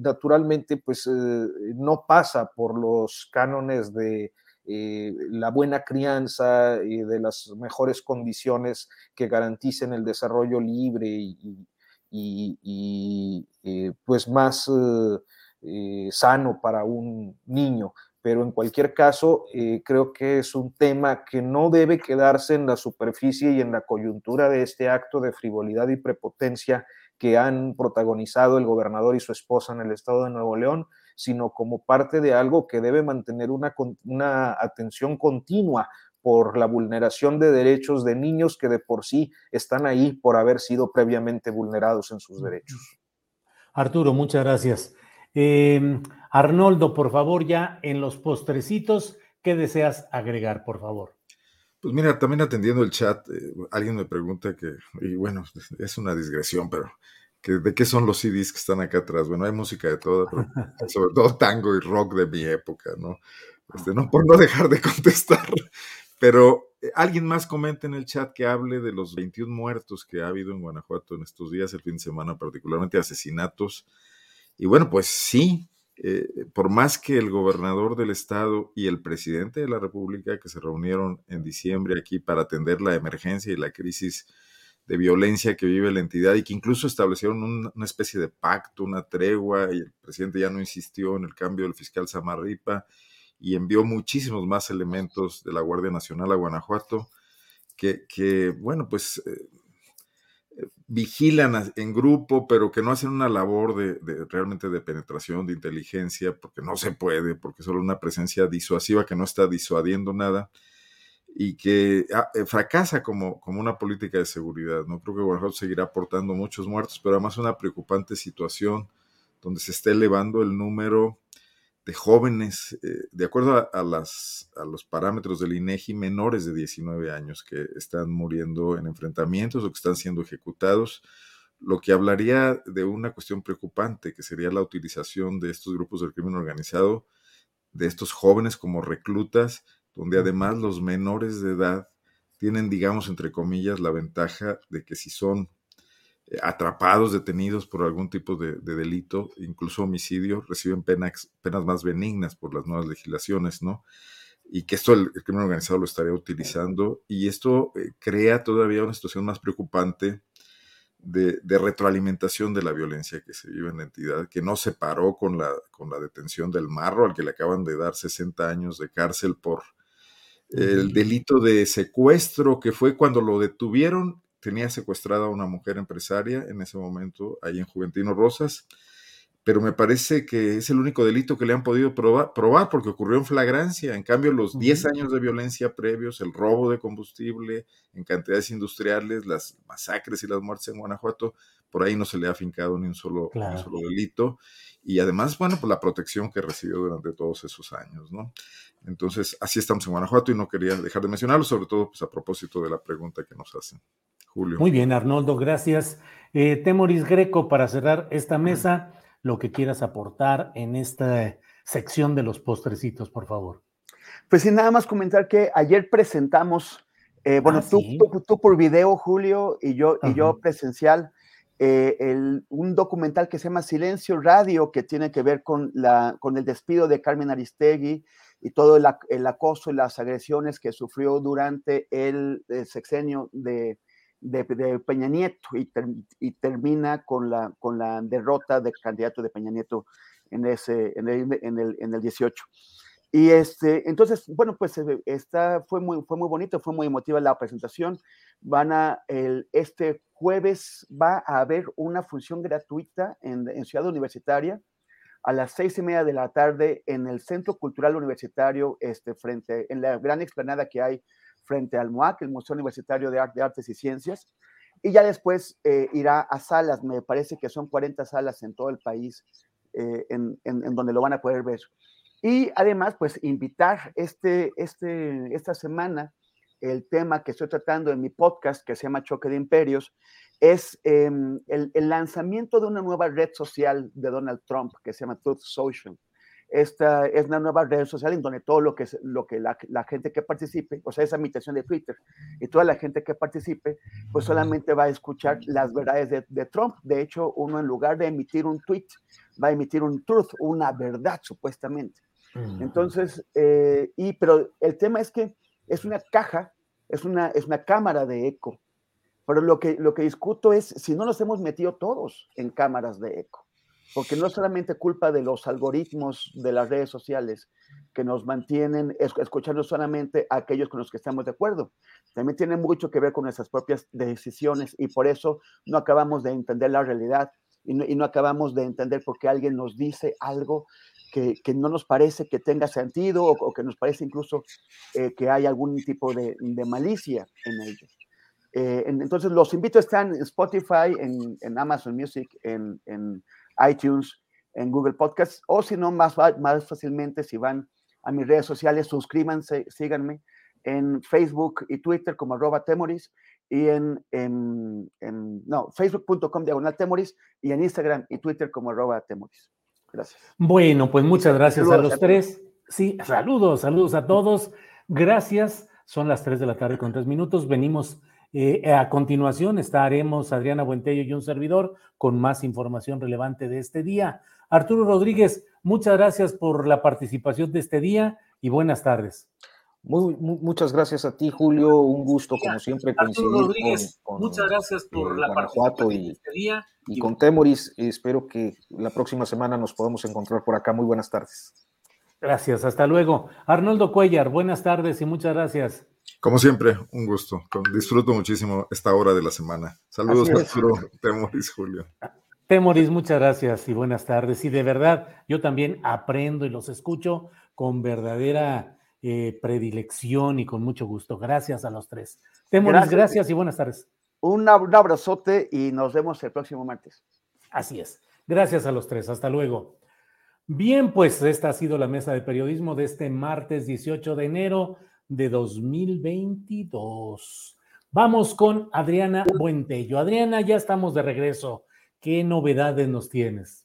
B: naturalmente pues no pasa por los cánones de la buena crianza y de las mejores condiciones que garanticen el desarrollo libre y, pues más eh, sano para un niño. Pero en cualquier caso, eh, creo que es un tema que no debe quedarse en la superficie y en la coyuntura de este acto de frivolidad y prepotencia que han protagonizado el gobernador y su esposa en el estado de Nuevo León, sino como parte de algo que debe mantener una, una atención continua por la vulneración de derechos de niños que de por sí están ahí por haber sido previamente vulnerados en sus derechos.
A: Arturo, muchas gracias. Eh, Arnoldo, por favor, ya en los postrecitos, ¿qué deseas agregar, por favor?
H: Pues mira, también atendiendo el chat, eh, alguien me pregunta que, y bueno, es una digresión, pero que, ¿de qué son los CDs que están acá atrás? Bueno, hay música de toda, pero sobre todo tango y rock de mi época, ¿no? Este, no por no dejar de contestar, pero eh, alguien más comenta en el chat que hable de los 21 muertos que ha habido en Guanajuato en estos días, el fin de semana, particularmente asesinatos y bueno, pues sí, eh, por más que el gobernador del estado y el presidente de la República, que se reunieron en diciembre aquí para atender la emergencia y la crisis de violencia que vive la entidad y que incluso establecieron una especie de pacto, una tregua, y el presidente ya no insistió en el cambio del fiscal Samarripa y envió muchísimos más elementos de la Guardia Nacional a Guanajuato, que, que bueno, pues eh, vigilan en grupo, pero que no hacen una labor de, realmente de penetración, de inteligencia, porque no se puede, porque solo una presencia disuasiva que no está disuadiendo nada y que ah, eh, fracasa como, como una política de seguridad. No creo que Guanajuato seguirá aportando muchos muertos, pero además una preocupante situación donde se está elevando el número de jóvenes, eh, de acuerdo a, las, a los parámetros del INEGI, menores de 19 años que están muriendo en enfrentamientos o que están siendo ejecutados, lo que hablaría de una cuestión preocupante, que sería la utilización de estos grupos del crimen organizado, de estos jóvenes como reclutas, donde además los menores de edad tienen, digamos, entre comillas, la ventaja de que si son atrapados, detenidos por algún tipo de, delito, incluso homicidio, reciben penas, penas más benignas por las nuevas legislaciones, ¿no? Y que esto el, crimen organizado lo estaría utilizando y esto eh, crea todavía una situación más preocupante de, retroalimentación de la violencia que se vive en la entidad, que no se paró con la, con la detención del marro, al que le acaban de dar 60 años de cárcel por el delito de secuestro, que fue cuando lo detuvieron tenía secuestrada a una mujer empresaria en ese momento, ahí en Juventino Rosas, pero me parece que es el único delito que le han podido probar, probar porque ocurrió en flagrancia. En cambio, los 10 años de violencia previos, el robo de combustible en cantidades industriales, las masacres y las muertes en Guanajuato, por ahí no se le ha afincado ni un solo, solo delito. Y además, bueno, pues la protección que recibió durante todos esos años, ¿no? Entonces, así estamos en Guanajuato y no quería dejar de mencionarlo, sobre todo pues a propósito de la pregunta que nos hacen.
A: Muy bien, Arnoldo, gracias. Eh, Temoris Greco, para cerrar esta mesa, lo que quieras aportar en esta sección de los postrecitos, por favor.
I: Pues sí, nada más comentar que ayer presentamos, eh, bueno, ah, tú, tú, por video, Julio, y yo, y yo presencial, eh, el, un documental que se llama Silencio Radio, que tiene que ver con, la, con el despido de Carmen Aristegui y todo el, el acoso y las agresiones que sufrió durante el sexenio de, Peña Nieto y, y, termina con la, con la derrota del candidato de Peña Nieto en, ese, en, el, en, el, en el 18. Y este, entonces, bueno, pues esta fue muy, fue muy bonito, fue muy emotiva la presentación. Van a, el, este jueves va a haber una función gratuita en, Ciudad Universitaria a las seis y media de la tarde en el Centro Cultural Universitario, este, frente, en la gran explanada que hay frente al MUAC, el Museo Universitario de, Artes y Ciencias. Y ya después eh, irá a salas, me parece que son 40 salas en todo el país eh, en, donde lo van a poder ver. Y además, pues invitar este, este, esta semana el tema que estoy tratando en mi podcast, que se llama Choque de Imperios, es em, el, lanzamiento de una nueva red social de Donald Trump que se llama Truth Social. Esta es una nueva red social en donde todo lo que, lo que la, gente que participe, o sea, esa imitación de Twitter, y toda la gente que participe, pues solamente va a escuchar las verdades de, de Trump. De hecho, uno en lugar de emitir un tweet, va a emitir un truth, una verdad supuestamente. Entonces, eh, y, pero el tema es que es una caja, es una, es una cámara de eco. Pero lo que, lo que discuto es si no nos hemos metido todos en cámaras de eco porque no es solamente culpa de los algoritmos de las redes sociales que nos mantienen escuchando solamente a aquellos con los que estamos de acuerdo, también tiene mucho que ver con nuestras propias decisiones y por eso no acabamos de entender la realidad y no, y no acabamos de entender por qué alguien nos dice algo que, no nos parece que tenga sentido o, que nos parece incluso eh, que hay algún tipo de, de malicia en ello. Eh, entonces, los invito a estar en Spotify, en, en Amazon Music, en, en iTunes, en Google Podcasts, o si no, más, más fácilmente, si van a mis redes sociales, suscríbanse, síganme en Facebook y Twitter como arroba temoris y en, en, en no, facebook.com diagonal temoris y en Instagram y Twitter como arroba temoris. Gracias.
A: Bueno, pues muchas gracias saludos, a los tres. Sí, saludos, saludos a todos. Gracias. Son las tres de la tarde con tres minutos. Venimos eh, a continuación estaremos Adriana Buentello y un servidor con más información relevante de este día. Arturo Rodríguez, muchas gracias por la participación de este día y buenas tardes.
B: Muy, muy, muchas gracias a ti, Julio. Un gusto, como siempre, coincidir
A: Rodríguez, con, con, muchas gracias por
B: eh,
A: la
B: participación
A: y, de este día.
B: Y, y con Temoris, espero que la próxima semana nos podamos encontrar por acá. Muy buenas tardes.
A: Gracias, hasta luego. Arnoldo Cuellar, buenas tardes y muchas gracias.
H: Como siempre, un gusto. Disfruto muchísimo esta hora de la semana. Saludos, Arturo, Temoris, Julio.
A: Temoris, muchas gracias y buenas tardes. Y de verdad, yo también aprendo y los escucho con verdadera eh, predilección y con mucho gusto. Gracias a los tres. Temoris, gracias, gracias y buenas tardes.
I: Un, abrazote y nos vemos el próximo martes.
A: Así es. Gracias a los tres. Hasta luego. Bien, pues esta ha sido la mesa de periodismo de este martes 18 de enero de 2022. Vamos con Adriana Buentello. Adriana, ya estamos de regreso. ¿Qué novedades nos tienes?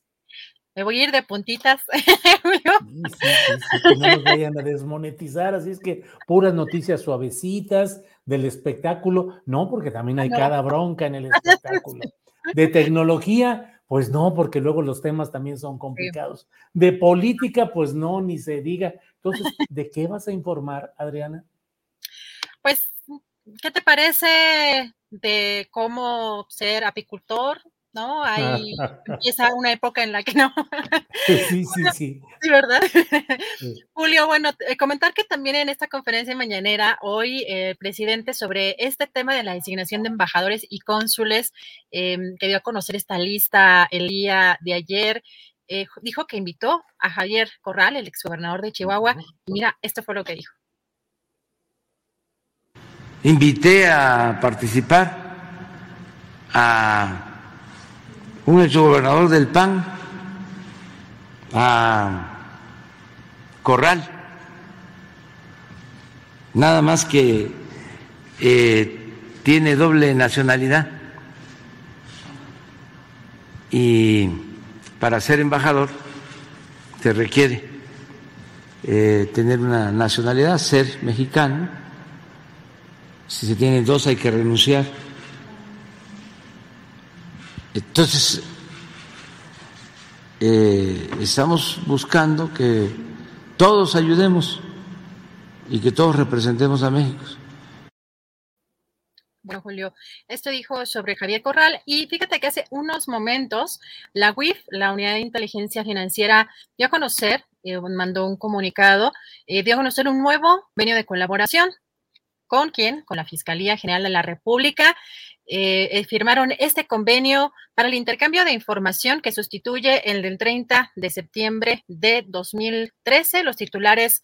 D: Me voy a ir de puntitas.
A: Sí, sí, sí, que no nos vayan a desmonetizar, así es que puras noticias suavecitas del espectáculo, no, porque también hay no. cada bronca en el espectáculo. De tecnología, pues no, porque luego los temas también son complicados. De política, pues no, ni se diga. Entonces, ¿de qué vas a informar, Adriana?
D: Pues, ¿qué te parece de cómo ser apicultor? ¿No? Ahí empieza una época en la que no.
A: Sí, sí, sí.
D: Sí, ¿verdad? Sí. Julio, bueno, eh, comentar que también en esta conferencia mañanera, hoy el eh, presidente sobre este tema de la designación de embajadores y cónsules, eh, que dio a conocer esta lista el día de ayer, eh, dijo que invitó a Javier Corral, el exgobernador de Chihuahua, y mira, esto fue lo que dijo.
E: Invité a participar a un exgobernador del PAN, a Corral, nada más que eh, tiene doble nacionalidad y para ser embajador se requiere eh, tener una nacionalidad, ser mexicano. Si se tiene dos hay que renunciar. Entonces, eh, estamos buscando que todos ayudemos y que todos representemos a México.
D: Bueno, Julio, esto dijo sobre Javier Corral y fíjate que hace unos momentos la UIF, la Unidad de Inteligencia Financiera, dio a conocer, eh, mandó un comunicado, eh, dio a conocer un nuevo venio de colaboración. ¿Con quién? Con la Fiscalía General de la República. Eh, firmaron este convenio para el intercambio de información que sustituye el del 30 de septiembre de 2013. Los titulares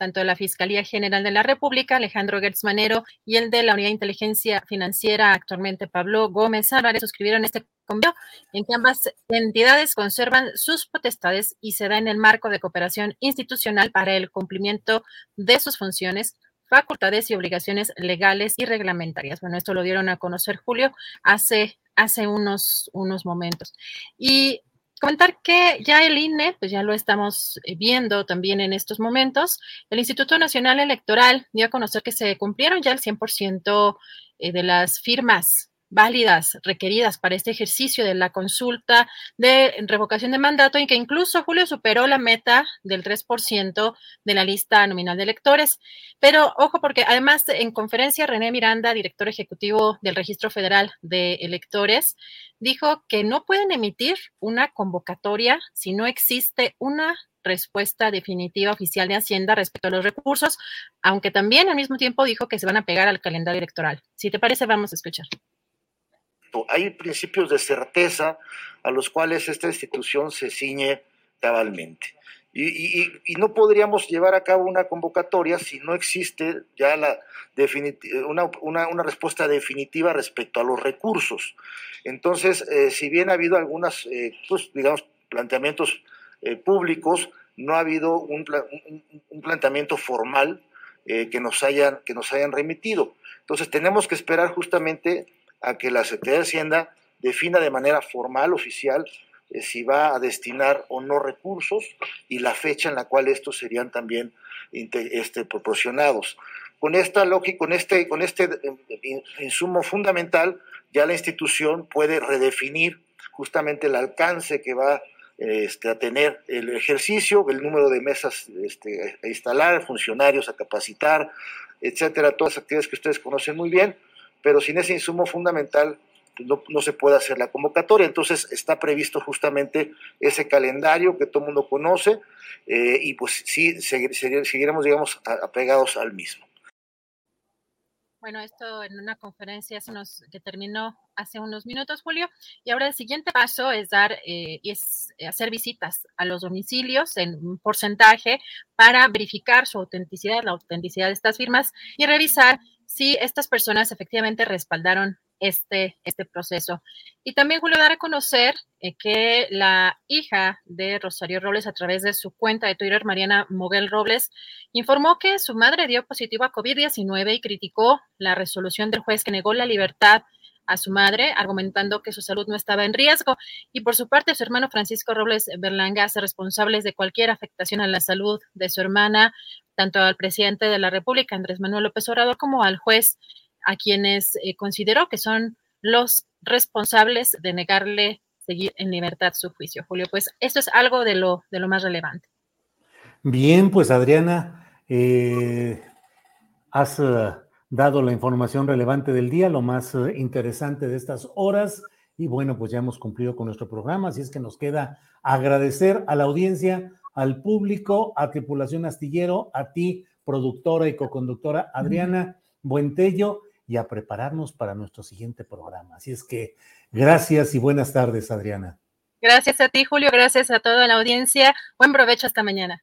D: tanto de la Fiscalía General de la República, Alejandro Gertz Manero, y el de la Unidad de Inteligencia Financiera, actualmente Pablo Gómez Álvarez, suscribieron este convenio en que ambas entidades conservan sus potestades y se da en el marco de cooperación institucional para el cumplimiento de sus funciones facultades y obligaciones legales y reglamentarias. Bueno, esto lo dieron a conocer Julio hace, hace unos, unos momentos. Y comentar que ya el INE, pues ya lo estamos eh, viendo también en estos momentos, el Instituto Nacional Electoral dio a conocer que se cumplieron ya el 100% eh, de las firmas válidas requeridas para este ejercicio de la consulta de revocación de mandato y que incluso Julio superó la meta del 3% de la lista nominal de electores. Pero ojo, porque además en conferencia René Miranda, director ejecutivo del Registro Federal de Electores, dijo que no pueden emitir una convocatoria si no existe una respuesta definitiva oficial de Hacienda respecto a los recursos, aunque también al mismo tiempo dijo que se van a pegar al calendario electoral. Si te parece, vamos a escuchar.
J: Hay principios de certeza a los cuales esta institución se ciñe cabalmente. Y, no podríamos llevar a cabo una convocatoria si no existe ya la una, una, respuesta definitiva respecto a los recursos. Entonces, eh, si bien ha habido algunos, eh, pues, digamos, planteamientos eh, públicos, no ha habido un, un planteamiento formal que, nos hayan, que nos hayan remitido. Entonces, tenemos que esperar justamente a que la Secretaría de Hacienda defina de manera formal, oficial, eh, si va a destinar o no recursos y la fecha en la cual estos serían también este, proporcionados. Con esta lógica, con este, con este eh, insumo fundamental, ya la institución puede redefinir justamente el alcance que va este, a tener el ejercicio, el número de mesas este, a instalar, funcionarios a capacitar, etcétera, todas las actividades que ustedes conocen muy bien, pero sin ese insumo fundamental pues, no, se puede hacer la convocatoria. Entonces está previsto justamente ese calendario que todo el mundo conoce eh, y pues sí, seguiremos, digamos, apegados al mismo.
D: Bueno, esto en una conferencia que terminó hace unos minutos, Julio. Y ahora el siguiente paso es dar eh, es hacer visitas a los domicilios en porcentaje para verificar su autenticidad, la autenticidad de estas firmas y revisar si estas personas efectivamente respaldaron este, este proceso. Y también, Julio, dar a conocer eh, que la hija de Rosario Robles, a través de su cuenta de Twitter, Mariana Moguel Robles, informó que su madre dio positivo a COVID-19 y criticó la resolución del juez que negó la libertad a su madre, argumentando que su salud no estaba en riesgo. Y por su parte, su hermano Francisco Robles Berlanga hace responsables de cualquier afectación a la salud de su hermana, tanto al presidente de la República, Andrés Manuel López Obrador, como al juez, a quienes eh, consideró que son los responsables de negarle seguir en libertad su juicio. Julio, pues esto es algo de lo, de lo más relevante.
A: Bien, pues Adriana, eh, eh, dado la información relevante del día, lo más interesante de estas horas. Y bueno, pues ya hemos cumplido con nuestro programa, así es que nos queda agradecer a la audiencia al público, a Tripulación Astillero, a ti, productora y coconductora Adriana Buentello, y a prepararnos para nuestro siguiente programa. Así es que gracias y buenas tardes, Adriana.
D: Gracias a ti, Julio, gracias a toda la audiencia. Buen provecho hasta mañana.